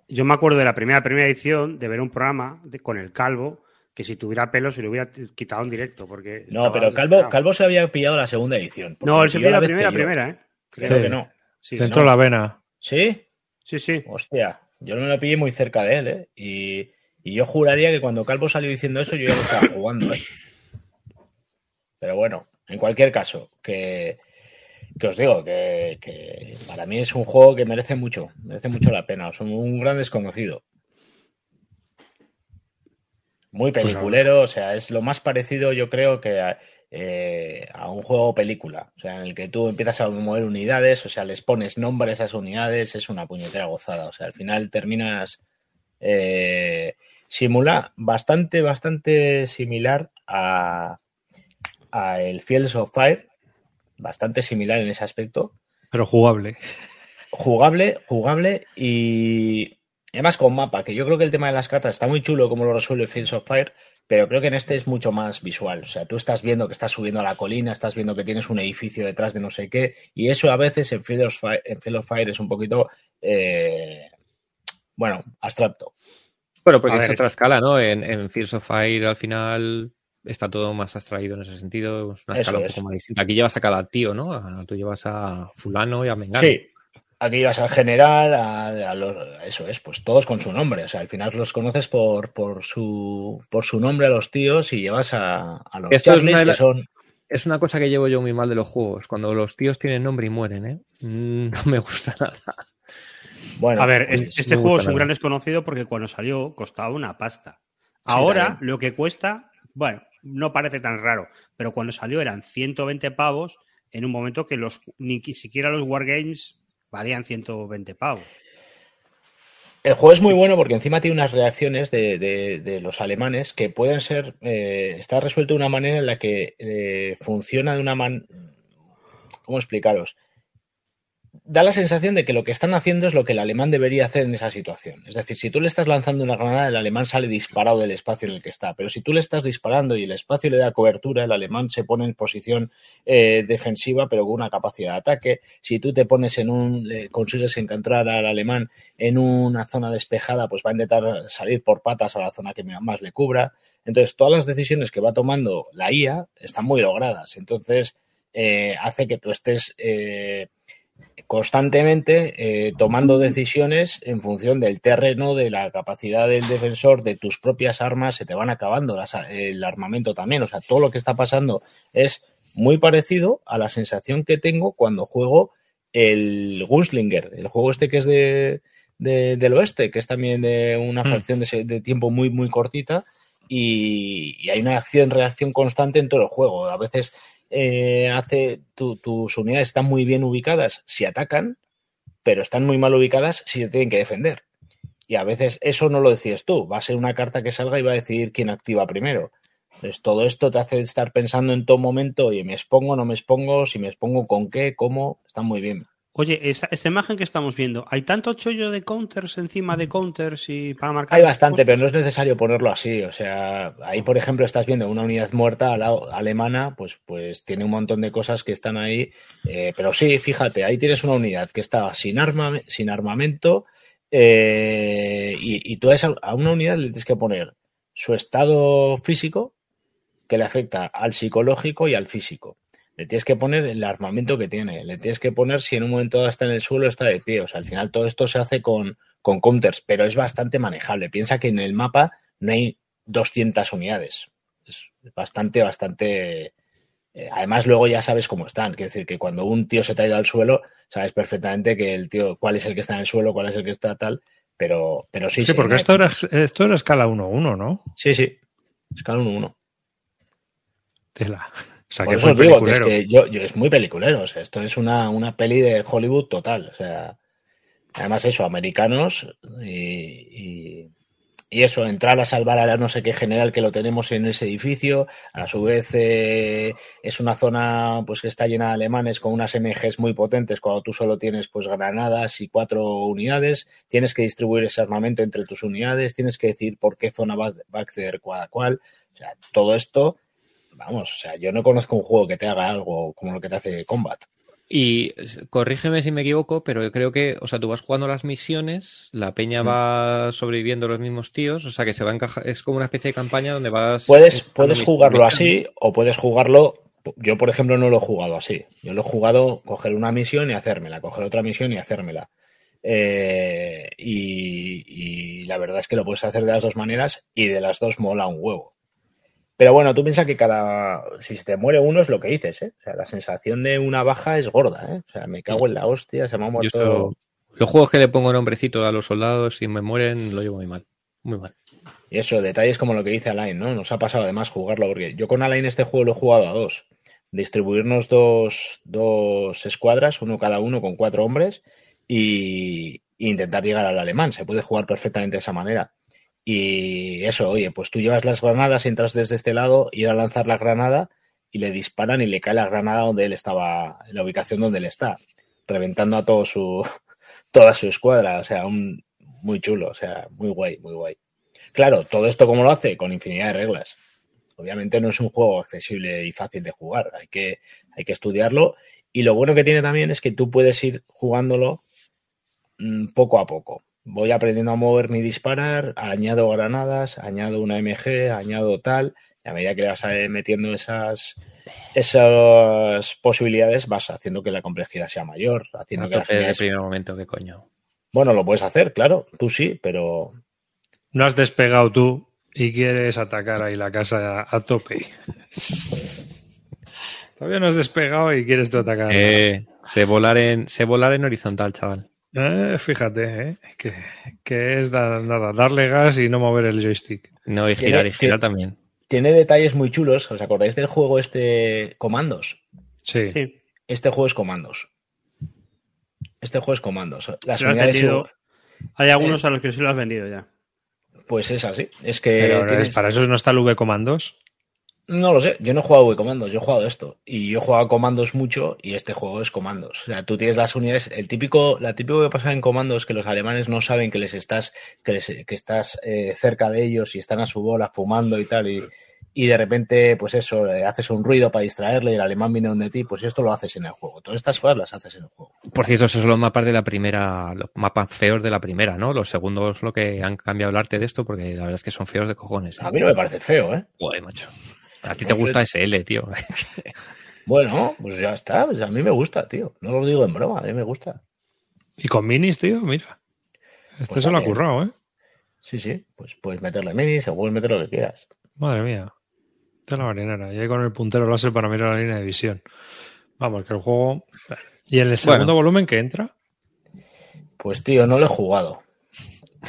Yo me acuerdo de la primera, primera edición de ver un programa con el calvo que si tuviera pelo se lo hubiera quitado en directo. porque No, pero Calvo, Calvo se había pillado la segunda edición. No, él se pilló la, primera, primera, ¿eh? Creo que no. Dentro de la vena. ¿Sí? Sí, sí. Hostia, yo no me lo pillé muy cerca de él, ¿eh? Y, y yo juraría que cuando Calvo salió diciendo eso, yo ya lo estaba jugando, ¿eh? Pero bueno, en cualquier caso, que, que os digo que, para mí es un juego que merece mucho, merece mucho la pena. Son un gran desconocido. Muy pues peliculero, o sea, es lo más parecido, yo creo, que a, eh, a, un juego película. O sea, en el que tú empiezas a mover unidades, o sea, les pones nombres a esas unidades, es una puñetera gozada. O sea, al final terminas. Eh, simula bastante, bastante similar a, a el Fields of Fire, bastante similar en ese aspecto. Pero jugable. Jugable, jugable y además con mapa, que yo creo que el tema de las cartas está muy chulo como lo resuelve Fields of Fire, pero creo que en este es mucho más visual. O sea, tú estás viendo que estás subiendo a la colina, estás viendo que tienes un edificio detrás de no sé qué, y eso a veces en Field of Fire, en of Fire es un poquito, eh, bueno, abstracto. Bueno, porque es otra escala, ¿no? En, en of Fire al final está todo más abstraído en ese sentido, es una escala un poco más distinta. Aquí llevas a cada tío, ¿no? tú llevas a fulano y a mengano. Sí, aquí llevas al general, a, los, eso es, pues todos con su nombre. O sea, al final los conoces por, por, su, por su nombre a los tíos y llevas a, los Esto es una que son... Es una cosa que llevo yo muy mal de los juegos, cuando los tíos tienen nombre y mueren, ¿eh? Mm, no me gusta nada. Bueno, a ver, este juego es un gran desconocido porque cuando salió costaba una pasta. Ahora lo que cuesta, bueno, no parece tan raro, pero cuando salió eran 120 pavos en un momento que los ni siquiera los Wargames valían 120 pavos. El juego es muy bueno porque encima tiene unas reacciones de, los alemanes que pueden ser. Eh, está resuelto de una manera en la que eh, funciona de una manera. ¿Cómo explicaros? Da la sensación de que lo que están haciendo es lo que el alemán debería hacer en esa situación. Es decir, si tú le estás lanzando una granada, el alemán sale disparado del espacio en el que está. Pero si tú le estás disparando y el espacio le da cobertura, el alemán se pone en posición eh, defensiva, pero con una capacidad de ataque. Si tú te pones en un, consigues encontrar al alemán en una zona despejada, pues va a intentar salir por patas a la zona que más le cubra. Entonces, todas las decisiones que va tomando la IA están muy logradas. Entonces, eh, hace que tú estés eh, constantemente eh, tomando decisiones en función del terreno, de la capacidad del defensor, de tus propias armas, se te van acabando el armamento también. O sea, todo lo que está pasando es muy parecido a la sensación que tengo cuando juego el Gunslinger, el juego este que es de, del oeste, que es también de una mm. fracción de, tiempo muy, muy cortita. Y, y hay una acción-reacción constante en todo el juego. A veces eh, hace tus unidades están muy bien ubicadas si atacan, pero están muy mal ubicadas si se tienen que defender. Y a veces eso no lo decides tú, va a ser una carta que salga y va a decidir quién activa primero. Entonces, todo esto te hace estar pensando en todo momento, oye, ¿me expongo, no me expongo? Si me expongo, ¿con qué? ¿Cómo? Está muy bien. Oye, esa, imagen que estamos viendo, ¿hay tanto chollo de counters encima de counters y para marcar? Hay bastante, pero no es necesario ponerlo así. O sea, ahí, por ejemplo, estás viendo una unidad muerta alemana, pues, pues tiene un montón de cosas que están ahí. Eh, pero sí, fíjate, ahí tienes una unidad que está sin, arma, sin armamento eh, y, y tú a, a una unidad le tienes que poner su estado físico, que le afecta al psicológico y al físico. Le tienes que poner el armamento que tiene, le tienes que poner si en un momento está en el suelo está de pie. O sea, al final todo esto se hace con, con counters, pero es bastante manejable. Piensa que en el mapa no hay 200 unidades. Es bastante, bastante... Eh, además, luego ya sabes cómo están. Quiero decir que cuando un tío se te ha ido al suelo, sabes perfectamente que el tío, cuál es el que está en el suelo, cuál es el que está tal. Pero, pero sí. Sí, porque esto era, esto era escala 1-1, ¿no? Sí, sí. Escala 1-1. Tela. O sea, Por que eso os digo que es que yo, yo, es muy peliculero. O sea, esto es una, una peli de Hollywood total. O sea, además eso, americanos y, y, y, eso, entrar a salvar a la no sé qué general que lo tenemos en ese edificio. A su vez eh, es una zona pues que está llena de alemanes con unas MGs muy potentes cuando tú solo tienes pues granadas y cuatro unidades. Tienes que distribuir ese armamento entre tus unidades. Tienes que decir por qué zona va, va a acceder cada cual. O sea, todo esto vamos, o sea, yo no conozco un juego que te haga algo como lo que te hace Combat. Y corrígeme si me equivoco, pero creo que, o sea, tú vas jugando las misiones, la peña sí. va sobreviviendo los mismos tíos, o sea, que se va a encajar, es como una especie de campaña donde vas... Puedes, puedes jugarlo así o puedes jugarlo, yo por ejemplo no lo he jugado así, yo lo he jugado coger una misión y hacérmela, coger otra misión y hacérmela. Eh, y, y la verdad es que lo puedes hacer de las dos maneras y de las dos mola un huevo. Pero bueno, tú piensas que cada. Si se te muere uno es lo que dices, ¿eh? O sea, la sensación de una baja es gorda, ¿eh? O sea, me cago en la hostia, se me ha muerto. Esto, los juegos que le pongo nombrecito a los soldados y me mueren lo llevo muy mal. Muy mal. Y eso, detalles como lo que dice Alain, ¿no? Nos ha pasado además jugarlo, porque yo con Alain este juego lo he jugado a dos. Distribuirnos dos, dos escuadras, uno cada uno con cuatro hombres, y, y intentar llegar al alemán. Se puede jugar perfectamente de esa manera. Y eso, oye, pues tú llevas las granadas, entras desde este lado, ir a lanzar la granada y le disparan y le cae la granada donde él estaba, en la ubicación donde él está, reventando a todo su, toda su escuadra. O sea, un, muy chulo, o sea, muy guay, muy guay. Claro, todo esto como lo hace, con infinidad de reglas. Obviamente no es un juego accesible y fácil de jugar, hay que, hay que estudiarlo. Y lo bueno que tiene también es que tú puedes ir jugándolo mmm, poco a poco voy aprendiendo a moverme y disparar, añado granadas, añado una MG, añado tal, y a medida que le vas metiendo esas, esas posibilidades, vas haciendo que la complejidad sea mayor, haciendo no que las unidades... primer momento, ¿qué coño? Bueno, lo puedes hacer, claro, tú sí, pero... No has despegado tú y quieres atacar ahí la casa a, a tope. Todavía no has despegado y quieres tú atacar. Eh, sé, volar en, sé volar en horizontal, chaval. Eh, fíjate, ¿eh? que, que, es da, nada, darle gas y no mover el joystick. No, y girar, y girar también. Tiene detalles muy chulos. ¿Os acordáis del juego este Comandos? Sí. sí. Este juego es Comandos. Este juego es Comandos. Las unidades vendido... Hay algunos eh, a los que sí lo has vendido ya. Pues es así. Es que. Pero tienes... ¿Para eso no está el V Comandos? No lo sé, yo no he jugado comandos, yo he jugado esto. Y yo he jugado comandos mucho y este juego es comandos. O sea, tú tienes las unidades, el típico, la típico que pasa en comandos es que los alemanes no saben que les estás, que, les, que estás eh, cerca de ellos y están a su bola fumando y tal. Y, y de repente, pues eso, eh, haces un ruido para distraerle y el alemán viene donde ti, pues esto lo haces en el juego. Todas estas cosas las haces en el juego. Por cierto, esos son los mapas de la primera, los mapas feos de la primera, ¿no? Los segundos lo que han cambiado el arte de esto, porque la verdad es que son feos de cojones. ¿eh? A mí no me parece feo, ¿eh? Joder, macho. A ti te gusta SL, tío. Bueno, pues ya está. Pues a mí me gusta, tío. No lo digo en broma, a mí me gusta. Y con minis, tío, mira. Este pues se lo ha currado, ¿eh? Sí, sí. Pues puedes meterle minis o puedes meter lo que quieras. Madre mía. De la marinera. Y ahí con el puntero láser para mirar la línea de visión. Vamos, que el juego. ¿Y en el segundo bueno. volumen que entra? Pues, tío, no lo he jugado.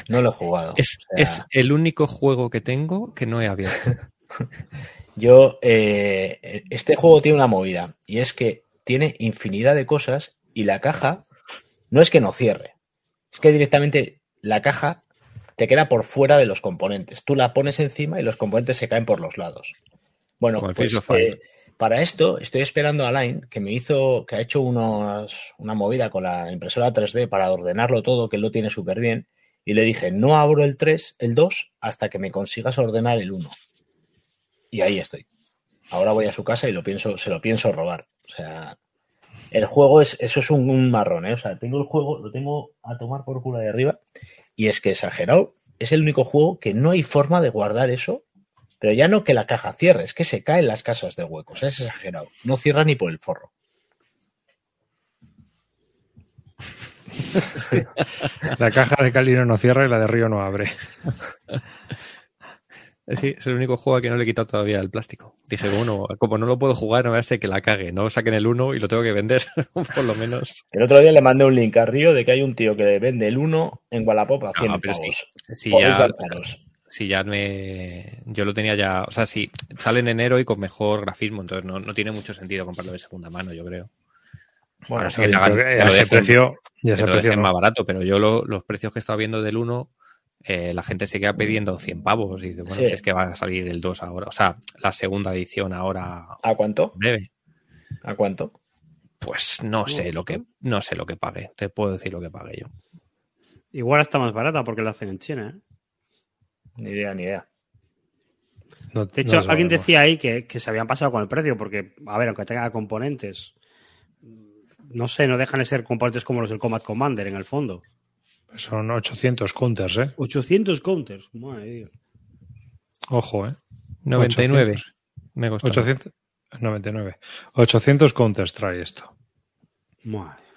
No lo he jugado. Es, o sea... es el único juego que tengo que no he abierto. Yo, eh, este juego tiene una movida y es que tiene infinidad de cosas y la caja no es que no cierre, es que directamente la caja te queda por fuera de los componentes. Tú la pones encima y los componentes se caen por los lados. Bueno, pues eh, para esto estoy esperando a Line, que me hizo, que ha hecho unos, una movida con la impresora 3D para ordenarlo todo, que él lo tiene súper bien. Y le dije, no abro el 3, el 2, hasta que me consigas ordenar el 1. Y ahí estoy. Ahora voy a su casa y lo pienso, se lo pienso robar. O sea, el juego es, eso es un, marrón, ¿eh? O sea, tengo el juego, lo tengo a tomar por culo de arriba. Y es que exagerado, es el único juego que no hay forma de guardar eso pero ya no que la caja cierre, es que se caen las casas de huecos. Es exagerado. No cierra ni por el forro. La caja de Calino no cierra y la de Río no abre. Sí, es el único juego que no le he quitado todavía el plástico. Dije, bueno, como no lo puedo jugar, no a ser que la cague. No saquen el 1 y lo tengo que vender, por lo menos. El otro día le mandé un link a Río de que hay un tío que vende el 1 en Wallapop a 100 pavos. Sí, ya, si ya me. Yo lo tenía ya. O sea, si sale en enero y con mejor grafismo, entonces no, no tiene mucho sentido comprarlo de segunda mano, yo creo. Bueno, sí que ese precio. Ya ese precio más barato, pero yo los precios que he estado viendo del 1, eh, la gente se queda pidiendo 100 pavos. Y dice, bueno, si es que va a salir el 2 ahora. O sea, la segunda edición ahora. ¿A cuánto? Breve. ¿A cuánto? Pues no sé lo que no sé lo que pague. Te puedo decir lo que pague yo. Igual está más barata porque la hacen en China, ¿eh? Ni idea, ni idea. de hecho, alguien decía ahí que, se habían pasado con el precio, porque, a ver, aunque tenga componentes, no sé, no dejan de ser componentes como los del Combat Commander en el fondo. Son 800 counters, ¿eh? 800 counters, madre Dios. Ojo, ¿eh? 99. Me costó. 800, 99. 800 counters trae esto. Madre.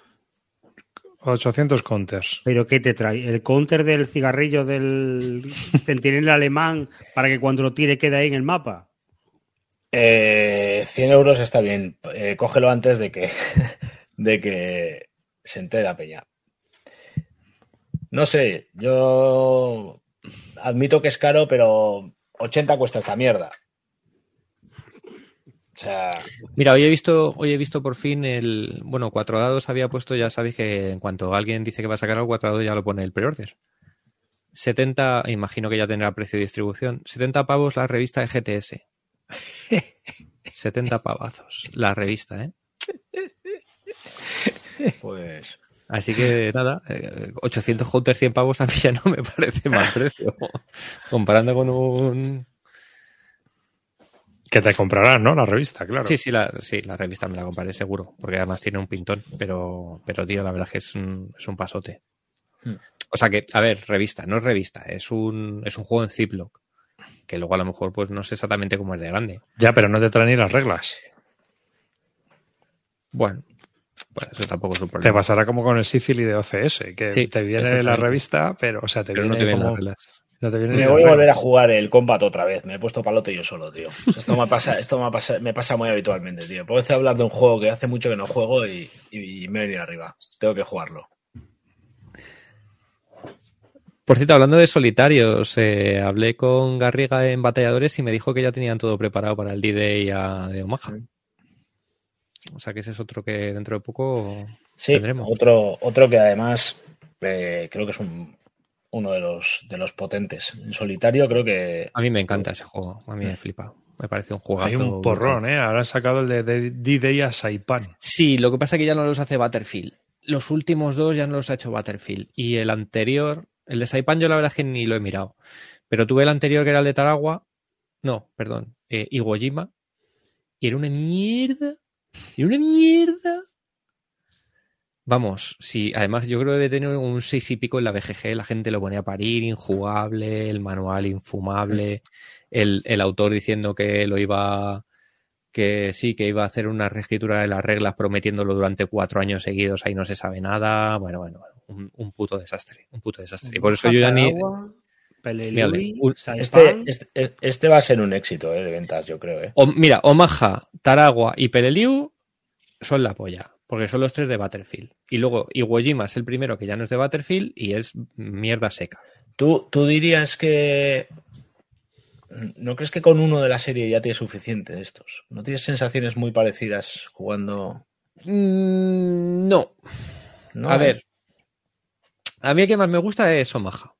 800 counters. ¿Pero qué te trae? ¿El counter del cigarrillo del centinel alemán para que cuando lo tire quede ahí en el mapa? Eh, 100 euros está bien. Eh, cógelo antes de que, de que se entere la peña. No sé, yo admito que es caro, pero 80 cuesta esta mierda. Mira, hoy he visto, hoy he visto por fin el. Bueno, cuatro dados había puesto, ya sabéis que en cuanto alguien dice que va a sacar algo, cuatro dados ya lo pone el pre-order. 70, imagino que ya tendrá precio de distribución. 70 pavos la revista de GTS. 70 pavazos la revista, ¿eh? Pues. Así que nada, 800 counters 100 pavos a mí ya no me parece mal precio. Comparando con un que te comprarán, ¿no? La revista, claro. Sí, sí la, sí, la revista me la compraré seguro, porque además tiene un pintón, pero, pero tío, la verdad es que es un, es un pasote. Hmm. O sea que, a ver, revista, no es revista, es un, es un juego en Ziploc, que luego a lo mejor pues no sé exactamente cómo es de grande. Ya, pero no te traen ni las reglas. Bueno, pues eso tampoco es un problema. Te pasará como con el Sicily de OCS, que te viene la revista, pero, o sea, te viene no te como... las reglas me voy a volver a jugar el Combat otra vez. Me he puesto palote yo solo, tío. Esto me pasa, esto me pasa, me pasa muy habitualmente, tío. Puedo hablar de un juego que hace mucho que no juego y, me he venido arriba. Tengo que jugarlo. Por cierto, hablando de solitarios, eh, hablé con Garriga en Batalladores y me dijo que ya tenían todo preparado para el D-Day de Omaha. O sea que ese es otro que dentro de poco sí, tendremos. Otro, otro que además eh, creo que es un uno de los, de los potentes. En solitario creo que... A mí me encanta ese juego, a mí me flipa. Me parece un juegazo. Hay un porrón, ¿eh? Ahora han sacado el de D-Day a Saipan. Sí, lo que pasa es que ya no los hace Battlefield. Los últimos dos ya no los ha hecho Battlefield. Y el anterior, el de Saipan yo la verdad es que ni lo he mirado. Pero tuve el anterior que era el de Taragua. No, perdón. Eh, Iwo Jima. Y era una mierda. Era una mierda. Vamos, sí, además yo creo que debe tener un seis y pico en la BGG, la gente lo pone a parir, injugable, el manual infumable, el, el autor diciendo que lo iba, que sí, que iba a hacer una reescritura de las reglas prometiéndolo durante cuatro años seguidos, ahí no se sabe nada, bueno, bueno, un, un puto desastre, un puto desastre. Y por eso yo ya ni... Este, este, este, va a ser un éxito eh, de ventas, yo creo. Eh. mira, Omaha, Taragua y Peleliu son la polla porque son los tres de Battlefield. Y luego Iwo Jima es el primero que ya no es de Battlefield y es mierda seca. ¿Tú, tú dirías que... ¿No crees que con uno de la serie ya tienes suficiente de estos? ¿No tienes sensaciones muy parecidas jugando? Mm, no. A ver. A mí el que más me gusta es Omaha.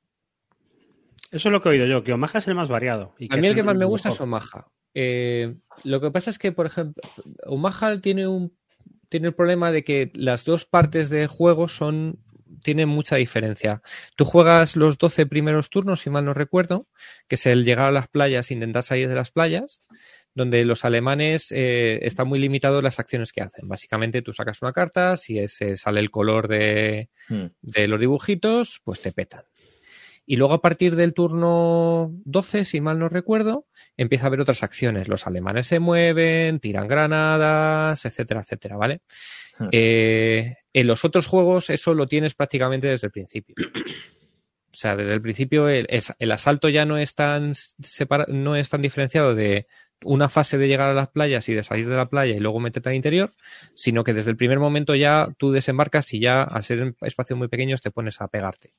Eso es lo que he oído yo, que Omaha es el más variado. a mí el que más me gusta es Omaha. Eh, lo que pasa es que, por ejemplo, Omaha tiene un tiene el problema de que las dos partes de juego son tienen mucha diferencia. Tú juegas los 12 primeros turnos, si mal no recuerdo, que es el llegar a las playas, intentar salir de las playas, donde los alemanes eh, están muy limitados las acciones que hacen. Básicamente tú sacas una carta, si ese sale el color de, hmm. de los dibujitos, pues te petan. Y luego a partir del turno 12, si mal no recuerdo, empieza a haber otras acciones. Los alemanes se mueven, tiran granadas, etcétera, etcétera, ¿vale? Hmm. Eh, en los otros juegos eso lo tienes prácticamente desde el principio. O sea, desde el principio el, el asalto ya no es tan no es tan diferenciado de una fase de llegar a las playas y de salir de la playa y luego meterte al interior, sino que desde el primer momento ya tú desembarcas y ya al ser espacios muy pequeños te pones a pegarte.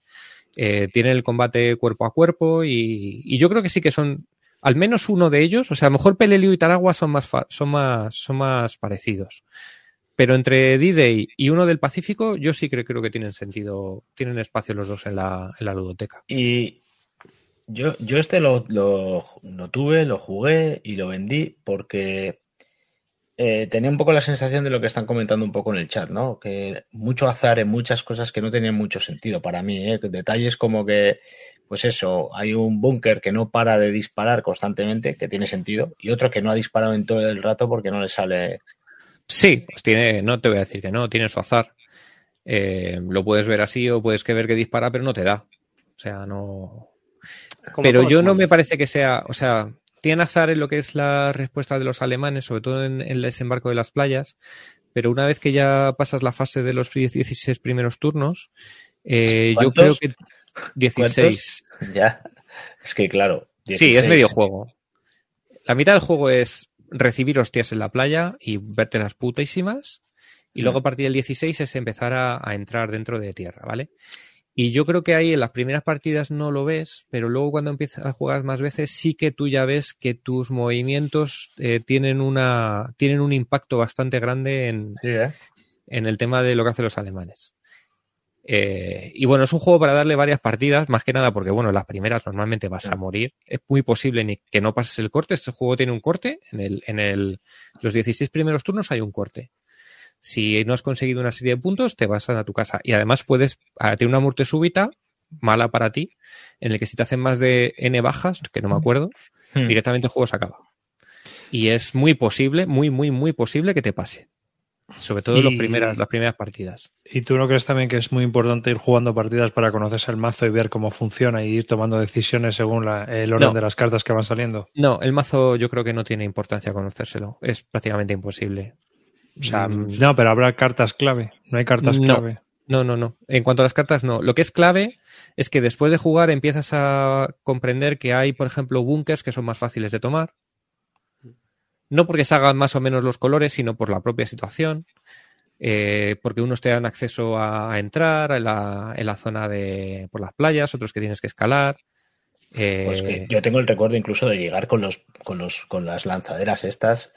Eh, tiene el combate cuerpo a cuerpo y, yo creo que sí que son al menos uno de ellos, o sea, a lo mejor Peleliu y Taragua son más, son más, son más parecidos. Pero entre D-Day y uno del Pacífico, yo sí creo, creo que tienen sentido, tienen espacio los dos en la, en la ludoteca. Y, yo, yo este lo, lo, tuve, lo jugué y lo vendí porque eh, tenía un poco la sensación de lo que están comentando un poco en el chat, ¿no? Que mucho azar en muchas cosas que no tenían mucho sentido para mí, ¿eh? Detalles como que, pues eso, hay un búnker que no para de disparar constantemente, que tiene sentido, y otro que no ha disparado en todo el rato porque no le sale. Sí, pues tiene, no te voy a decir que no, tiene su azar. Eh, lo puedes ver así o puedes que ver que dispara, pero no te da. O sea, no, pero yo no me parece que sea, o sea, tiene azar en lo que es la respuesta de los alemanes, sobre todo en, el desembarco de las playas, pero una vez que ya pasas la fase de los 16 primeros turnos, eh, yo creo que 16. Ya, es que claro. Sí, es medio juego. La mitad del juego es recibir hostias en la playa y verte las putísimas. Y luego a partir del 16 es empezar a, a entrar dentro de tierra, ¿vale? Y yo creo que ahí en las primeras partidas no lo ves, pero luego cuando empiezas a jugar más veces sí que tú ya ves que tus movimientos eh, tienen, una, tienen un impacto bastante grande en, ¿eh? en el tema de lo que hacen los alemanes. Eh, y bueno, es un juego para darle varias partidas, más que nada porque, bueno, las primeras normalmente vas a morir. Es muy posible ni que no pases el corte. Este juego tiene un corte. En, el, en el, los 16 primeros turnos hay un corte. Si no has conseguido una serie de puntos, te vas a tu casa. Y además puedes tener una muerte súbita, mala para ti, en el que si te hacen más de N bajas, que no me acuerdo, hmm. directamente el juego se acaba. Y es muy posible, muy, muy, muy posible que te pase. Sobre todo en primeras, las primeras partidas. ¿Y tú no crees también que es muy importante ir jugando partidas para conocerse el mazo y ver cómo funciona y ir tomando decisiones según el orden de las cartas que van saliendo? No, el mazo yo creo que no tiene importancia conocérselo. Es prácticamente imposible. O sea, mm. no, pero habrá cartas clave. No hay cartas clave. No, no, no. En cuanto a las cartas, no. Lo que es clave es que después de jugar empiezas a comprender que hay, por ejemplo, bunkers que son más fáciles de tomar. No porque se hagan más o menos los colores, sino por la propia situación. Eh, porque unos te dan acceso a, entrar en la, en la, zona de por las playas, otros que tienes que escalar. Pues eh, yo tengo el recuerdo incluso de llegar con los, con los, con las lanzaderas estas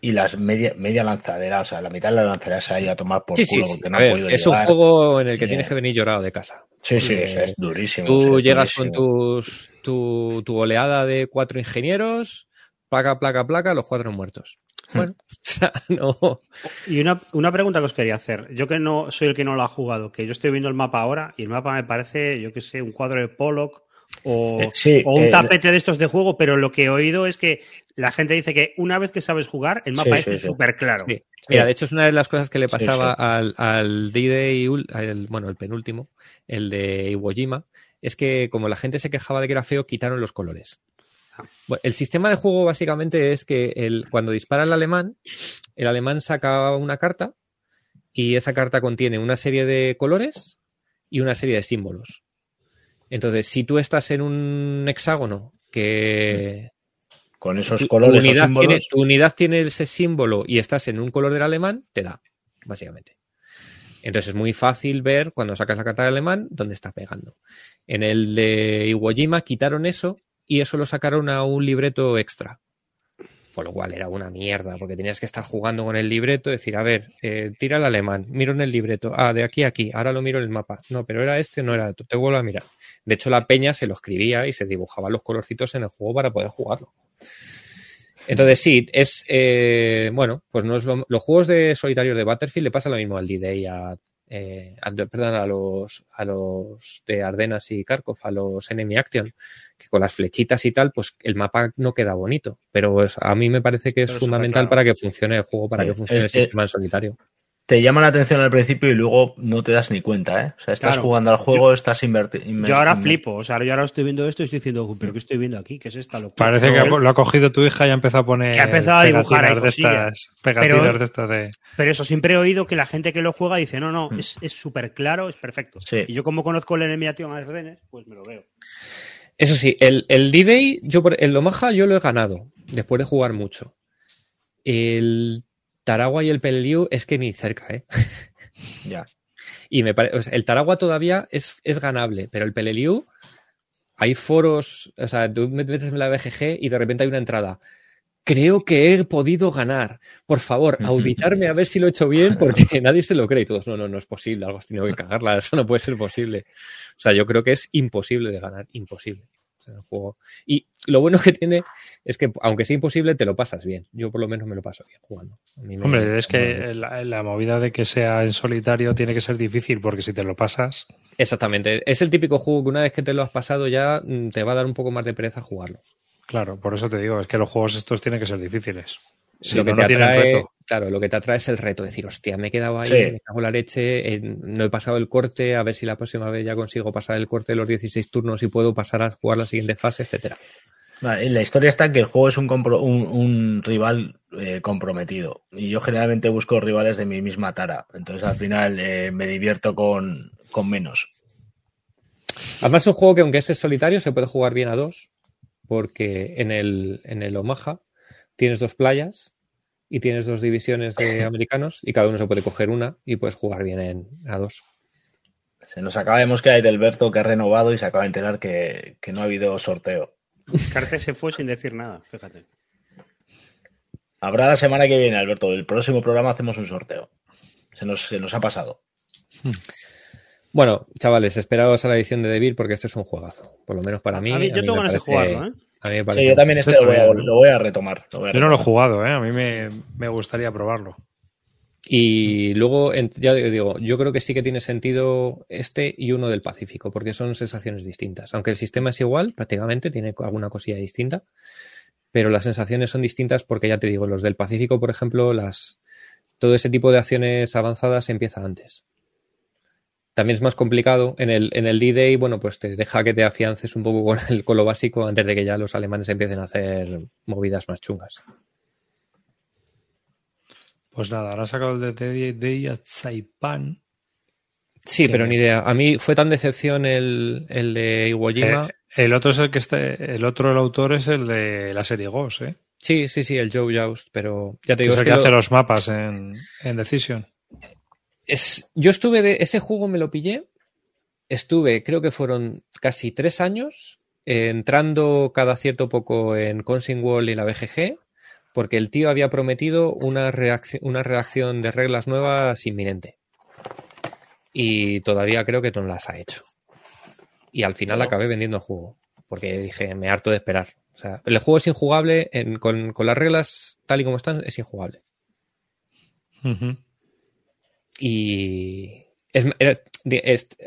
y las media, media lanzadera, o sea, la mitad de la lanzadera se ha ido a tomar por culo porque no ha podido Es un juego en el que tienes que venir llorado de casa. Sí, sí, es durísimo. Tú llegas con tus, tu, tu, oleada de cuatro ingenieros, placa, placa, placa, los cuatro muertos. Hmm. Bueno, no. Y una, una, pregunta que os quería hacer. Yo que no soy el que no lo ha jugado, que yo estoy viendo el mapa ahora y el mapa me parece, yo que sé, un cuadro de Pollock o, eh, o un eh, tapete de estos de juego, pero lo que he oído es que la gente dice que una vez que sabes jugar, el mapa es súper claro. Mira, de hecho es una de las cosas que le pasaba al, al D-Day, bueno, el penúltimo, el de Iwo Jima, es que como la gente se quejaba de que era feo, quitaron los colores. Ah. el sistema de juego básicamente es que el, cuando dispara el alemán, el alemán saca una carta y esa carta contiene una serie de colores y una serie de símbolos. Entonces, si tú estás en un hexágono que... Con esos colores. Tu unidad, tiene, tu unidad tiene ese símbolo y estás en un color del alemán, te da, básicamente. Entonces es muy fácil ver cuando sacas la carta del alemán dónde está pegando. En el de Iwo Jima quitaron eso y eso lo sacaron a un libreto extra. Con lo cual era una mierda, porque tenías que estar jugando con el libreto, decir, a ver, eh, tira el alemán, miro en el libreto, ah, de aquí a aquí, ahora lo miro en el mapa, no, pero era este, no era, te vuelvo a mirar. De hecho, la peña se lo escribía y se dibujaba los colorcitos en el juego para poder jugarlo. Entonces sí, es eh, bueno, pues no es los juegos de solitarios de Battlefield le pasa lo mismo al D-Day, a, eh, perdón, a los a los de Ardenas y Kharkov, a los Enemy Action, que con las flechitas y tal, pues el mapa no queda bonito, pero a mí me parece que es fundamental para que funcione el juego, para que funcione el sistema en solitario te llama la atención al principio y luego no te das ni cuenta, ¿eh? O sea, estás jugando al juego, estás invirtiendo. Yo ahora flipo, o sea, yo ahora estoy viendo esto y estoy diciendo, pero ¿qué estoy viendo aquí? ¿Qué es esta locura? Parece que lo ha cogido tu hija y ha empezado a poner. Que ha empezado a dibujar de estas, pero, de estas de... pero eso, siempre he oído que la gente que lo juega dice, no, no, mm. es súper claro, es perfecto. Y yo, como conozco el enemiación a redes, pues me lo veo. Eso sí, el, el D-Day, yo el Omaha yo lo he ganado, después de jugar mucho. El Taragua y el Peleliu es que ni cerca, ¿eh? Ya. Y me parece, el Taragua todavía es, es ganable, pero el Peleliu, hay foros, o sea, tú metes en la BGG y de repente hay una entrada. Creo que he podido ganar. Por favor, auditarme a ver si lo he hecho bien, porque nadie se lo cree. Y todos, no, no, no es posible, algo has tenido que cagarla, eso no puede ser posible. O sea, yo creo que es imposible de ganar, imposible el juego. Y lo bueno que tiene es que, aunque sea imposible, te lo pasas bien. Yo por lo menos me lo paso bien jugando. Hombre, es que la, movida de que sea en solitario tiene que ser difícil, porque si te lo pasas. Exactamente. Es el típico juego que una vez que te lo has pasado ya mm, te va a dar un poco más de pereza jugarlo. Claro, por eso te digo, es que los juegos estos tienen que ser difíciles. Lo que te atrae, claro, lo que te atrae es el reto, decir, hostia, me he quedado ahí, me cago la leche, no he pasado el corte, a ver si la próxima vez ya consigo pasar el corte de los 16 turnos y puedo pasar a jugar la siguiente fase, etcétera. la historia está en que el juego es un, un, rival eh, comprometido y yo generalmente busco rivales de mi misma tara, entonces al final eh, me divierto con, con menos. Además es un juego que aunque es solitario se puede jugar bien a dos, porque en el, en el Omaha tienes dos playas y tienes dos divisiones de americanos y cada uno se puede coger una y puedes jugar bien en a dos. Se nos acaba de mosquear Alberto que ha renovado y se acaba de enterar que, no ha habido sorteo. Carte se fue sin decir nada, fíjate. Habrá la semana que viene, Alberto. El próximo programa hacemos un sorteo. Se nos, se nos ha pasado. Hmm. Bueno, chavales, esperaos a la edición de Devil porque esto es un juegazo. Por lo menos para mí. A mí yo tengo ganas de jugarlo, ¿eh? Sí, yo también este lo voy, a, retomar. yo no lo he jugado, ¿eh? A mí me, gustaría probarlo. Y luego, ya digo, yo creo que sí que tiene sentido este y uno del Pacífico, porque son sensaciones distintas. Aunque el sistema es igual, prácticamente tiene alguna cosilla distinta, pero las sensaciones son distintas porque ya te digo, los del Pacífico, por ejemplo, las todo ese tipo de acciones avanzadas empieza antes también es más complicado. En el, en el D-Day, bueno, pues te deja que te afiances un poco con, el, con lo básico antes de que ya los alemanes empiecen a hacer movidas más chungas. Pues nada, ahora ha sacado el de D-Day a Saipan. Sí, pero ni idea. A mí fue tan decepción el, el de Iwo Jima. Eh, el otro es el que este, el otro el autor es el de la serie Ghost, ¿eh? Sí, sí, sí, el Joe Joust, pero ya te digo. Es el que, hace los mapas en, en Decision yo estuve de ese juego me lo pillé. Estuve, creo que fueron casi tres años eh, entrando cada cierto poco en Consing Wall y la BGG, porque el tío había prometido una, una redacción de reglas nuevas inminente. Y todavía creo que no las ha hecho. Y al final acabé vendiendo el juego, porque dije, me harto de esperar. O sea, el juego es injugable, con, las reglas tal y como están, es injugable. Y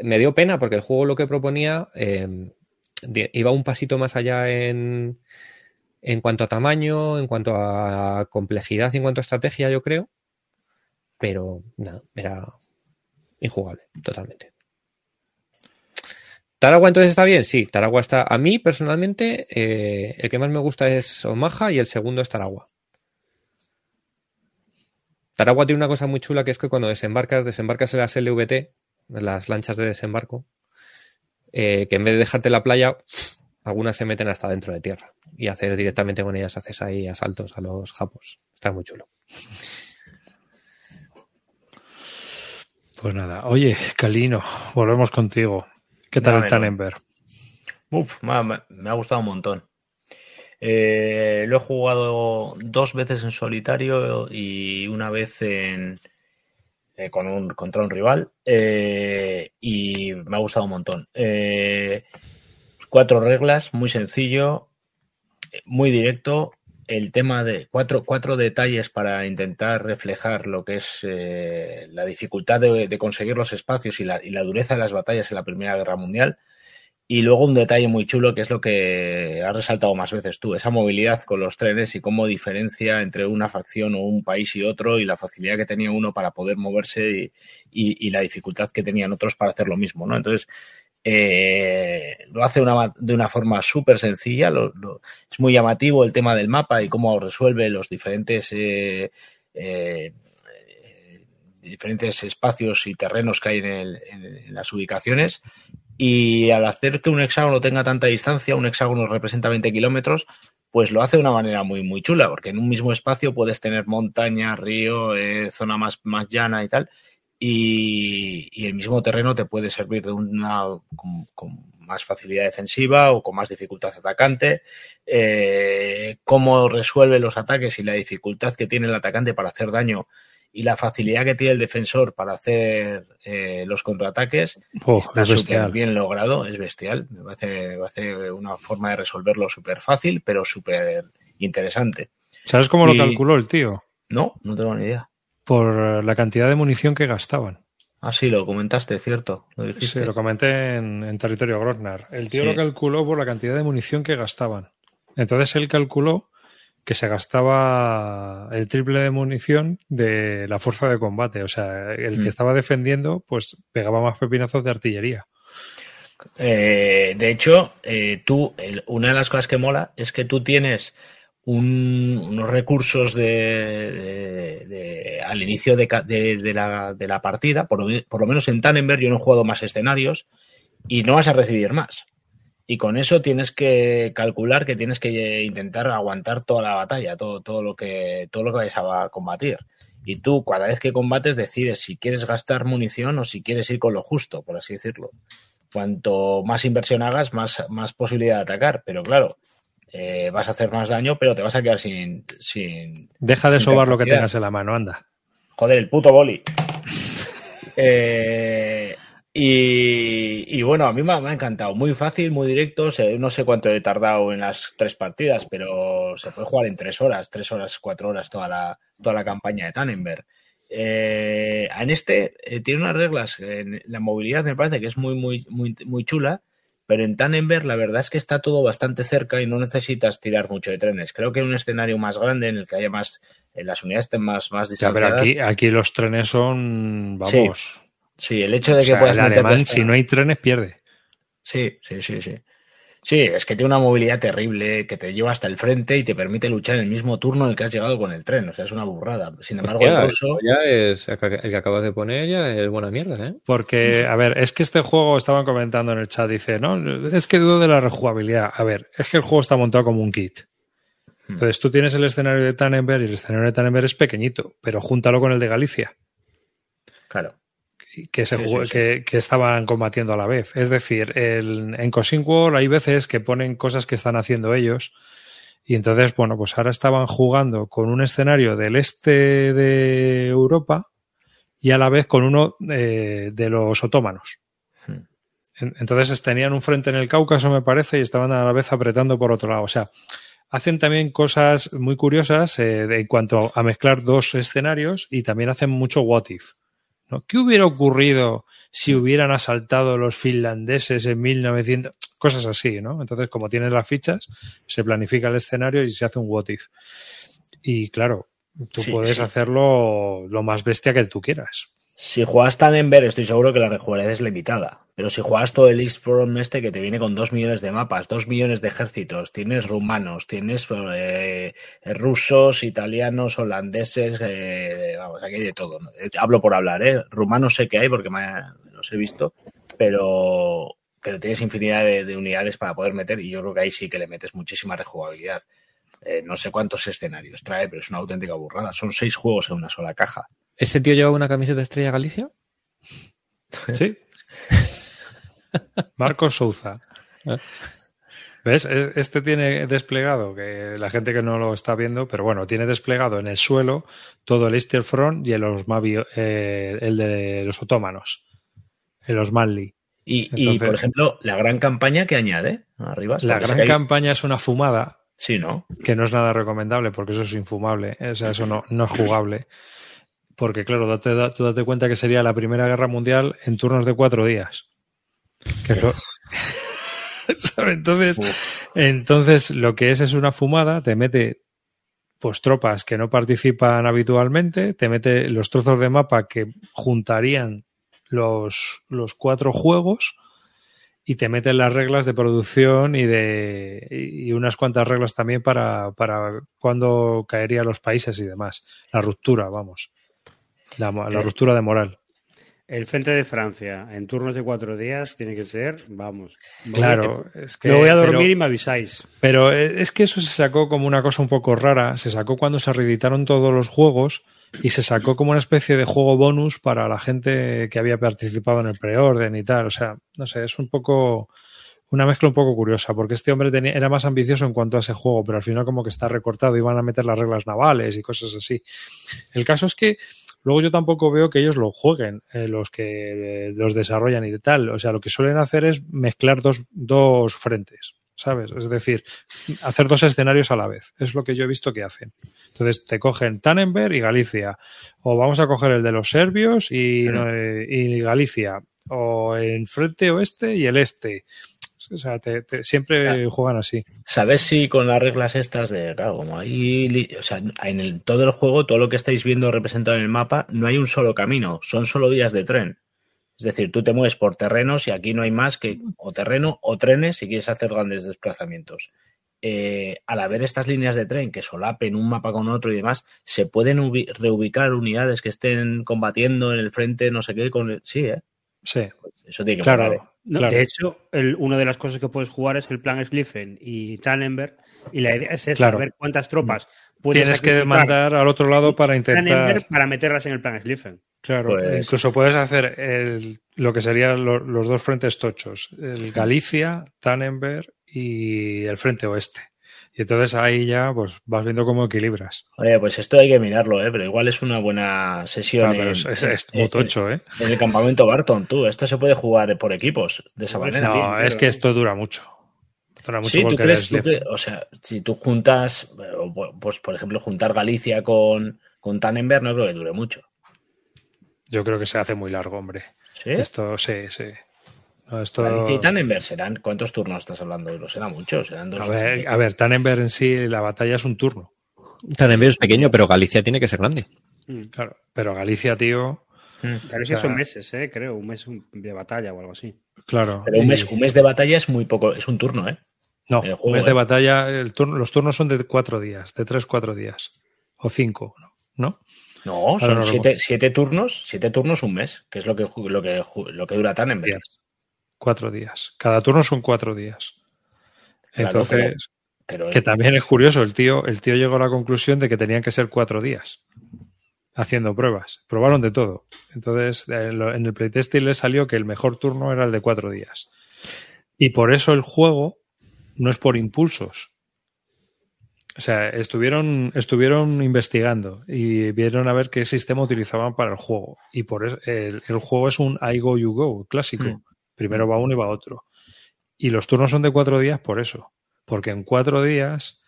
me dio pena porque el juego lo que proponía em, iba un pasito más allá en, en cuanto a tamaño, en cuanto a complejidad, en cuanto a estrategia, yo creo. Pero nada, era injugable, totalmente. ¿Taragua entonces está bien? Sí, Taragua está. A mí, personalmente, eh, el que más me gusta es Omaha y el segundo es Taragua. Taragua tiene una cosa muy chula que es que cuando desembarcas, desembarcas en las LVT, las lanchas de desembarco, eh, que en vez de dejarte la playa, algunas se meten hasta dentro de tierra. Y hacer directamente con ellas, haces ahí asaltos a los japos. Está muy chulo. Pues nada, oye, Calino, volvemos contigo. ¿Qué tal el Tannenberg? Uf, me ha, gustado un montón. Eh, lo he jugado dos veces en solitario y una vez en, eh, con un, contra un rival eh, y me ha gustado un montón. cuatro reglas, muy sencillo, muy directo. El tema de cuatro, cuatro detalles para intentar reflejar lo que es la dificultad de, de, conseguir los espacios y la, y la dureza de las batallas en la Primera Guerra Mundial y luego un detalle muy chulo que es lo que has resaltado más veces tú, esa movilidad con los trenes y cómo diferencia entre una facción o un país y otro y la facilidad que tenía uno para poder moverse y, la dificultad que tenían otros para hacer lo mismo, ¿no? Entonces, eh, lo hace de una forma súper sencilla, es muy llamativo el tema del mapa y cómo resuelve los diferentes... Eh, eh, diferentes espacios y terrenos que hay en las ubicaciones y al hacer que un hexágono tenga tanta distancia, un hexágono representa 20 kilómetros, pues lo hace de una manera muy, muy chula, porque en un mismo espacio puedes tener montaña, río, eh, zona más, más llana y tal, y, el mismo terreno te puede servir de una con, más facilidad defensiva o con más dificultad atacante, eh, cómo resuelve los ataques y la dificultad que tiene el atacante para hacer daño y la facilidad que tiene el defensor para hacer eh, los contraataques está súper bien logrado, es bestial. Me parece, una forma de resolverlo súper fácil, pero súper interesante. ¿Sabes cómo lo calculó el tío? No, no tengo ni idea. Por la cantidad de munición que gastaban. Ah, sí, lo comentaste, cierto. Lo dijiste. Sí, lo comenté en, territorio Grosnar. El tío lo calculó por la cantidad de munición que gastaban. Entonces él calculó que se gastaba el triple de munición de la fuerza de combate. O sea, el que mm. estaba defendiendo, pues pegaba más pepinazos de artillería. Eh, de hecho, eh, tú, una de las cosas que mola es que tú tienes unos recursos de, al inicio de, la, de, la, partida, por, por, lo menos en Tannenberg yo no he jugado más escenarios y no vas a recibir más y con eso tienes que calcular que tienes que intentar aguantar toda la batalla, todo, todo lo que todo lo que vais a combatir. Y tú, cada vez que combates, decides si quieres gastar munición o si quieres ir con lo justo, por así decirlo. Cuanto más inversión hagas, más, más posibilidad de atacar. Pero claro, eh, vas a hacer más daño, pero te vas a quedar sin. sin Deja de sobar lo que tengas en la mano, anda. Joder, el puto boli. eh, y, bueno, a mí me ha, encantado. Muy fácil, muy directo. no sé cuánto he tardado en las tres partidas, pero se puede jugar en tres horas, tres horas, cuatro horas toda la, toda la campaña de Tannenberg. Eh, en este eh, tiene unas reglas. En la movilidad me parece que es muy, muy, muy, muy chula, pero en Tannenberg la verdad es que está todo bastante cerca y no necesitas tirar mucho de trenes. Creo que en un escenario más grande en el que haya más, en las unidades estén más, más distanciadas. pero aquí, aquí los trenes son, vamos. Sí, el hecho de que puedas el si no hay trenes, pierde. Sí, sí, sí, sí. Sí, es que tiene una movilidad terrible que te lleva hasta el frente y te permite luchar en el mismo turno en el que has llegado con el tren. O sea, es una burrada. Sin embargo, el ruso... Ya es, el que acabas de poner ya es buena mierda, ¿eh? Porque, a ver, es que este juego, estaban comentando en el chat, dice, no, es que dudo de la rejugabilidad. A ver, es que el juego está montado como un kit. Hmm. Entonces tú tienes el escenario de Tannenberg y el escenario de Tannenberg es pequeñito, pero júntalo con el de Galicia. Claro que, se Que, estaban combatiendo a la vez. Es decir, el, en Cosing War hay veces que ponen cosas que están haciendo ellos. Y entonces, bueno, pues ahora estaban jugando con un escenario del este de Europa y a la vez con uno eh, de los otomanos. Hmm. Entonces tenían un frente en el Cáucaso, me parece, y estaban a la vez apretando por otro lado. O sea, hacen también cosas muy curiosas eh, en cuanto a mezclar dos escenarios y también hacen mucho what if. ¿Qué hubiera ocurrido si hubieran asaltado los finlandeses en 1900? Cosas así, ¿no? Entonces, como tienes las fichas, se planifica el escenario y se hace un what if. Y claro, tú puedes hacerlo lo más bestia que tú quieras. Si juegas Tannenberg, estoy seguro que la rejugabilidad es limitada. Pero si juegas todo el East Front este que te viene con dos millones de mapas, dos millones de ejércitos, tienes rumanos, tienes eh, rusos, italianos, holandeses, eh, vamos, aquí hay de todo. Hablo por hablar, ¿eh? Rumanos sé que hay porque me, los he visto, pero, pero tienes infinidad de, unidades para poder meter y yo creo que ahí sí que le metes muchísima rejugabilidad. Eh, no sé cuántos escenarios trae, pero es una auténtica burrada. Son seis juegos en una sola caja. ¿Ese tío lleva una camiseta de Estrella Galicia? Sí. Marcos Souza. ¿Ves? Este tiene desplegado, que la gente que no lo está viendo, pero bueno, tiene desplegado en el suelo todo el Easter Front y el, eh, el de los otomanos, el Osmanli. Y, por ejemplo, la gran campaña que añade arriba. La gran campaña es una fumada. Sí, ¿no? Que no es nada recomendable porque eso es infumable. O sea, eso no, no es jugable. Porque, claro, date, tú date cuenta que sería la Primera Guerra Mundial en turnos de cuatro días. Entonces, entonces, lo que es es una fumada, te mete pues tropas que no participan habitualmente, te mete los trozos de mapa que juntarían los, los cuatro juegos y te meten las reglas de producción y de y unas cuantas reglas también para, para cuando caerían los países y demás. La ruptura, vamos. La, la eh, ruptura de moral. El frente de Francia en turnos de cuatro días tiene que ser, vamos. Claro, es que. Me voy a dormir y me avisáis. Pero es que eso se sacó como una cosa un poco rara. Se sacó cuando se reeditaron todos los juegos y se sacó como una especie de juego bonus para la gente que había participado en el preorden y tal. O sea, no sé, es un poco una mezcla un poco curiosa, porque este hombre tenía, era más ambicioso en cuanto a ese juego, pero al final como que está recortado y van a meter las reglas navales y cosas así. El caso es que luego yo tampoco veo que ellos lo jueguen, eh, los que eh, los desarrollan y de tal. O sea, lo que suelen hacer es mezclar dos, dos frentes. ¿sabes? Es decir, hacer dos escenarios a la vez. Es lo que yo he visto que hacen. Entonces, te cogen Tannenberg y Galicia. O vamos a coger el de los serbios y, y Galicia. O en frente oeste y el este. O sea, te, siempre juegan así. ¿Sabes si con las reglas estas de, claro, como ahí, o sea, en el, todo el juego, todo lo que estáis viendo representado en el mapa, no hay un solo camino, son solo vías de tren. Es decir, tú te mueves por terrenos y aquí no hay más que o terreno o trenes si quieres hacer grandes desplazamientos. Eh, al haber estas líneas de tren que solapen un mapa con otro y demás, se pueden reubicar unidades que estén combatiendo en el frente, no sé qué, con sí, ¿eh? Sí. Eso tiene que claro, ¿eh? De hecho, una de las cosas que puedes jugar es el plan Schlieffen y Tannenberg, y la idea es saber cuántas tropas puedes Tienes que mandar al otro lado para intentar. para meterlas en el plan Schlieffen. Claro, pues incluso puedes hacer lo que serían los dos frentes tochos, el Galicia, Tannenberg y el frente oeste. Y entonces ahí ya pues vas viendo cómo equilibras. Oye, pues esto hay que mirarlo, ¿eh? pero igual es una buena sesión. Ah, es, muy tocho, ¿eh? En el campamento Barton, tú. Esto se puede jugar por equipos de esa manera. No, es que esto dura mucho. Dura mucho sí, ¿tú crees, o sea, si tú juntas, pues por ejemplo, juntar Galicia con, con Tannenberg, no creo que dure mucho. Yo creo que se hace muy largo, hombre. ¿Sí? Esto, sí, sí. Esto... Galicia y Tannenberg serán, ¿cuántos turnos estás hablando? No será mucho, serán dos. A ver, a ver, Tannenberg en sí, la batalla es un turno. Tannenberg es pequeño, pero Galicia tiene que ser grande. Mm. Claro, pero Galicia, tío. Mm. Galicia son meses, ¿eh? creo, un mes de batalla o algo así. Claro. Pero un mes, un mes de batalla es muy poco, es un turno, ¿eh? No, un mes de ¿eh? batalla, el turno, los turnos son de cuatro días, de tres, cuatro días. O cinco, ¿no? No, son siete, turnos, siete turnos un mes, que es lo que, lo que, lo que dura tan en vez. Cuatro días. Cada turno son cuatro días. Entonces, que también es curioso, el tío, el tío llegó a la conclusión de que tenían que ser cuatro días haciendo pruebas. Probaron de todo. Entonces, en el playtesting le salió que el mejor turno era el de cuatro días. Y por eso el juego no es por impulsos, o sea, estuvieron, estuvieron investigando y vieron a ver qué sistema utilizaban para el juego. Y por el, el juego es un I go, you go, clásico. Hmm. Primero va uno y va otro. Y los turnos son de cuatro días por eso. Porque en cuatro días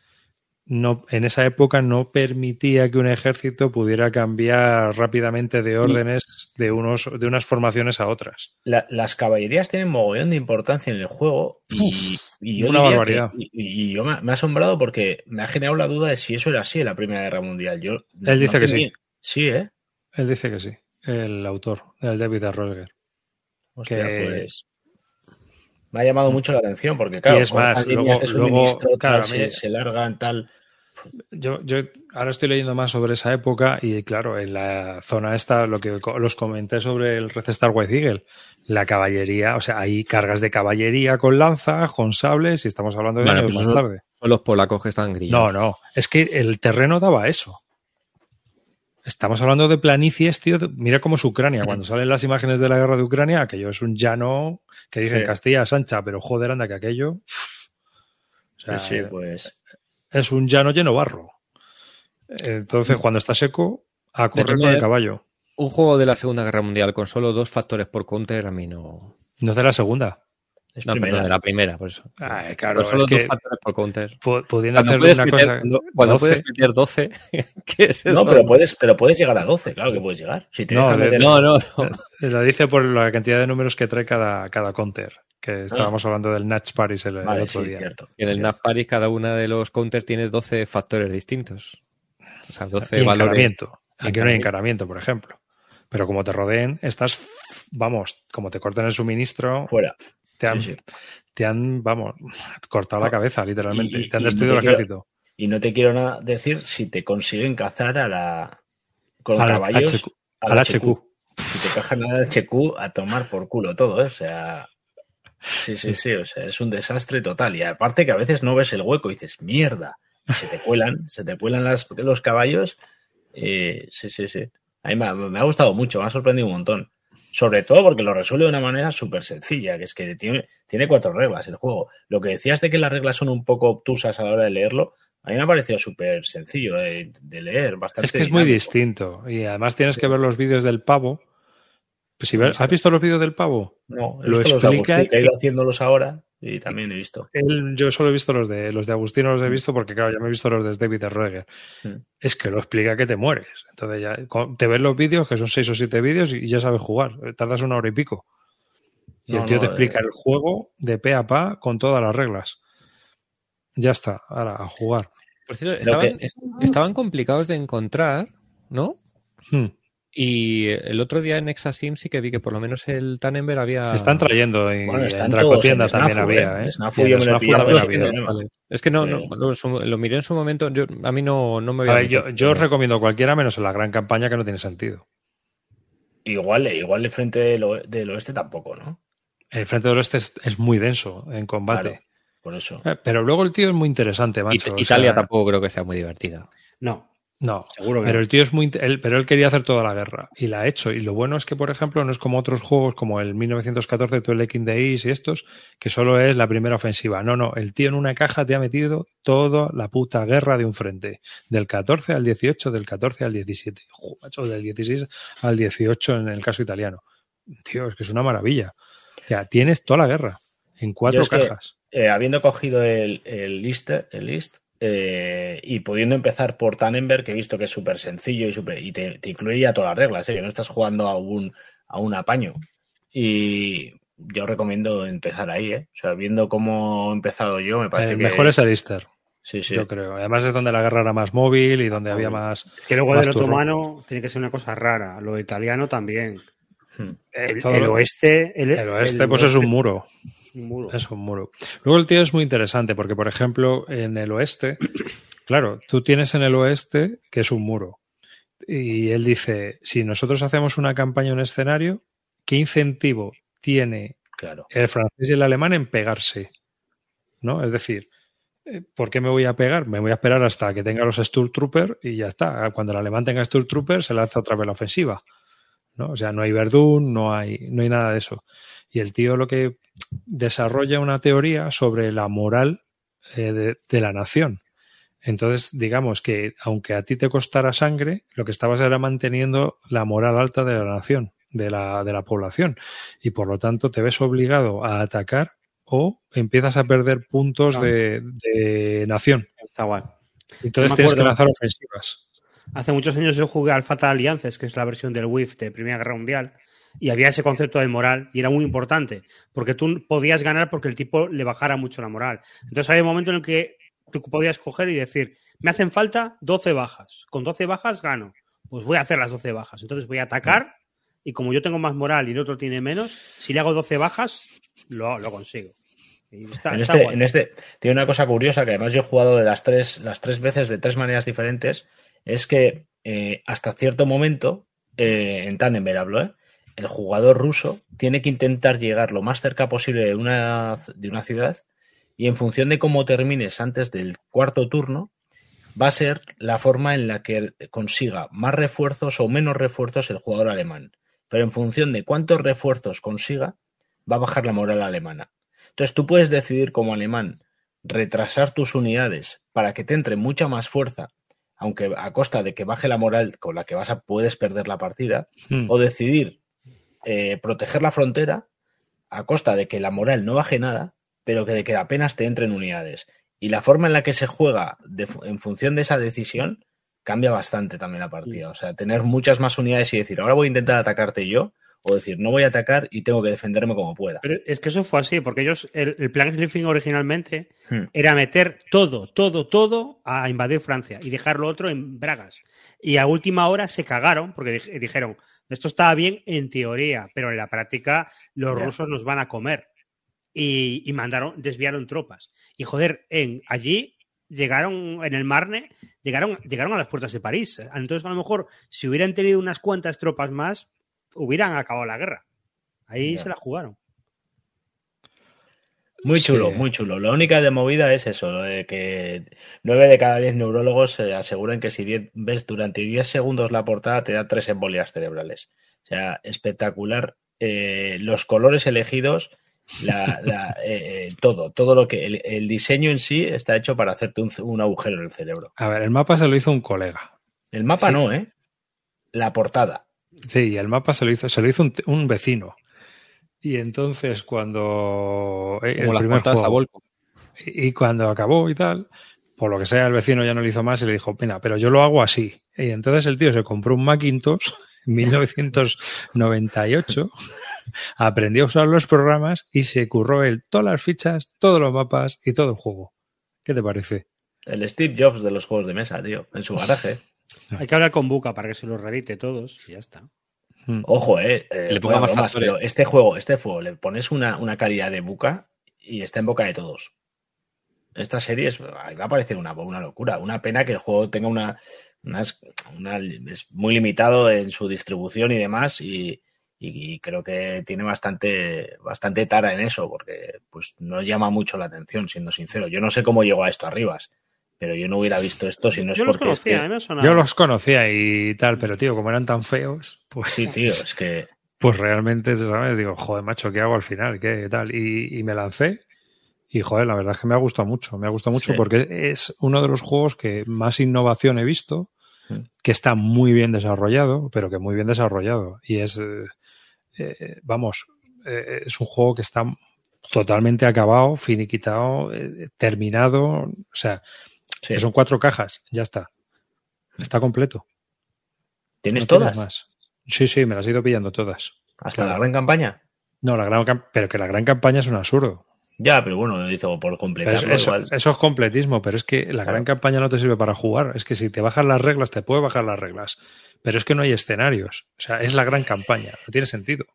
no, en esa época no permitía que un ejército pudiera cambiar rápidamente de órdenes de, unos, de unas formaciones a otras. las caballerías tienen mogollón de importancia en el juego y, yo, una barbaridad. y, yo me, ha asombrado porque me ha generado la duda de si eso era así en la Primera Guerra Mundial. Yo, Él dice que sí. Sí, ¿eh? Él dice que sí. El autor, el David Rosger. Hostia, pues me ha llamado mucho la atención porque, claro, es más, luego, se, largan tal. Yo, yo ahora estoy leyendo más sobre esa época y, claro, en la zona esta, lo que los comenté sobre el Red Star White Eagle, la caballería, o sea, hay cargas de caballería con lanzas, con sables, y estamos hablando de años pues más tarde. Son los polacos que están grillados. No, no, es que el terreno daba eso. Estamos hablando de planicies, tío. Mira cómo es Ucrania. Cuando salen las imágenes de la guerra de Ucrania, aquello es un llano que dicen Castilla Sancha, pero joder, anda que aquello. sí, sí, pues. Es un llano lleno barro. Entonces, cuando está seco, a correr con el caballo. Un juego de la Segunda Guerra Mundial con solo dos factores por counter a mí no. No es de la segunda. Es no, perdón, de la primera, por eso. Ay, claro, solo es dos que factores por counter. pudiendo hacer puedes una meter, cosa. cuando, cuando 12. puedes meter 12, ¿qué es eso? No, pero puedes, pero puedes llegar a 12, claro que puedes llegar. Si te No, dejan de- meter- No, no, no. Lo dice por la cantidad de números que trae cada, cada counter. Que estábamos hablando del Natch Paris el, el Vale, otro sí, día. cierto. En el NAP Paris cada una de los counters tiene 12 factores distintos. O sea, 12 Y valores. encaramiento. Aquí no hay Encaramiento. encaramiento, por ejemplo. Pero como te rodeen, estás, vamos, como te cortan el suministro, Fuera. Te han, Sí, sí. te han, vamos, cortado la cabeza, literalmente. Y- y- te han destruido no el quiero- ejército. Y no te quiero nada decir si te consiguen cazar a la. con Al caballos. HQ. a Al la HQ. Si te cajan al HQ a tomar por culo todo, ¿eh? O sea. Sí, sí, sí. O sea, es un desastre total. Y aparte que a veces no ves el hueco y dices, mierda. Y se te cuelan, se te cuelan las- los caballos. Eh, sí, sí, sí. A mí me ha, me ha gustado mucho, me ha sorprendido un montón. Sobre todo porque lo resuelve de una manera súper sencilla, que es que tiene, tiene cuatro reglas el juego. Lo que decías de que las reglas son un poco obtusas a la hora de leerlo, a mí me ha parecido súper sencillo de, de leer, bastante Es que es muy distinto. Y además tienes que ver los vídeos del pavo. Pues si ¿Has visto los vídeos del pavo? No, he Lo los explica que he ido haciéndolos ahora y también he visto. Él- yo solo he visto los de los de Agustín, no los he visto porque, claro, ya me he visto los de David Reger. Mm. Es que lo explica que te mueres. Entonces ya te ves los vídeos, que son seis o siete vídeos, y ya sabes jugar. Tardas una hora y pico. Y No, el tío no, te explica eh. el juego de pe a pa con todas las reglas. Ya está, ahora a jugar. Por cierto, que- estaban complicados de encontrar, ¿no? Hmm. Y el otro día en Exasim sí que vi que por lo menos el Tannenberg había. Están trayendo y Bueno, están en en también Snafu, había, ¿eh? ¿eh? Snafu yo me lo he. Es que no, Sí. no lo, miré en su momento. Yo, a mí no, no me A había. ver, yo, yo os recomiendo cualquiera menos en la gran campaña que no tiene sentido. Igual, igual el frente del, oe- del oeste tampoco, ¿no? El Frente del Oeste es, es muy denso en combate. Claro, por eso. Eh, Pero luego el tío es muy interesante, It- macho. o Italia sea, tampoco creo que sea muy divertida. No, No, seguro que pero no. el tío es muy. Él, pero él quería hacer toda la guerra y la ha hecho. Y lo bueno es que, por ejemplo, no es como otros juegos como el 1914, todo el King Days y estos, que solo es la primera ofensiva. No, no. El tío en una caja te ha metido toda la puta guerra de un frente. Del 14 al 18, del 14 al 17. Jo, macho, del 16 al 18 en el caso italiano. Tío, es que es una maravilla. O sea, tienes toda la guerra en cuatro que- cajas. Eh, habiendo cogido el, el list, el list eh, y pudiendo empezar por Tannenberg, que he visto que es súper sencillo y, súper- y te, te incluye ya todas las reglas, ¿eh? que no estás jugando a un, a un apaño. Y yo recomiendo empezar ahí, ¿eh? O sea, viendo cómo he empezado yo, me parece El que... mejor es Alistair, Sí, sí. yo creo. Además es donde la guerra era más móvil y donde había más... Es que luego del otomano tiene que ser una cosa rara. Lo italiano también. Hmm. El, oeste. El, El oeste, el pues es un oeste muro. Es un muro. Es un muro. Luego el tío es muy interesante porque, por ejemplo, en el oeste, claro, tú tienes en el oeste que es un muro. Y él dice, si nosotros hacemos una campaña en un escenario, ¿qué incentivo tiene Claro. el francés y el alemán en pegarse? ¿No? Es decir, eh, ¿por qué me voy a pegar? Me voy a esperar hasta que tenga los Sturmtrooper y ya está. Cuando el alemán tenga Sturmtrooper se lanza otra vez la ofensiva. ¿no? O sea, no hay Verdún, no hay, no hay nada de eso. Y el tío lo que desarrolla una teoría sobre la moral eh, de, de la nación. Entonces, digamos que aunque a ti te costara sangre, lo que estabas era manteniendo la moral alta de la nación, de la, de la población. Y por lo tanto te ves obligado a atacar o empiezas a perder puntos Claro. de, de nación. Está guay. Entonces tienes que lanzar ofensivas. Hace muchos años yo jugué al Fatal Alliances, que es la versión del WIF de Primera Guerra Mundial, y había ese concepto de moral, y era muy importante, porque tú podías ganar porque el tipo le bajara mucho la moral. Entonces había un momento en el que tú podías coger y decir, me hacen falta 12 bajas, con 12 bajas gano, pues voy a hacer las 12 bajas. Entonces voy a atacar, y como yo tengo más moral y el otro tiene menos, si le hago 12 bajas, lo, lo consigo. Está, en, está este, en este tiene una cosa curiosa que además yo he jugado de las tres, las tres veces de tres maneras diferentes, es que eh, hasta cierto momento, eh, en Tannenberg hablo, ¿eh? El jugador ruso tiene que intentar llegar lo más cerca posible de una, de una ciudad y en función de cómo termines antes del cuarto turno, va a ser la forma en la que consiga más refuerzos o menos refuerzos el jugador alemán. Pero en función de cuántos refuerzos consiga, va a bajar la moral alemana. Entonces tú puedes decidir como alemán retrasar tus unidades para que te entre mucha más fuerza, aunque a costa de que baje la moral con la que vas a puedes perder la partida, Hmm. o decidir eh, proteger la frontera a costa de que la moral no baje nada, pero que de que apenas te entren unidades. Y la forma en la que se juega de en función de esa decisión cambia bastante también la partida. O sea, tener muchas más unidades y decir, ahora voy a intentar atacarte yo, o decir, no voy a atacar y tengo que defenderme como pueda. Pero es que eso fue así, porque ellos, el, el plan Sliffing originalmente Hmm. era meter todo, todo, todo a invadir Francia y dejar lo otro en Bragas. Y a última hora se cagaron porque dij- dijeron, esto estaba bien en teoría, pero en la práctica los rusos nos van a comer. Y, y mandaron, desviaron tropas. Y joder, en allí llegaron en el Marne, llegaron, llegaron a las puertas de París. Entonces, a lo mejor, si hubieran tenido unas cuantas tropas más, hubieran acabado la guerra. Ahí se la jugaron. Muy Sí. chulo, muy chulo. La única de movida es eso, lo de que 9 de cada 10 neurólogos se aseguran que si 10 ves durante 10 segundos la portada te da tres embolias cerebrales. O sea, espectacular. Eh, los colores elegidos, la, la, eh, eh, todo, todo lo que el, el diseño en sí está hecho para hacerte un, un agujero en el cerebro. A ver, el mapa se lo hizo un colega. El mapa no, ¿eh? La portada. Sí, el mapa se lo hizo, se lo hizo un, un vecino. Y entonces cuando eh, el Como las primer a juego- Volco. y y cuando acabó y tal, por lo que sea, el vecino ya no le hizo más y le dijo, mira, pero yo lo hago así. Y entonces el tío se compró un Macintosh en 1998, aprendió a usar los programas y se curró él todas las fichas, todos los mapas y todo el juego. ¿Qué te parece? El Steve Jobs de los juegos de mesa, tío, en su garaje. Hay que hablar con Buca para que se los redite todos y ya está. Mm. Ojo, eh. eh, Le ponga más bromas, pero este juego, este juego, le pones una, una calidad de buca y está en boca de todos. Esta serie es, va a parecer una, una locura. Una pena que el juego tenga una, una- es muy limitado en su distribución y demás y, y creo que tiene bastante, bastante tara en eso porque pues no llama mucho la atención, siendo sincero. Yo no sé cómo llegó a esto arribas, pero yo no hubiera visto esto si no es Yo los es conocía, que- a mí me sonaba. Yo los conocía y tal, pero tío, como eran tan feos, pues Sí, tío, es que pues realmente, ¿sabes? Digo, joder, macho, ¿qué hago al final? ¿Qué tal? Y, y me lancé. Y joder, la verdad es que me ha gustado mucho. Me ha gustado mucho Sí. porque es uno de los juegos que más innovación he visto, Mm. que está muy bien desarrollado, pero que muy bien desarrollado. Y es, eh, eh, vamos, eh, es un juego que está totalmente acabado, finiquitado, eh, terminado. O sea, sí. que son cuatro cajas, ya está. Está completo. ¿Tienes No todas? más. Sí, sí, me las he ido pillando todas. ¿Hasta Claro. la gran campaña? No, la gran pero que la gran campaña es un absurdo. Ya, pero bueno, lo hizo por Pero completarlo eso, eso es completismo, pero es que la gran campaña no te sirve para jugar. Es que si te bajas las reglas, te puede bajar las reglas. Pero es que no hay escenarios. O sea, es la gran campaña. No tiene sentido.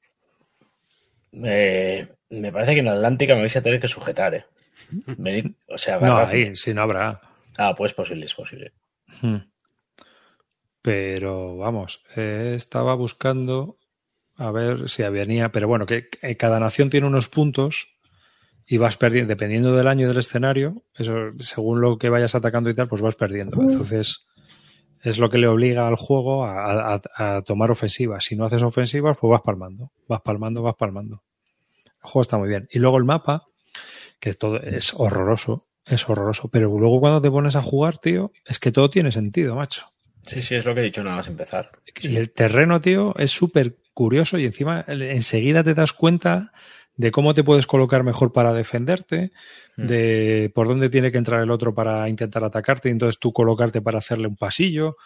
Eh, me parece que en Atlántica me vais a tener que sujetar, ¿eh? Venid, o sea, No, ahí, si no habrá. Ah, pues posible, es posible. Hmm. Pero vamos, eh, estaba buscando a ver si venía. Pero bueno, que, que cada nación tiene unos puntos y vas perdiendo, dependiendo del año y del escenario, eso, según lo que vayas atacando y tal, pues vas perdiendo. Entonces, es lo que le obliga al juego a, a- a tomar ofensivas. Si no haces ofensivas, pues vas palmando, vas palmando, vas palmando. El juego está muy bien. Y luego el mapa, que todo es horroroso, es horroroso. Pero luego cuando te pones a jugar, tío, es que todo tiene sentido, macho. Sí, sí, es lo que he dicho nada más empezar. Y el terreno, tío, es súper curioso y encima enseguida te das cuenta de cómo te puedes colocar mejor para defenderte, Mm. de por dónde tiene que entrar el otro para intentar atacarte y entonces tú colocarte para hacerle un pasillo.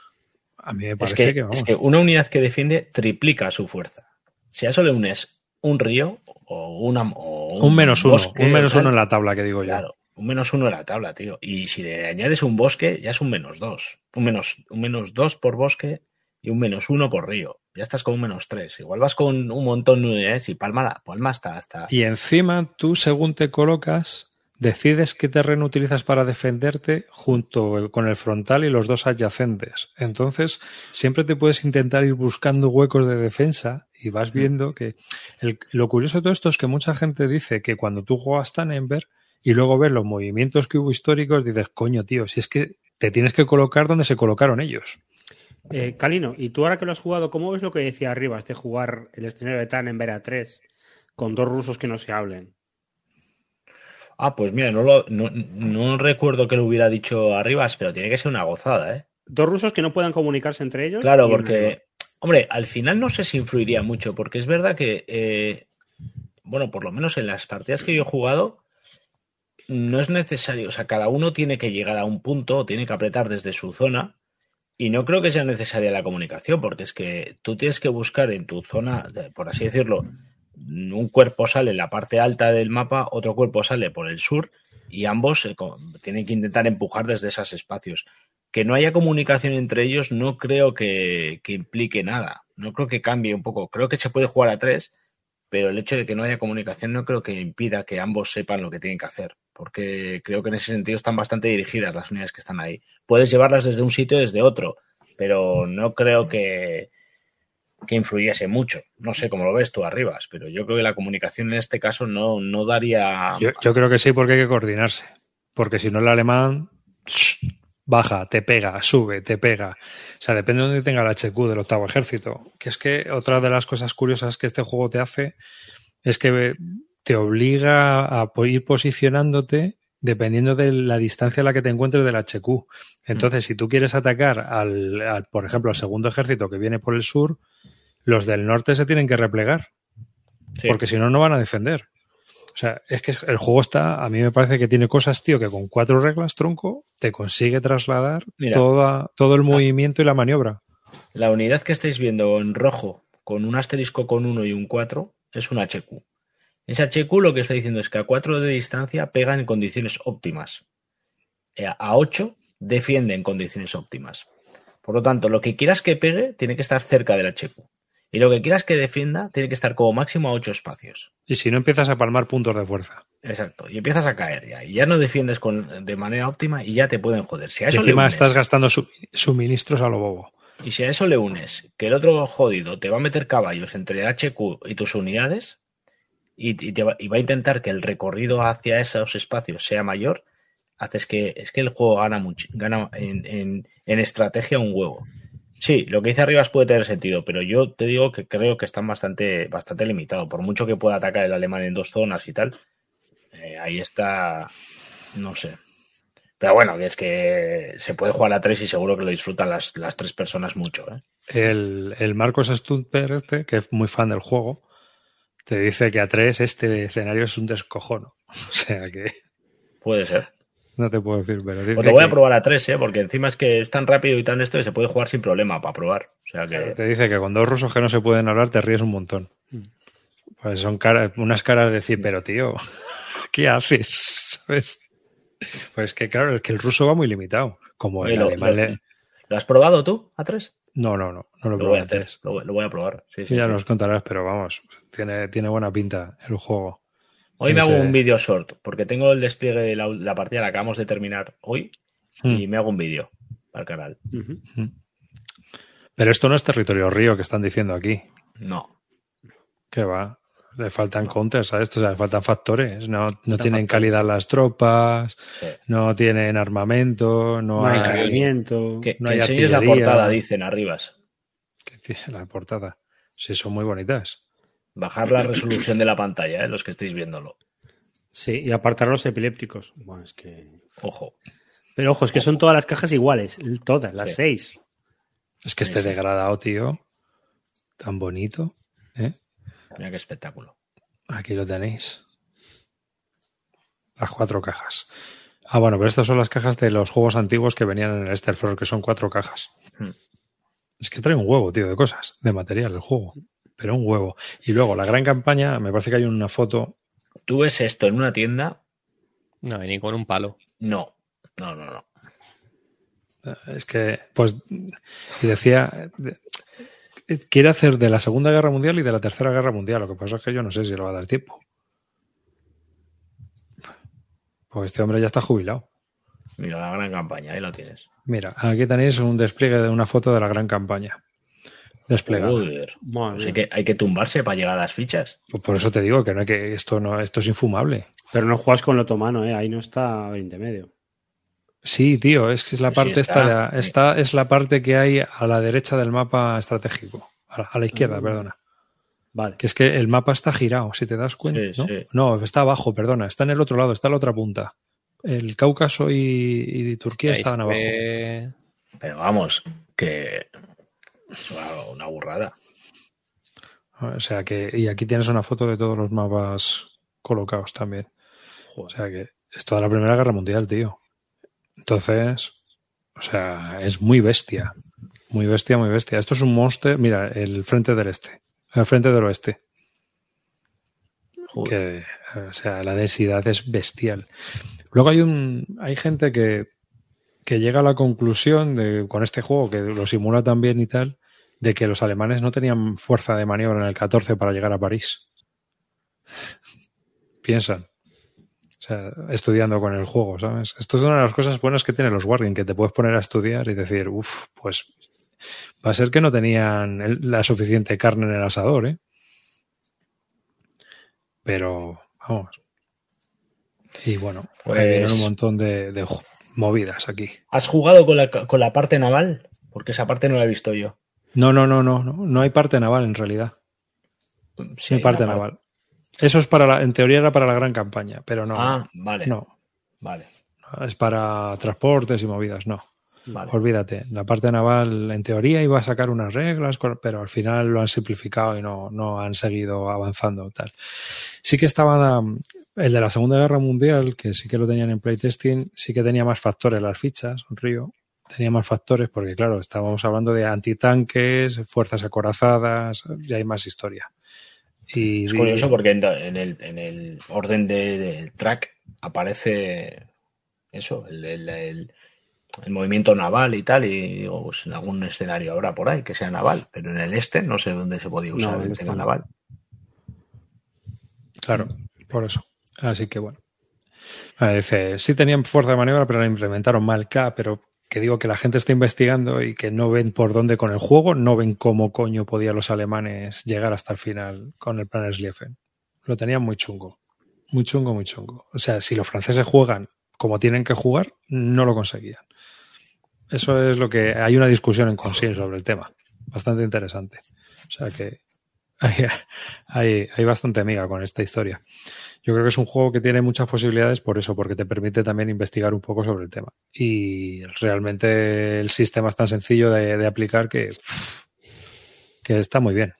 A mí me Es parece que, que, vamos. es que una unidad que defiende triplica su fuerza. Si a eso le unes un río o, una, o un menos uno, bosque, un menos uno en la tabla que digo yo. Un menos uno en la tabla, tío. Y si le añades un bosque, ya es un menos dos. Un menos, un menos dos por bosque y un menos uno por río. Ya estás con un menos tres. Igual vas con un montón de unidades y palma, la- palma hasta, hasta. Y encima tú, según te colocas, decides qué terreno utilizas para defenderte junto con el frontal y los dos adyacentes. Entonces, siempre te puedes intentar ir buscando huecos de defensa y vas viendo que el- lo curioso de todo esto es que mucha gente dice que cuando tú juegas Tannenberg y luego ves los movimientos que hubo históricos, dices, coño, tío, si es que te tienes que colocar donde se colocaron ellos. Eh, Calino, y tú ahora que lo has jugado, ¿cómo ves lo que decía arriba, de jugar el escenario de Tan en Vera 3 con dos rusos que no se hablen? Ah, pues mira, no, lo, no, no recuerdo que lo hubiera dicho Arribas, pero tiene que ser una gozada, ¿eh? Dos rusos que no puedan comunicarse entre ellos. Claro, porque, hombre, al final no sé si influiría mucho, porque es verdad que, eh, bueno, por lo menos en las partidas que yo he jugado, no es necesario, o sea, cada uno tiene que llegar a un punto, o tiene que apretar desde su zona, y no creo que sea necesaria la comunicación, porque es que tú tienes que buscar en tu zona, por así decirlo, un cuerpo sale en la parte alta del mapa, otro cuerpo sale por el sur, y ambos tienen que intentar empujar desde esos espacios. Que no haya comunicación entre ellos no creo que, que implique nada, no creo que cambie un poco. Creo que se puede jugar a tres, pero el hecho de que no haya comunicación no creo que impida que ambos sepan lo que tienen que hacer, porque creo que en ese sentido están bastante dirigidas las unidades que están ahí. Puedes llevarlas desde un sitio o desde otro, pero no creo que, que influyese mucho. No sé cómo lo ves tú arribas, pero yo creo que la comunicación en este caso no, no daría... Yo, creo que sí, porque hay que coordinarse. Porque si no, el alemán baja, te pega, sube, te pega. O sea, depende de dónde tenga el HQ del octavo ejército. Que es que otra de las cosas curiosas que este juego te hace es que te obliga a ir posicionándote dependiendo de la distancia a la que te encuentres del HQ. Entonces, si tú quieres atacar al, al, por ejemplo, al segundo ejército que viene por el sur, los del norte se tienen que replegar Sí. porque si no, no van a defender. O sea, es que el juego está, a mí me parece que tiene cosas, tío, que con cuatro reglas, tronco, te consigue trasladar Mira. toda, todo el movimiento y la maniobra. La unidad que estáis viendo en rojo, con un asterisco con 1 y un 4, es un HQ. Ese HQ lo que está diciendo es que a 4 de distancia pega en condiciones óptimas. Eh, A 8 defiende en condiciones óptimas. Por lo tanto, lo que quieras que pegue tiene que estar cerca del HQ. Y lo que quieras que defienda tiene que estar como máximo a 8 espacios. Y si no empiezas a palmar puntos de fuerza. Exacto. Y empiezas a caer ya. Y ya no defiendes con, de manera óptima y ya te pueden joder. Si a Y eso le encima unes- estás gastando su- suministros a lo bobo. Y si a eso le unes que el otro jodido te va a meter caballos entre el HQ y tus unidades y, y te va, y va a intentar que el recorrido hacia esos espacios sea mayor, haces que es que el juego gana mucho, gana en, en- en estrategia un huevo. Sí, lo que dice Arribas puede tener sentido, pero yo te digo que creo que están bastante, bastante limitados. Por mucho que pueda atacar el alemán en dos zonas y tal, eh, ahí está, no sé. Pero bueno, que es que se puede jugar a tres y seguro que lo disfrutan las, las tres personas mucho. ¿eh? El, el Marcos Stumper este, que es muy fan del juego, te dice que a tres este escenario es un descojono. O sea que Puede ser. No te puedo decir, pero dice Pues lo voy a probar a tres, ¿eh? porque encima es que es tan rápido y tan esto que se puede jugar sin problema para probar. O sea que. Te dice que con dos rusos que no se pueden hablar te ríes un montón. Pues son caras, unas caras de decir, pero tío, ¿qué haces? ¿Sabes? Pues que claro, es que el ruso va muy limitado. Como el lo- alemán lo- le- ¿Lo has probado tú a tres? No, no, no, no lo, Lo voy a hacer. Lo, lo voy a probar. Sí, sí, Sí, ya sí. nos contarás, pero vamos, tiene, tiene buena pinta el juego. Hoy me hago un vídeo short, porque tengo el despliegue de la, la partida, la acabamos de terminar hoy, y Mm. me hago un vídeo para el canal. Ujú. Pero esto no es territorio río que están diciendo aquí. No. Que va. Le faltan counters a esto, o sea, le faltan factores. No, no tienen factores, calidad las tropas, Sí. no tienen armamento, no, No hay entrenamiento. Que, No que hay la portada, dicen arribas. ¿Qué dice la portada? Sí, son muy bonitas. Bajar la resolución de la pantalla, ¿eh? los que estéis viéndolo. Sí, y apartar los epilépticos. Buah, es que... Ojo. Pero ojo, es que son todas las cajas iguales. Todas, las Sí. seis. Es que Sí, este sí. degradado, tío, tan bonito. ¿eh? Mira qué espectáculo. Aquí lo tenéis. Las cuatro cajas. Ah, bueno, pero estas son las cajas de los juegos antiguos que venían en el Starfront, que son cuatro cajas. Hmm. Es que trae un huevo, tío, de cosas, de material el juego. Pero un huevo. Y luego la gran campaña, me parece que hay una foto. Tú ves esto en una tienda, No, ni con un palo. no. No, no, no. eh, Es que, pues, y decía, quiere hacer de la Segunda Guerra Mundial y de la Tercera Guerra Mundial. Lo que pasa es que yo no sé si le va a dar tiempo. Porque este hombre ya está jubilado. Mira la gran campaña, ahí lo tienes. Mira, aquí tenéis un despliegue de una foto de la gran campaña. Desplegada. Joder. Hay, que, hay que tumbarse para llegar a las fichas. Pues Por eso te digo que no hay que esto no esto es infumable. Pero no juegas con lo otomano, ¿eh? Ahí no está Oriente Medio. Sí, tío, es que es la Sí, parte está. esta, esta es la parte que hay a la derecha del mapa estratégico, a la, a la izquierda, Ah. perdona. Vale. Que es que el mapa está girado, si te das cuenta. Sí, ¿no? sí. no, está abajo, perdona, está en el otro lado, está en la otra punta. El Cáucaso y, y Turquía estaban se abajo. Pero vamos, que es una, una burrada. O sea que, y aquí tienes una foto de todos los mapas colocados también. O sea que es toda la Primera Guerra Mundial, tío. Entonces, o sea, es muy bestia. Muy bestia, muy bestia. Esto es un monster. Mira, el frente del este. El frente del oeste. Joder. Que, o sea, la densidad es bestial. Luego hay un. hay gente que, que llega a la conclusión de, con este juego, que lo simula también y tal, de que los alemanes no tenían fuerza de maniobra en el 14 para llegar a París. Piensan. O sea, estudiando con el juego, ¿sabes? Esto es una de las cosas buenas que tienen los Wargame, que te puedes poner a estudiar y decir, uff, pues va a ser que no tenían la suficiente carne en el asador, ¿eh? Pero, vamos. Y bueno, Pues- ahí vienen un montón de, de movidas aquí. ¿Has jugado con la, con la parte naval? Porque esa parte no la he visto yo. No, no, no, no, no, no hay parte naval en realidad. Sí, no hay parte naval. Eso es para la, en teoría era para la gran campaña, pero no, Ah, vale. no, Vale. es para transportes y movidas, no. Vale. Olvídate, la parte naval en teoría iba a sacar unas reglas, pero al final lo han simplificado y no, no han seguido avanzando. Tal. Sí que estaba um, el de la Segunda Guerra Mundial, que sí que lo tenían en playtesting, sí que tenía más factores las fichas, Río. Tenía más factores porque, claro, estábamos hablando de antitanques, fuerzas acorazadas, ya hay más historia. Y, Es curioso porque en, el, en el orden de, del track aparece eso, el, el- el- el movimiento naval y tal, y digo, pues en algún escenario habrá por ahí que sea naval, pero en el este no sé dónde se podía usar No, el este tema naval. Claro, por eso. Así que bueno. Dice, sí tenían fuerza de maniobra, pero la implementaron mal. K, pero que digo que la gente está investigando y que no ven por dónde con el juego, no ven cómo coño podían los alemanes llegar hasta el final con el plan Schlieffen. Lo tenían muy chungo. Muy chungo, muy chungo. O sea, si los franceses juegan como tienen que jugar, no lo conseguían. Eso es lo que hay una discusión en Consil sobre el tema. Bastante interesante. O sea que hay, hay, bastante amiga con esta historia. Yo creo que es un juego que tiene muchas posibilidades por eso, porque te permite también investigar un poco sobre el tema. Y realmente el sistema es tan sencillo de, de aplicar que, que está muy bien.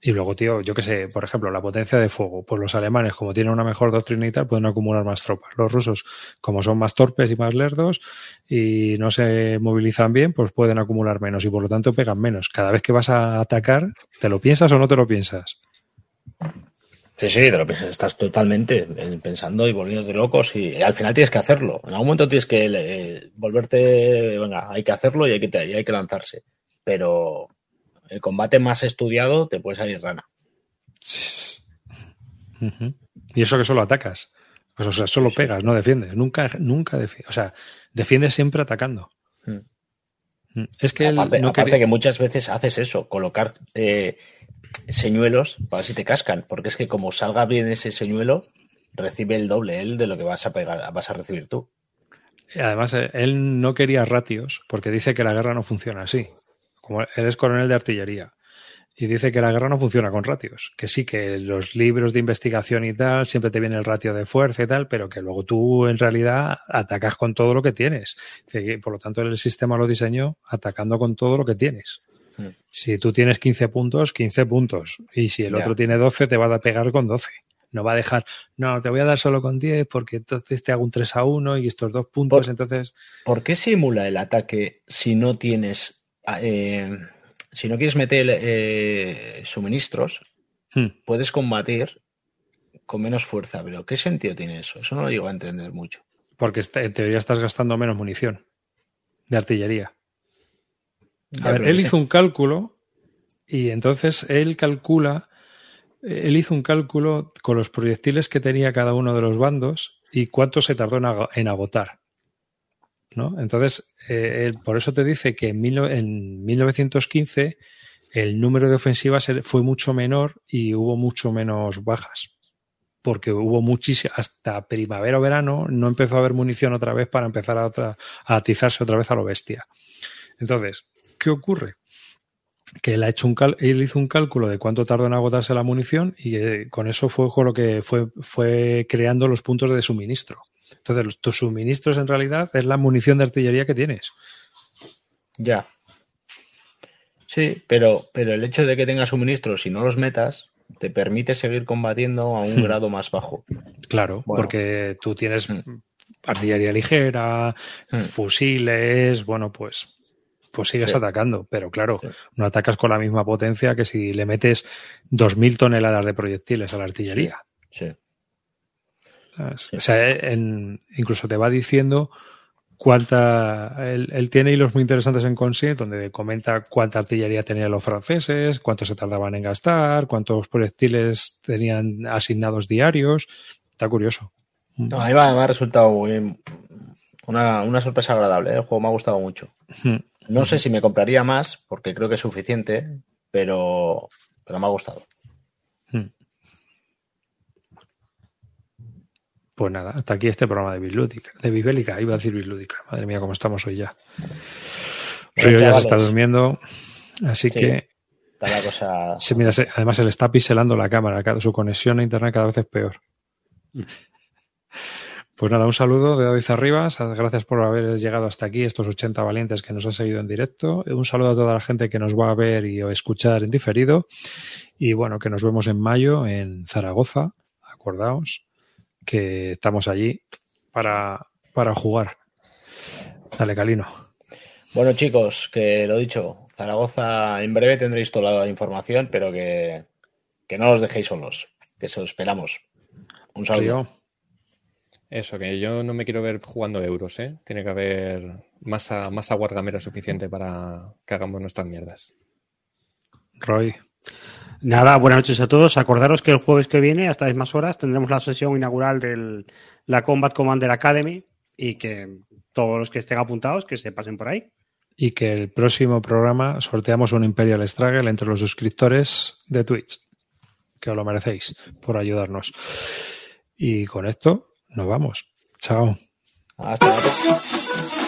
Y luego, tío, yo que sé, por ejemplo, la potencia de fuego. Pues los alemanes, como tienen una mejor doctrina y tal, pueden acumular más tropas. Los rusos, como son más torpes y más lerdos y no se movilizan bien, pues pueden acumular menos y por lo tanto pegan menos. Cada vez que vas a atacar, ¿te lo piensas o no te lo piensas? Sí, sí, te lo piensas, estás totalmente pensando y volviéndote locos y al final tienes que hacerlo. En algún momento tienes que eh, volverte, venga, hay que hacerlo y hay que, y hay que lanzarse. Pero el combate más estudiado te puede salir rana. Uh -huh. Y eso que solo atacas. Pues, o sea, solo pegas, no defiendes. Nunca, nunca defiendes. O sea, defiendes siempre atacando. Hmm. Es que aparte, no aparte que muchas veces haces eso, colocar eh, señuelos para ver si te cascan, porque es que como salga bien ese señuelo, recibe el doble él de lo que vas a pegar, vas a recibir tú. Además, eh, él no quería ratios, porque dice que la guerra no funciona así. Como él es coronel de artillería. Y dice que la guerra no funciona con ratios. Que sí, que los libros de investigación y tal, siempre te viene el ratio de fuerza y tal, pero que luego tú en realidad atacas con todo lo que tienes. Por lo tanto, el sistema lo diseñó atacando con todo lo que tienes. Sí. Si tú tienes 15 puntos, 15 puntos. Y si el yeah. otro tiene 12, te va a pegar con 12. No va a dejar, no, te voy a dar solo con 10 porque entonces te hago un 3 a 1 y estos dos puntos, Por, entonces... ¿Por qué simula el ataque si no tienes... Eh, si no quieres meter eh, suministros, hmm. puedes combatir con menos fuerza. Pero ¿qué sentido tiene eso? Eso no lo llego a entender mucho. Porque en teoría estás gastando menos munición de artillería. A ver, él hizo un cálculo y entonces él calcula, él hizo un cálculo con los proyectiles que tenía cada uno de los bandos y cuánto se tardó en agotar. Entonces, eh, por eso te dice que en, mil, en, 1915 el número de ofensivas fue mucho menor y hubo mucho menos bajas. Porque hubo muchísimas, hasta primavera o verano no empezó a haber munición otra vez para empezar a, otra, atizarse otra vez a lo bestia. Entonces, ¿qué ocurre? que él, ha hecho un él hizo un cálculo de cuánto tardó en agotarse la munición y eh, con eso fue con lo que fue, fue creando los puntos de suministro. Entonces, tus suministros en realidad es la munición de artillería que tienes. Ya. Sí, pero, pero el hecho de que tengas suministros y no los metas te permite seguir combatiendo a un hmm. grado más bajo. Claro, porque tú tienes hmm. artillería ligera, hmm. fusiles, bueno, pues pues sigues atacando, pero claro, no atacas con la misma potencia que si le metes 2.000 toneladas de proyectiles a la artillería. Sí. O sea, incluso te va diciendo cuánta. Él, tiene hilos muy interesantes en Consciente donde comenta cuánta artillería tenían los franceses, cuánto se tardaban en gastar, cuántos proyectiles tenían asignados diarios. Está curioso. No, a mí me ha resultado una, sorpresa agradable. ¿eh? El juego me ha gustado mucho. No sé si me compraría más, porque creo que es suficiente, pero, pero me ha gustado. Pues nada, hasta aquí este programa de Bislúdica, de Bisbélica, iba a decir Bislúdica. Madre mía, cómo estamos hoy ya. Río ya se está durmiendo, así que. Está la cosa. mira, además se le está piselando la cámara, su conexión a internet cada vez es peor. Pues nada, un saludo de David Arribas. Gracias por haber llegado hasta aquí, estos 80 valientes que nos han seguido en directo. Un saludo a toda la gente que nos va a ver y o escuchar en diferido. Y bueno, que nos vemos en mayo en Zaragoza. Acordaos que estamos allí para, para jugar. Dale, Calino. Bueno, chicos, que lo dicho, Zaragoza en breve tendréis toda la información, pero que, no os dejéis solos, que se os esperamos. Un saludo. Eso, que yo no me quiero ver jugando euros, ¿eh? Tiene que haber masa, masa guargamera suficiente para que hagamos nuestras mierdas. Roy. Nada, buenas noches a todos. Acordaros que el jueves que viene, hasta más horas, tendremos la sesión inaugural de la Combat Commander Academy y que todos los que estén apuntados que se pasen por ahí. Y que el próximo programa sorteamos un Imperial Struggle entre los suscriptores de Twitch. Que os lo merecéis por ayudarnos. Y con esto nos vamos. Chao. Hasta luego.